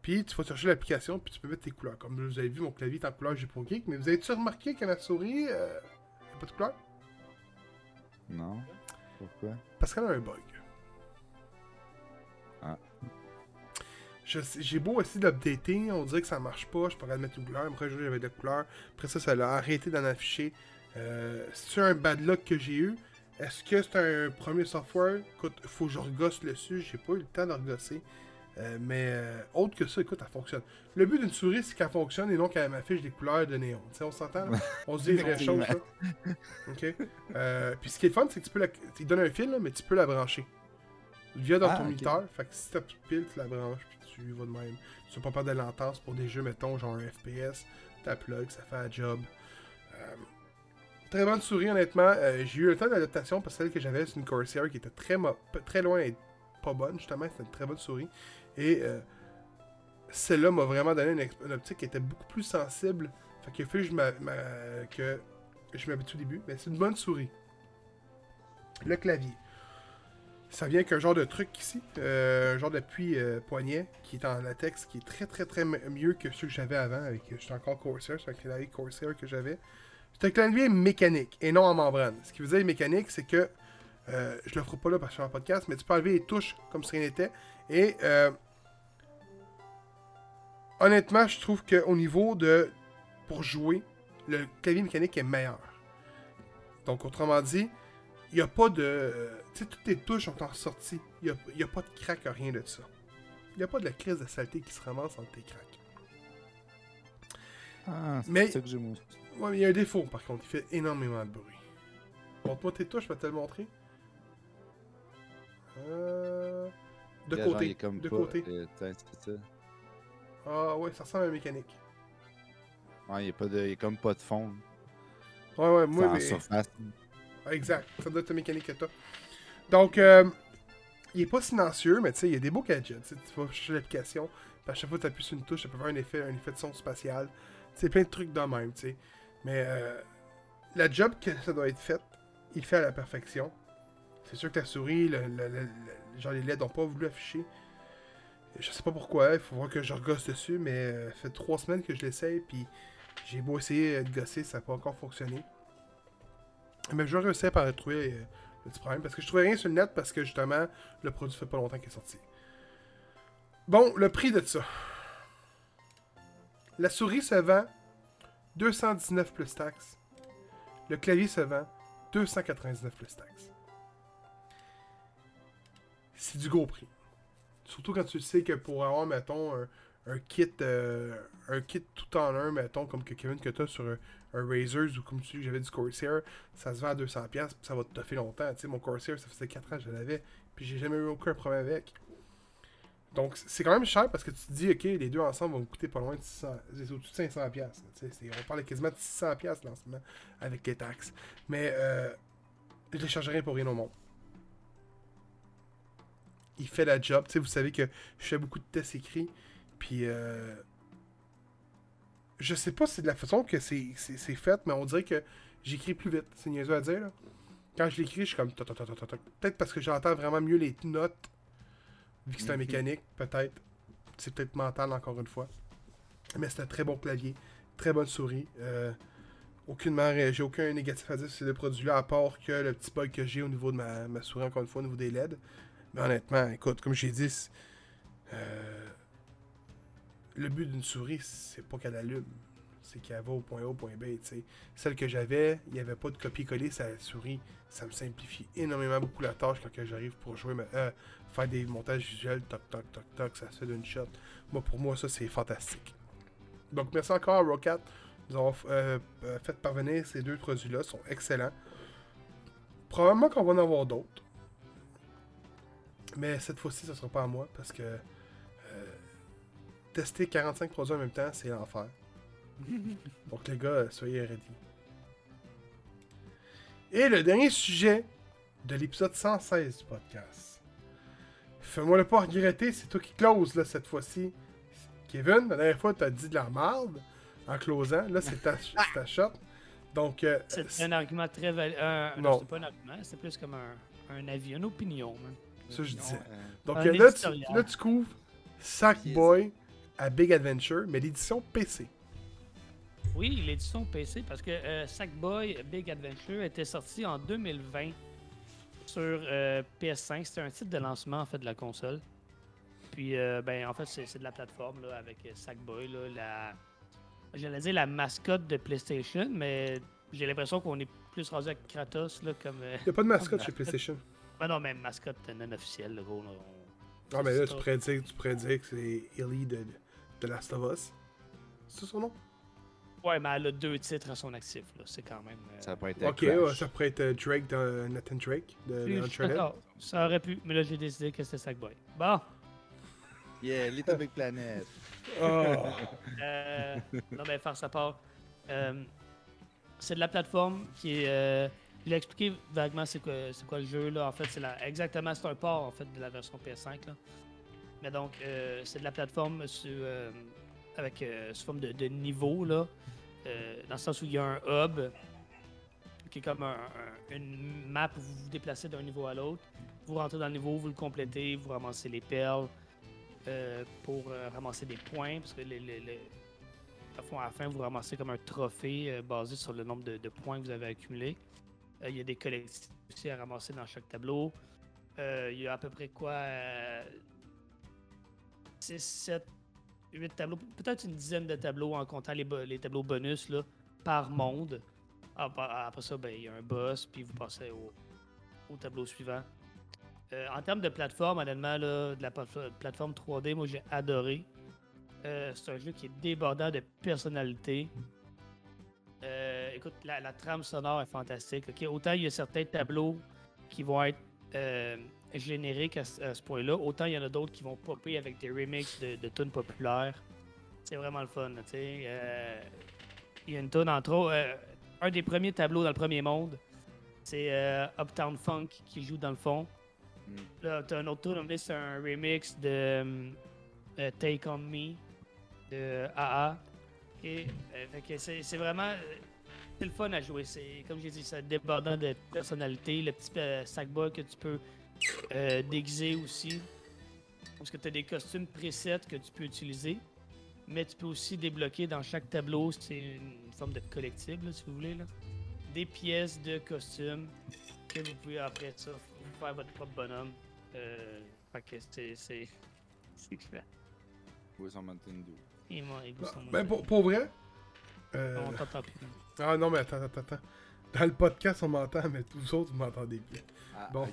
Puis tu vas chercher l'application, puis tu peux mettre tes couleurs. Comme vous avez vu, mon clavier est en couleur J'ai pour Geek. Mais vous avez-tu remarqué que la souris, euh, elle a pas de couleur? Non? Pourquoi? Parce qu'elle a un bug. Ah. J'ai beau essayer d'updater, on dirait que ça marche pas, je pourrais mettre une couleur, après je j'avais de couleurs, après ça, ça l'a arrêté d'en afficher. Euh, c'est un bad luck que j'ai eu. Est-ce que c'est un premier software? Écoute, faut que je regosse dessus, j'ai pas eu le temps de regosser. Euh, mais euh, autre que ça, écoute, elle fonctionne. Le but d'une souris, c'est qu'elle fonctionne et non qu'elle m'affiche des couleurs de néon. Tu on s'entend? On se dit les vraies choses, là. OK? Euh, puis ce qui est fun, c'est que tu peux la... Il donne un fil, là, mais tu peux la brancher. Via dans Ah, ton ok. moniteur. Fait que si t'as plus de pile, tu la branches, puis tu vas de même. Tu n'as pas peur de l'entente pour des jeux, mettons, genre un FPS. Ta plug, ça fait un job. Très bonne souris, honnêtement. J'ai eu le temps d'adaptation parce que celle que j'avais, c'est une Corsair qui était très, mo- très loin d'être pas bonne, justement. C'était une très bonne souris. Et euh, celle-là m'a vraiment donné une, optique qui était beaucoup plus sensible. Fait que je m'a- m'a- que je m'habitue au début. Mais c'est une bonne souris. Le clavier. Ça vient avec un genre de truc ici, euh, un genre d'appui euh, poignet qui est en latex, qui est très très très mieux que ceux que j'avais avant. Avec, j'étais encore Corsair, c'est un clavier Corsair que j'avais. C'est un clavier mécanique et non en membrane. Ce qui veut dire mécanique, c'est que Euh, je le ferai pas là parce que je suis en podcast, mais tu peux enlever les touches comme si rien n'était. Et euh, honnêtement, je trouve qu'au niveau de. Pour jouer, le clavier mécanique est meilleur. Donc, autrement dit, il n'y a pas de. Tu sais, toutes les touches sont en sortie. Il n'y a, a, pas de crack, rien de ça. Il n'y a pas de la crise de saleté qui se ramasse entre tes cracks. Ah, c'est Mais- ça que j'ai. Ouais, mais il y a un défaut par contre, il fait énormément de bruit. Montre-moi tes touches, je vais te le montrer. Euh... De Là, côté. il est comme de pas- côté. euh, ça. Ah ouais, ça ressemble à la mécanique. Ouais, il est pas de, il est comme pas de fond. Ouais, ouais, moi, en mais... surface. Exact, ça doit être la mécanique que t'as. Donc, euh, il est pas silencieux, mais tu sais, il y a des beaux gadgets. Tu vas chercher l'application, à chaque fois que tu appuies sur une touche, ça peut faire un effet, un effet de son spatial. C'est plein de trucs de même, tu sais. Mais euh, la job que ça doit être fait, il fait à la perfection. C'est sûr que la souris, le, le- le- le- genre les LED n'ont pas voulu afficher. Je sais pas pourquoi, il faut voir que je regosse dessus, mais euh, ça fait trois semaines que je l'essaye, puis j'ai beau essayer de gosser, ça n'a pas encore fonctionné. Mais je vais réussir par retrouver euh, le petit problème, parce que je trouvais rien sur le net, parce que justement, le produit fait pas longtemps qu'il est sorti. Bon, le prix de ça. La souris se vend 219 plus taxes. Le clavier se vend 299 plus taxes. C'est du gros prix. Surtout quand tu sais que pour avoir, mettons, un, kit euh, un kit tout en un, mettons, comme que Kevin que t'as sur un, un Razers ou comme celui que j'avais du Corsair, ça se vend à 200$, puis ça va te toffer longtemps. Tu sais, mon Corsair, ça faisait 4 ans que je l'avais, puis j'ai jamais eu aucun problème avec. Donc, c'est quand même cher parce que tu te dis, ok, les deux ensemble vont me coûter pas loin de 600, c'est au-dessus de 500$. là, tu sais, c'est- on parle quasiment de 600$ là, en ce moment avec les taxes. Mais euh, je les chargerai pour rien au monde. Il fait la job. Tu sais, vous savez que je fais beaucoup de tests écrits. Puis, euh, je sais pas si c'est de la façon que c'est c'est- c'est fait, mais on dirait que j'écris plus vite. C'est niaiseux à dire, là. Quand je l'écris, je suis comme... Peut-être parce que j'entends vraiment mieux les notes, vu que c'est un Mhm. mécanique, peut-être. C'est peut-être mental, encore une fois. Mais c'est un très bon clavier, très bonne souris. Euh, aucunement, euh, j'ai aucun négatif à dire sur le produit-là, à part que le petit bug que j'ai au niveau de ma, ma souris, encore une fois, au niveau des LED. Mais honnêtement, écoute, comme j'ai dit, euh, le but d'une souris, c'est pas qu'elle allume. C'est qu'elle va au point A, au point B. Celle que j'avais, il n'y avait pas de copier-coller sur la souris. Ça me simplifie énormément beaucoup la tâche quand j'arrive pour jouer, mais, euh, faire des montages visuels, toc, toc, toc, toc, ça se fait d'une shot. Moi, pour moi, ça, c'est fantastique. Donc, merci encore à Rocat. Nous avons euh, euh, fait parvenir ces deux produits-là, sont excellents. Probablement qu'on va en avoir d'autres. Mais cette fois-ci, ce sera pas à moi parce que euh, tester 45 produits en même temps, c'est l'enfer. <laughs> Donc les gars, soyez ready. Et le dernier sujet de l'épisode 116 du podcast. Fais-moi le pas regretter, c'est toi qui close là cette fois-ci. Kevin, la dernière fois, t'as dit de la merde en closant. Là, c'est ta, <laughs> ta shot. Donc, euh, C'est un argument très valide. Non. C'est pas un argument, c'est plus comme un, un avis, une opinion. man. Ça, je disais. Euh, Donc Un là, tu, là, tu couvres Sackboy à Big Adventure, mais l'édition PC. Oui, l'édition PC, parce que euh, Sackboy Big Adventure était sorti en 2020 sur euh, PS5. C'était un titre de lancement en fait de la console. Puis, euh, ben, en fait, c'est de la plateforme là, avec Sackboy, là, la, j'allais dire la mascotte de PlayStation, mais j'ai l'impression qu'on est plus rendu avec Kratos là, comme. Il n'y a pas de mascotte <laughs> chez. PlayStation. Ben non, mais mascotte non officielle, le gros. Là, on- Ah, mais là, tu dire, tu dire que c'est Ellie de, de Last of Us. C'est ça son nom? Ouais, mais elle a deux titres à son actif. là. C'est quand même. euh, Ça peut être Ok, ouais, ça pourrait être euh, Drake de Nathan Drake de, suis Uncharted. Ça aurait pu, mais là j'ai décidé que c'était Sackboy. Bon, Yeah, Little Big Planet. <laughs> Oh. euh, non mais faire sa part. euh, c'est de la plateforme qui est. Je l'ai expliqué vaguement c'est quoi, le jeu là. En fait, c'est exactement c'est un port en fait de la version PS5 là. Mais donc euh, c'est de la plateforme euh, avec euh, sous forme de, niveau là, dans le sens où il y a un hub qui est comme un- un- une map où vous vous déplacez d'un niveau à l'autre. Vous rentrez dans le niveau, vous le complétez, vous ramassez les perles pour ramasser des points, parce que à la fin, vous ramassez comme un trophée basé sur le nombre de, de points que vous avez accumulés. Euh, Il y a des collectifs aussi à ramasser dans chaque tableau. Euh, Il y a à peu près quoi 6, 7, 8 tableaux, peut-être une dizaine de tableaux en comptant les, les tableaux bonus là, par monde. Après, après ça, ben, il y a un boss, puis vous passez au, au tableau suivant. Euh, en termes de plateforme, honnêtement, là, de la plate- plateforme 3D, moi j'ai adoré. Euh, c'est un jeu qui est débordant de personnalité. Écoute, la, la trame sonore est fantastique. Autant il y a certains tableaux qui vont être euh, génériques à, ce- à ce point-là, autant il y en a d'autres qui vont popper avec des remixes de, de tunes populaires. C'est vraiment le fun. là, tu sais. Euh, il y a une tune entre autres. euh, un des premiers tableaux dans le premier monde, c'est Uptown Funk qui joue dans le fond. Mm. Là, t'as un autre tour, mais c'est un remix de Take On Me de AA. C'est c'est vraiment. Euh, C'est le fun à jouer. C'est comme j'ai dit, c'est débordant de personnalité. Le petit euh, sac-bas que tu peux euh, déguiser aussi. Parce que tu as des costumes presets que tu peux utiliser. Mais tu peux aussi débloquer dans chaque tableau, c'est une forme de collectible, là, si vous voulez. Là. Des pièces de costumes que vous pouvez après ça vous faire votre propre bonhomme. Euh, fait que c'est. C'est. <laughs> Clair. Mountain Dew. Il m'a- Non, Ben, pour, pour vrai. Euh, On t'entend plus. Ah non, mais attends, attends, attends. Dans le podcast, on m'entend, mais tous autres, vous m'entendez bien. Ah, Bon.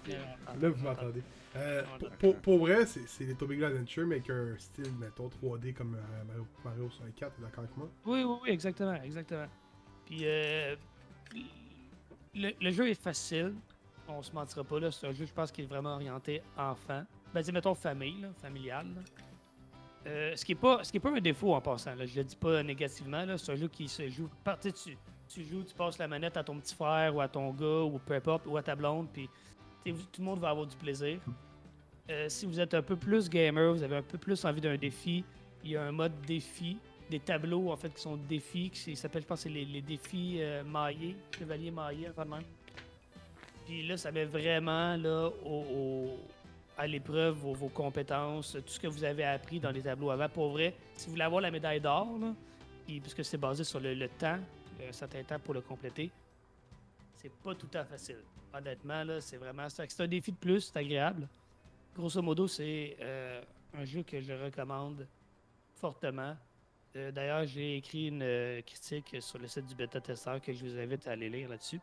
Là, vous m'entendez. Euh, pour, pour, pour vrai, c'est c'est les Toby Adventure, mais avec un style, mettons, 3D comme euh, Mario, Mario 64, t'es d'accord avec moi? Oui, oui, oui, exactement, exactement. Puis euh, le, le jeu est facile. On se mentira pas là. C'est un jeu, je pense, qui est vraiment orienté enfant. Ben, dis, mettons famille, là, familial. là. Euh, ce qui est pas, est pas un défaut en passant. Là. Je le dis pas négativement. C'est un jeu qui se joue. Tu, tu, joues, tu passes la manette à ton petit frère ou à ton gars ou peu importe ou à ta blonde. Puis tout le monde va avoir du plaisir. Euh, si vous êtes un peu plus gamer, vous avez un peu plus envie d'un défi, il y a un mode défi des tableaux en fait qui sont défis, qui s'appelle je pense les, les défis euh, maillés, chevalier maillé, même. Puis là, ça met vraiment là au- à l'épreuve vos, compétences, tout ce que vous avez appris dans les tableaux avant. Pour vrai, si vous voulez avoir la médaille d'or, puisque c'est basé sur le, temps, un certain temps pour le compléter, c'est pas tout à fait facile. Honnêtement, c'est vraiment ça. C'est un défi de plus, c'est agréable. Grosso modo, c'est euh, un jeu que je recommande fortement. Euh, D'ailleurs, j'ai écrit une euh, critique sur le site du bêta testeur que je vous invite à aller lire là-dessus.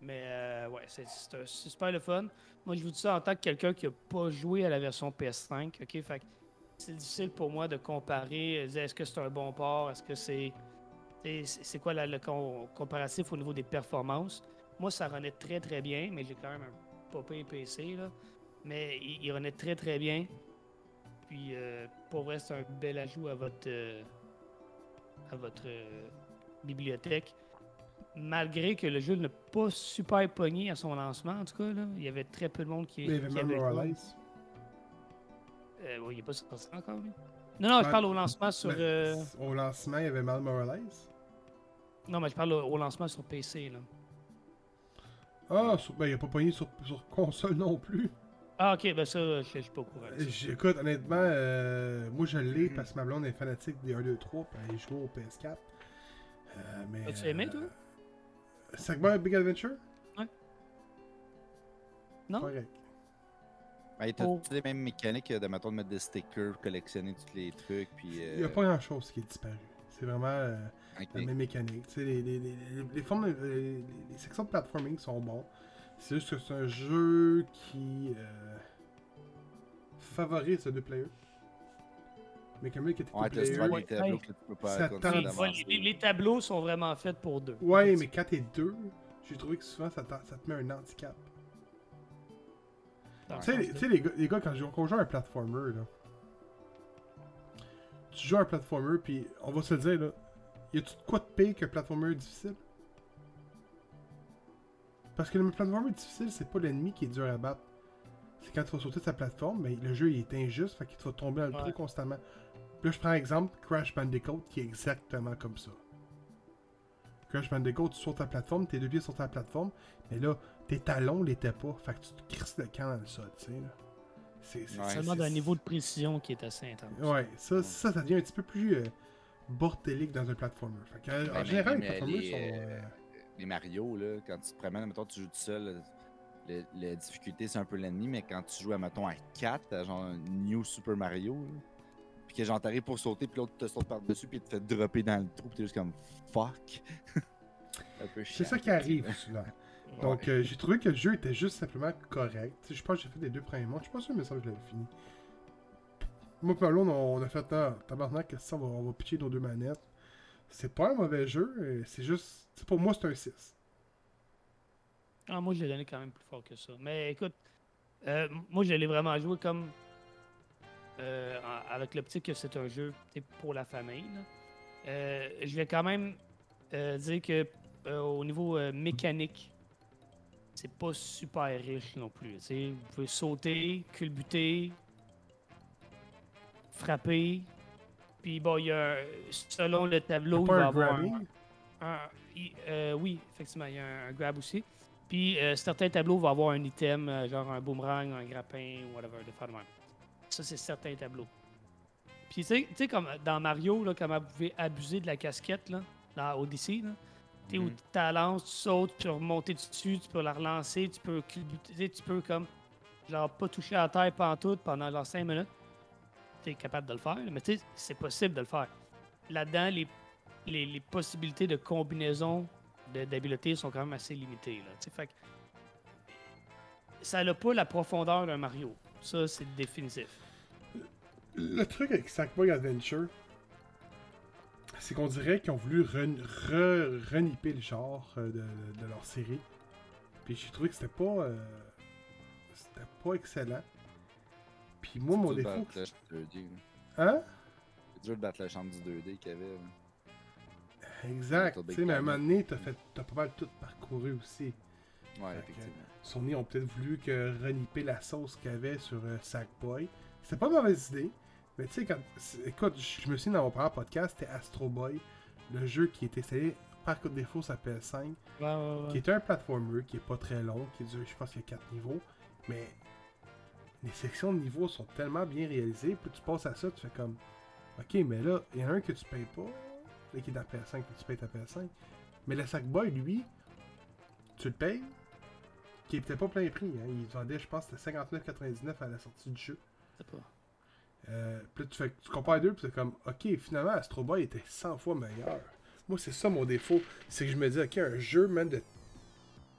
Mais euh, ouais, c'est super le fun. Moi, je vous dis ça en tant que quelqu'un qui n'a pas joué à la version PS5. Ok, fait c'est difficile pour moi de comparer. euh, Est-ce que c'est un bon port? Est-ce que c'est c'est quoi le com- comparatif au niveau des performances? Moi, ça renaît très très bien, mais j'ai quand même un pire PC là. Mais il, il renaît très très bien. Puis euh, pour vrai, c'est un bel ajout à votre à votre bibliothèque. Malgré que le jeu n'a pas super pogné à son lancement, en tout cas, là. il y avait très peu de monde qui, Mais il y avait qui même avait. Morales. Euh, ouais, il n'est pas sorti encore, lui. Non, non, je parle au lancement sur. Ben, euh, Au lancement, il y avait Mal Morales. Non, mais je parle au, lancement sur PC, là. Ah, sur- ben, il a pas pogné sur, sur console non plus. Ah, ok, ben ça, je suis pas au courant. Écoute, honnêtement, euh, moi je l'ai parce que ma blonde est fanatique des 1, 2, 3, puis elle joue au PS4. Euh, mais, As-tu aimé, toi? Sackboy Big Adventure? Non? Correct. Ben, t'as Oh. toutes les mêmes mécaniques de, mettons, de mettre des stickers, collectionner tous les trucs, puis... Il n'y a euh, pas grand chose qui est disparu. C'est vraiment euh, la même mécanique. Tu sais, les, les, les, formes, de- les, les- les sections de platforming sont bons. C'est juste que c'est un jeu qui euh, favorise le deux players. Mais comme il qui était Ouais, tableaux que tu peux pas les, les tableaux sont vraiment faits pour deux. Ouais, mais quand t'es deux, j'ai trouvé que souvent ça, te met un handicap. Tu sais, les- gars, les gars, quand, on joue à un platformer, là, tu joues à un platformer, puis on va se le dire, là, y a-tu de quoi de pire qu'un platformer difficile? Parce que le platformer difficile, c'est pas l'ennemi qui est dur à battre. C'est quand tu vas sauter de sa plateforme, mais le jeu il est injuste, fait qu'il te va tomber dans le Ouais. trou constamment. Puis là, je prends exemple Crash Bandicoot, qui est exactement comme ça. Crash Bandicoot, tu sautes ta plateforme, tes deux pieds sur ta plateforme, mais là, tes talons l'étaient pas, fait que tu te crisses le camp dans le sol, tu sais. là. C'est c'est- Ouais. c'est- Ça demande un c'est- niveau de précision qui est assez intense. Ouais, ça, ça, ça devient un petit peu plus euh, bordélique dans un platformer. Fait que, en général, les platformers les, sont. euh, euh, les Mario, là, quand tu te promènes, mettons, tu joues tout seul, le- la difficulté, c'est un peu l'ennemi, mais quand tu joues, à, mettons, à 4, à genre un New Super Mario, là, puis que genre t'arrives pour sauter, puis l'autre te saute par-dessus, puis te fait dropper dans le trou, puis t'es juste comme fuck. <laughs> un peu C'est ça qui arrive <laughs> souvent. Donc, euh, j'ai trouvé que le jeu était juste simplement correct. Je pense que j'ai fait les deux premiers mois. Je suis pas sûr, mais ça, je l'avais fini. Moi, et Paolo, on, on a fait ah, tabarnak, ça, on va, on va pitcher nos deux manettes. C'est pas un mauvais jeu, euh, c'est juste. Pour moi, c'est un 6. Ah, moi, je l'ai donné quand même plus fort que ça. Mais écoute, euh, moi, je l'ai vraiment joué comme. Euh, avec l'optique que c'est un jeu pour la famille. Euh, je vais quand même euh, dire que euh, au niveau mécanique, c'est pas super riche non plus. tu sais. Vous pouvez sauter, culbuter, frapper. Puis bon, il y a, selon le tableau, il va un avoir un- oui, effectivement, il y a un, un grab aussi. Puis certains tableaux vont avoir un item, genre un boomerang, un grappin, whatever, de faire de même. Ça, c'est certains tableaux. Puis tu sais- comme dans Mario, là, comment vous pouvez abuser de la casquette, là, dans Odyssey, là. Tu sais, où tu la lances, tu sautes, tu peux remonter dessus, tu peux la relancer, tu peux tu sais, tu peux comme, genre, pas toucher à la terre pantoute pendant genre 5 minutes. Tu es capable de le faire, là, mais tu sais, c'est possible de le faire. Là-dedans, les les, les possibilités de combinaison de- d'habiletés sont quand même assez limitées. Là, fait que ça n'a pas la profondeur d'un Mario. Ça, c'est définitif. Le truc avec Sackboy Adventure, c'est qu'on dirait qu'ils ont voulu ren- re- reniper le genre euh, de, de leur série. Puis j'ai trouvé que c'était pas. euh, c'était pas excellent. Puis moi, mon défaut. le 2D, là. Hein? C'est dur de battre la chambre du 2D qu'il y avait. là. Exact. Tu sais, mais à un moment donné, t'as fait- t'as pas mal tout parcouru aussi. Ouais, Fait que- effectivement. Sony ont peut-être voulu que reniper la sauce qu'il y avait sur euh, Sackboy. C'était pas une mauvaise idée. Mais tu sais, quand. Écoute, je me souviens dans mon premier podcast, c'était Astro Boy, le jeu qui est installé par défaut sur PS5, Ouais, ouais, qui ouais. est un platformer qui est pas très long, qui dure, je pense qu'il y a 4 niveaux. Mais les sections de niveaux sont tellement bien réalisées, puis tu passes à ça, tu fais comme. Ok, mais là, il y en a un que tu payes pas, là, qui est dans PS5, que tu payes ta PS5. Mais le Sackboy, lui, tu le payes, qui était pas plein prix. Hein. Il vendait, je pense, c'était 59,99 à la sortie du jeu. C'est pas- Euh, puis là, tu, fais, tu compares les deux, puis c'est comme, ok, finalement, Astro Boy était 100 fois meilleur. Moi, c'est ça mon défaut. C'est que je me dis, ok, un jeu, man, de,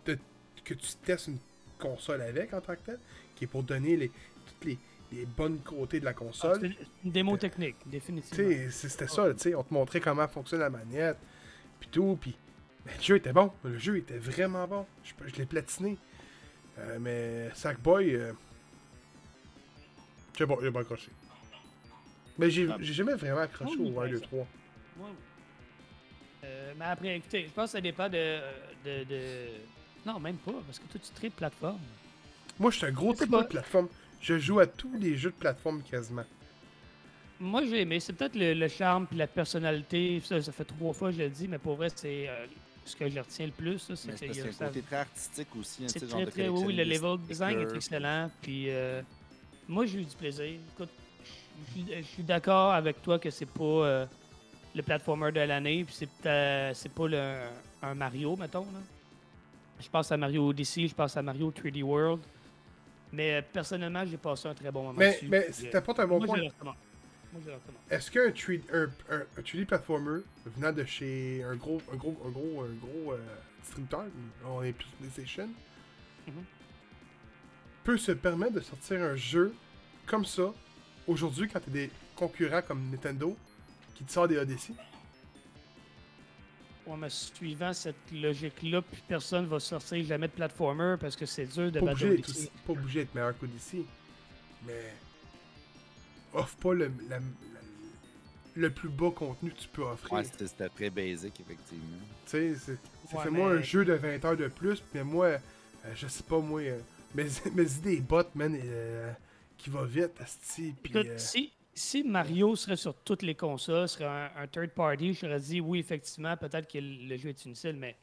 de- que tu testes une console avec en tant que tel, qui est pour donner les, toutes les, les bonnes côtés de la Ah, console. c'est une démo Euh, technique, définitivement. c'était ça, tu sais, on te montrait comment fonctionne la manette, puis tout, puis ben, le jeu était bon, le jeu était vraiment bon, je, je l'ai platiné. Euh, mais Sackboy, euh, j'ai pas, j'ai pas accroché. Mais j'ai Ah. j'ai jamais vraiment accroché au par 1, 2, exemple. 3. Ouais, ouais. Euh, mais après, écoutez, je pense que ça dépend de, de, de- Non, même pas, parce que toi, tu traites plateforme. Moi, je suis un gros type de plateforme. Je joue à tous les jeux de plateforme quasiment. Moi, j'ai aimé. C'est peut-être le, le charme puis la personnalité. Ça, ça fait trois fois que je le dis, mais pour vrai, c'est euh, ce que je retiens le plus. C'est que y a ça- côté très artistique aussi. hein, c'est genre très, de très. Oui, le level design est excellent. Puis euh, moi, j'ai eu du plaisir. Écoute, je suis- d'accord avec toi que c'est pas euh, le platformer de l'année. Puis c'est euh, pas le, un Mario, mettons. Là. Je pense à Mario Odyssey, je pense à Mario 3D World. Mais euh, personnellement, j'ai passé un très bon moment Mais, dessus. mais pas un bon moi, point. Est-ce qu'un 3D, un, un- un 3D platformer venant de chez un gros, un gros, un gros, un gros euh, distributeur, on est plus PlayStation, Mhm. peut se permettre de sortir un jeu comme ça aujourd'hui quand t'as des concurrents comme Nintendo qui te sort des Odyssey? Ouais, mais suivant cette logique-là, plus personne va sortir jamais de platformer parce que c'est dur de Pas battre Odyssey. aussi- pas obligé d'être meilleur qu'Odyssey, mais offre pas le, la- la- le plus bas contenu que tu peux offrir. Ouais, c'était très basic, effectivement. Tu sais, c'est- Ouais, fais-moi mais- un jeu de 20 heures de plus, mais moi, euh, je sais pas, moi, euh, mes, <laughs> mes idées bots, man, euh, qui va vite, asti, Écoute, euh, si, si Mario serait sur toutes les consoles, serait un, un third party, je t'aurais dit oui, effectivement, peut-être que le jeu est inutile, mais.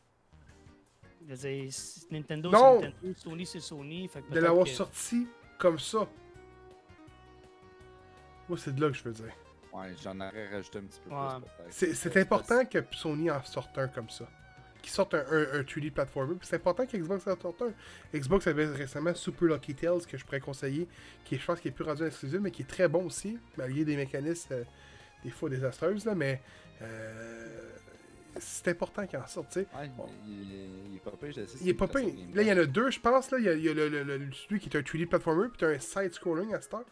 dire, Nintendo, Non! c'est Nintendo, Sony, c'est Sony. Fait que de l'avoir que- sorti comme ça. Moi, c'est de là que je veux dire. Ouais, j'en aurais rajouté un petit peu Ouais. plus, peut-être. C'est important que Sony en sorte un comme ça. Qu'ils sortent un, un, un 3D platformer. C'est important qu'Xbox en sorte un. Xbox avait récemment Super Lucky Tales que je pourrais conseiller, qui est, je pense qui est plus rendu exclusif, mais qui est très bon aussi, malgré des mécanismes euh, des fois désastreuses, là, mais euh, c'est important qu'il en sorte, tu sais. Ouais, il, il- est pas pire, Il est pas pire. Là, il y en a deux, je pense. Là, il y a, il y a le, le- le- celui qui est un 3D platformer, puis t'as un side-scrolling à cette heure.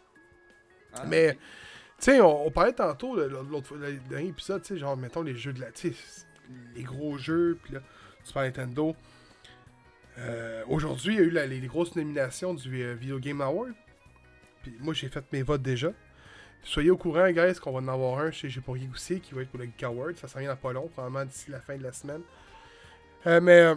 Ah, Mais, ok. tu sais, on, on parlait tantôt, l'autre fois, le dernier épisode, tu sais, genre, mettons les jeux de la. Tu sais, les gros jeux, puis là, Super Nintendo. Euh, Aujourd'hui, il y a eu les, grosses nominations du euh, Video Game Award. Puis moi, j'ai fait mes votes déjà. Soyez au courant, guys, qu'on va en avoir un chez J'ai aussi, qui va être pour le Geek Award. Ça s'en vient dans pas long, probablement d'ici la fin de la semaine. Euh, mais. euh,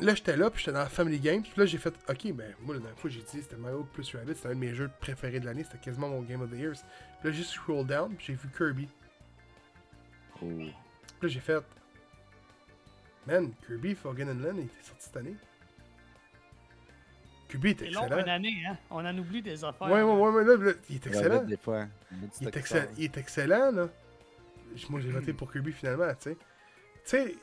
Là, j'étais là, puis j'étais dans Family Games. Puis là, j'ai fait, ok, ben, moi, la dernière fois, j'ai dit, c'était Mario plus Rabbit, c'était un de mes jeux préférés de l'année, c'était quasiment mon Game of the Year. Puis là, j'ai scroll down, puis j'ai vu Kirby. Oh. Puis là, j'ai fait, man, Kirby Forgotten Land, il était sorti cette année. Kirby était C'est long, excellent. une année, hein? On en oublie des affaires. Ouais, ouais, ouais, mais là, là, il est excellent. Des fois. Du Il est, excellent, il est excellent, là. Moi, j'ai voté pour Kirby finalement, tu sais. Tu sais,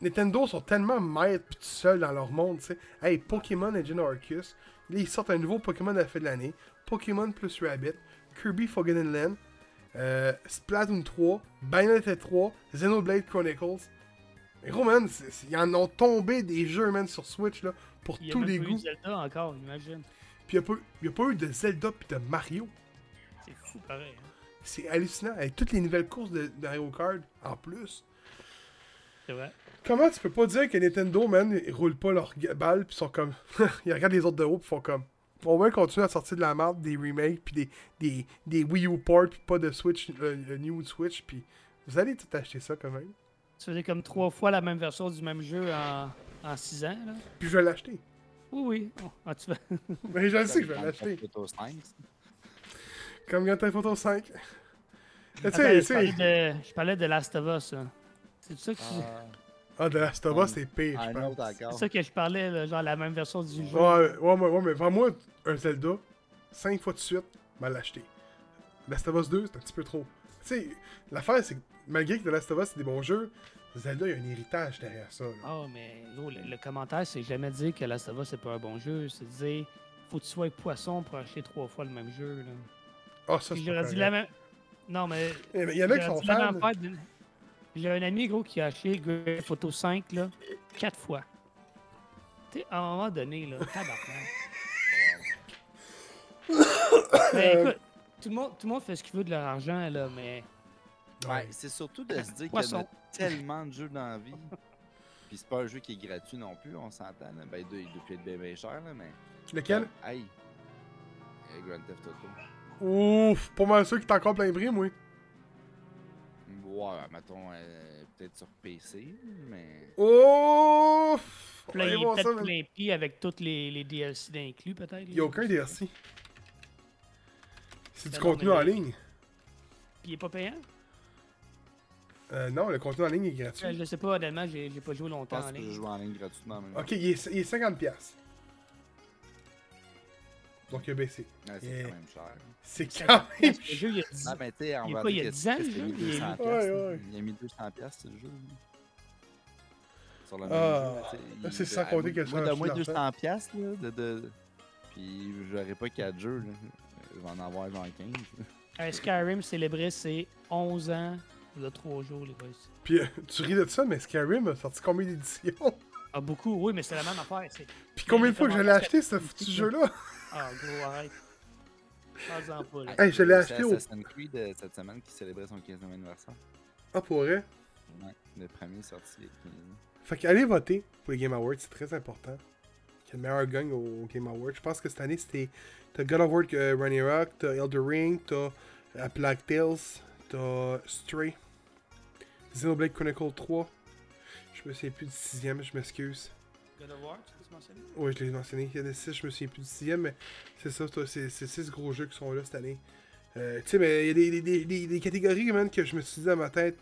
Nintendo sont tellement maîtres pis tout seuls dans leur monde, tu sais. Hey, Pokémon Legend Arceus, là, ils sortent un nouveau Pokémon à la fin de l'année. Pokémon plus Rabbit, Kirby Forgotten Land, euh, Splatoon 3, Bayonetta 3, Xenoblade Chronicles. Mais gros, man, ils en ont tombé des jeux, man, sur Switch, là, pour Il y a tous même les pas eu goûts. Zelda encore, imagine. Puis il n'y a, pas- a eu de Zelda pis de Mario. C'est fou pareil. hein. C'est hallucinant, avec toutes les nouvelles courses de, de Mario Kart en plus. C'est vrai. Comment tu peux pas dire que Nintendo, man, ils roulent pas leur balle pis sont comme. <laughs> ils regardent les autres de haut pis font comme. On va continuer à sortir de la merde, des remakes pis des, des, des Wii U ports pis pas de Switch, euh, le New Switch pis. Vous allez tout acheter ça quand même. Tu faisais comme trois fois la même version du même jeu en, en six ans, là. Puis je vais l'acheter. Oui, oui. Oh, ah, tu vas... <laughs> Mais je le sais que je vais l'acheter. Photo 5, Comme Grand Theft Auto 5. Mais tu Attends, sais, je, tu parlais sais. de... je parlais de Last of Us. là. C'est ça que tu- Ah, Ah, de Last of Us, c'est pire, je autre pense. c'est ça que je parlais, là, genre la même version du jeu. Ouais, ouais, ouais, ouais, mais vends-moi un Zelda, 5 fois de suite, mal l'acheter. Last of Us 2, c'est un petit peu trop. Tu sais, l'affaire, c'est que malgré que The Last of Us, c'est des bons jeux, Zelda, il y a un héritage derrière ça. là. Oh, mais gros, le, le commentaire, c'est jamais dire que Last of Us, c'est pas un bon jeu. C'est dire, faut que tu sois poisson pour acheter trois fois le même jeu. Là. Ah, ça, c'est pas dit la même. Non, mais. Il y en a qui sont dit la fans. J'ai un ami, gros, qui a acheté Grand Photo 5, là, quatre fois. Tu sais, à un moment donné, là, tabarnak. mais <coughs> Euh, écoute, tout le, monde, tout le monde fait ce qu'il veut de leur argent, là, mais. Ouais, c'est surtout de se dire qu'il y a tellement de jeux dans la vie. Puis c'est pas un jeu qui est gratuit non plus, on s'entend. Ben, il doit, il doit plus être bien, bien cher, là, mais. Lequel? Hey! Euh, Grand Theft Auto. Ouf, pas mal sûr qu'il est encore plein prix, moi. Ouais, mettons, euh, peut-être sur PC, mais. Là, Allez il est peut-être plein pied avec tous les, les DLC d'inclus, peut-être. Il n'y a aucun DLC. C'est du contenu en ligne. Puis il est pas payant? Euh, non, le contenu en ligne est Euh, gratuit. Je sais pas, honnêtement, j'ai j'ai pas joué Je longtemps pense en que je ligne. joue en ligne gratuitement. Même. Ok, il est, il est 50$. Donc il a baissé. Ouais, c'est quand même cher. C'est Ça- quand même Le jeu, il y a 10 Ah, mais tu on Il est va quoi, il y a dire 10 ans, le c'est jeu? 1200 Il est- piastres. Ouais, ouais. Il a mis 200 piastres, ce jeu. Sur le même Ah, jeu, il- c'est sans compter que ça Moi, de moins l'argent. 200 piastres, là, de, de... Puis j'aurais pas 4 jeux, là. Je vais en avoir genre 15. Un Skyrim célébré ses 11 ans, il y a 3 jours, les boys. Puis euh, tu ris de ça, mais Skyrim a sorti combien d'éditions? Ah, beaucoup, oui, mais c'est la même affaire. c'est- Puis combien de fois que je l'ai acheté, ce foutu jeu-là? Ah, gros, arrête. Parle-en pas. Hey, je l'ai acheté au- Assassin's Creed euh, cette semaine qui célébrait son 15e anniversaire. Ah, pour vrai? Ouais, le premier sorti. il a 15 ans. Fait qu'allez voter pour les Game Awards, c'est très important. Qu'il y ait le meilleur gagne au Game Awards. Je pense que cette année, c'était. T'as God of War euh, Ragnarok, t'as Elder Ring, t'as euh, Plague Tales, t'as Stray, Xenoblade Chronicle 3. Je me souviens plus du sixième, je m'excuse. God of War, tu mentionné? Oui, je l'ai mentionné. Il y en a 6, je me souviens plus du sixième, mais c'est ça, c'est- c'est c'est 6 gros jeux qui sont là cette année. Euh, tu sais, mais il y a des, des, des, des- des catégories, man, que je me suis dit dans ma tête.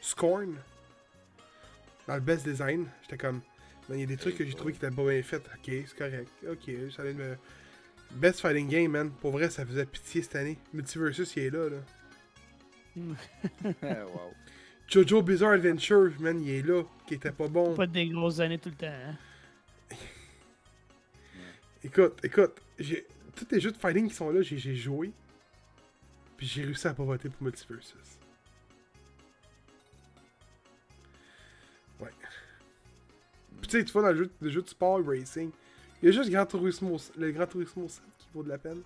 Scorn. Dans le best design, j'étais comme. man, Il y a des trucs que j'ai trouvé qui étaient pas bien faits. Ok, c'est correct. Ok, ça allait me. Best fighting game, man. Pour vrai, ça faisait pitié cette année. Multiversus, il est là, là. <laughs> wow. Jojo Bizarre Adventure, man, il est là, qui était pas bon. Pas des grosses années tout le temps, hein. <laughs> Écoute, écoute, j'ai tous les jeux de fighting qui sont là, j'ai j'ai joué. Puis j'ai réussi à pas voter pour Multiversus. Ouais. Puis tu sais, tu vois dans le jeu, le jeu de sport racing, il y a juste Gran Turismo, le Gran Turismo 7 qui vaut de la peine.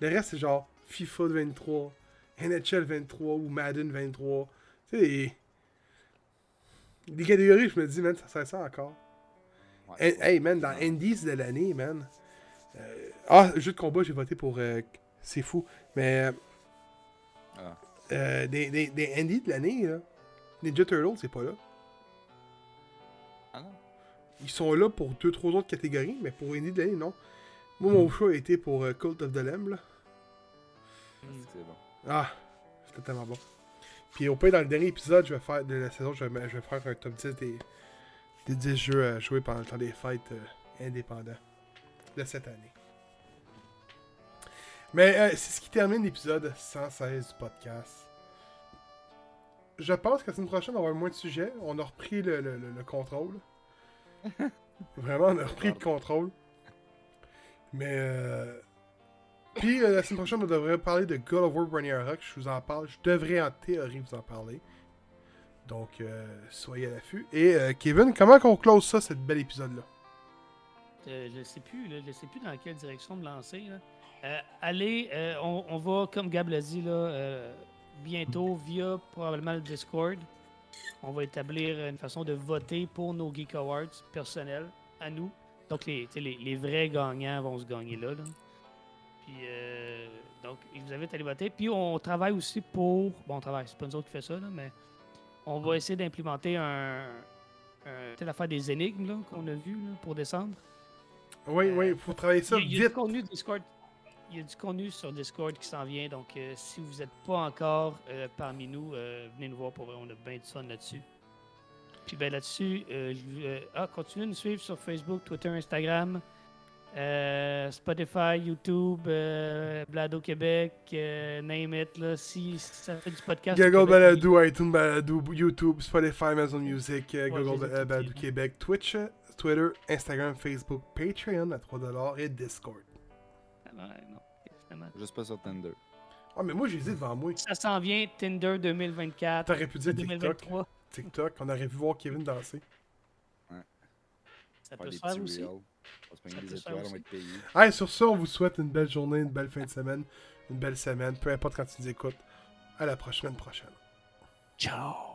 Le reste, c'est genre FIFA 23, NHL 23 ou Madden 23. Tu sais, les... les catégories, je me dis, man, ça sert ça encore. Ouais. Hey, hey, man, dans Indies de l'année, man. euh, Ah, jeu de combat, j'ai voté pour. euh, C'est fou. Mais. Ah. euh, des, des, des Indies de l'année, là. Ninja Turtles, c'est pas là. Ah non? Ils sont là pour deux, trois autres catégories, mais pour Indie de l'année, non. Moi, mon choix a été pour euh, Cult of the Lamb, là. C'est bon. Ah, c'était tellement bon. Puis au pire, dans le dernier épisode, je vais faire de la saison, je vais, je vais faire un top 10 des, des 10 jeux à jouer pendant le temps des fêtes euh, indépendants de cette année. Mais euh, c'est ce qui termine l'épisode 116 du podcast. Je pense que la semaine prochaine, on va avoir moins de sujets. On a repris le, le- le- le contrôle. <laughs> Vraiment, on a repris le contrôle. Mais euh, puis euh, la semaine prochaine, on devrait parler de God of War Ragnarok. Je vous en parle. Je devrais en théorie vous en parler. Donc, euh, soyez à l'affût. Et euh, Kevin, comment qu'on close ça, cet bel épisode-là? Euh, je sais plus, là, je sais plus dans quelle direction me lancer. Là. Euh, allez, on, on va, comme Gab l'a dit, là, bientôt via probablement le Discord. On va établir une façon de voter pour nos Geek Awards personnels à nous. Donc les, les, vrais gagnants vont se gagner là. Puis euh, donc, je vous invite à aller voter. Puis on travaille aussi pour. Bon, on travaille, c'est pas nous autres qui fait ça, là, mais on va essayer d'implémenter un. un peut-être l'affaire des énigmes là, qu'on a vu là, pour descendre. Oui, Euh, oui, il faut travailler ça a, il y a du vite. contenu Discord. Il y a du contenu sur Discord qui s'en vient. Donc, euh, si vous n'êtes pas encore euh, parmi nous, euh, venez nous voir pour. On a bien du fun là-dessus. Puis ben là-dessus, euh, euh, ah, continuez de nous suivre sur Facebook, Twitter, Instagram, euh, Spotify, YouTube, euh, Blado Québec, euh, name it. Là, si ça fait du podcast. Google Balado, iTunes Balado, YouTube, Spotify, Amazon Music, Ouais, Google Balado les- Québec, Twitch, Twitter, Instagram, Facebook, Patreon à 3$ et Discord. Ouais, non, évidemment. Juste pas sur Tinder. Ah, mais moi, j'ai dit devant moi. Ça s'en vient, Tinder 2024. T'aurais pu dire TikTok. 2023. TikTok, on aurait vu voir Kevin danser. Ça Faire peut se faire aussi. On se des étoiles, va être payé. Sur ça, on vous souhaite une belle journée, une belle fin de semaine, une belle semaine, peu importe quand tu nous écoutes. À la prochaine prochaine. Ciao.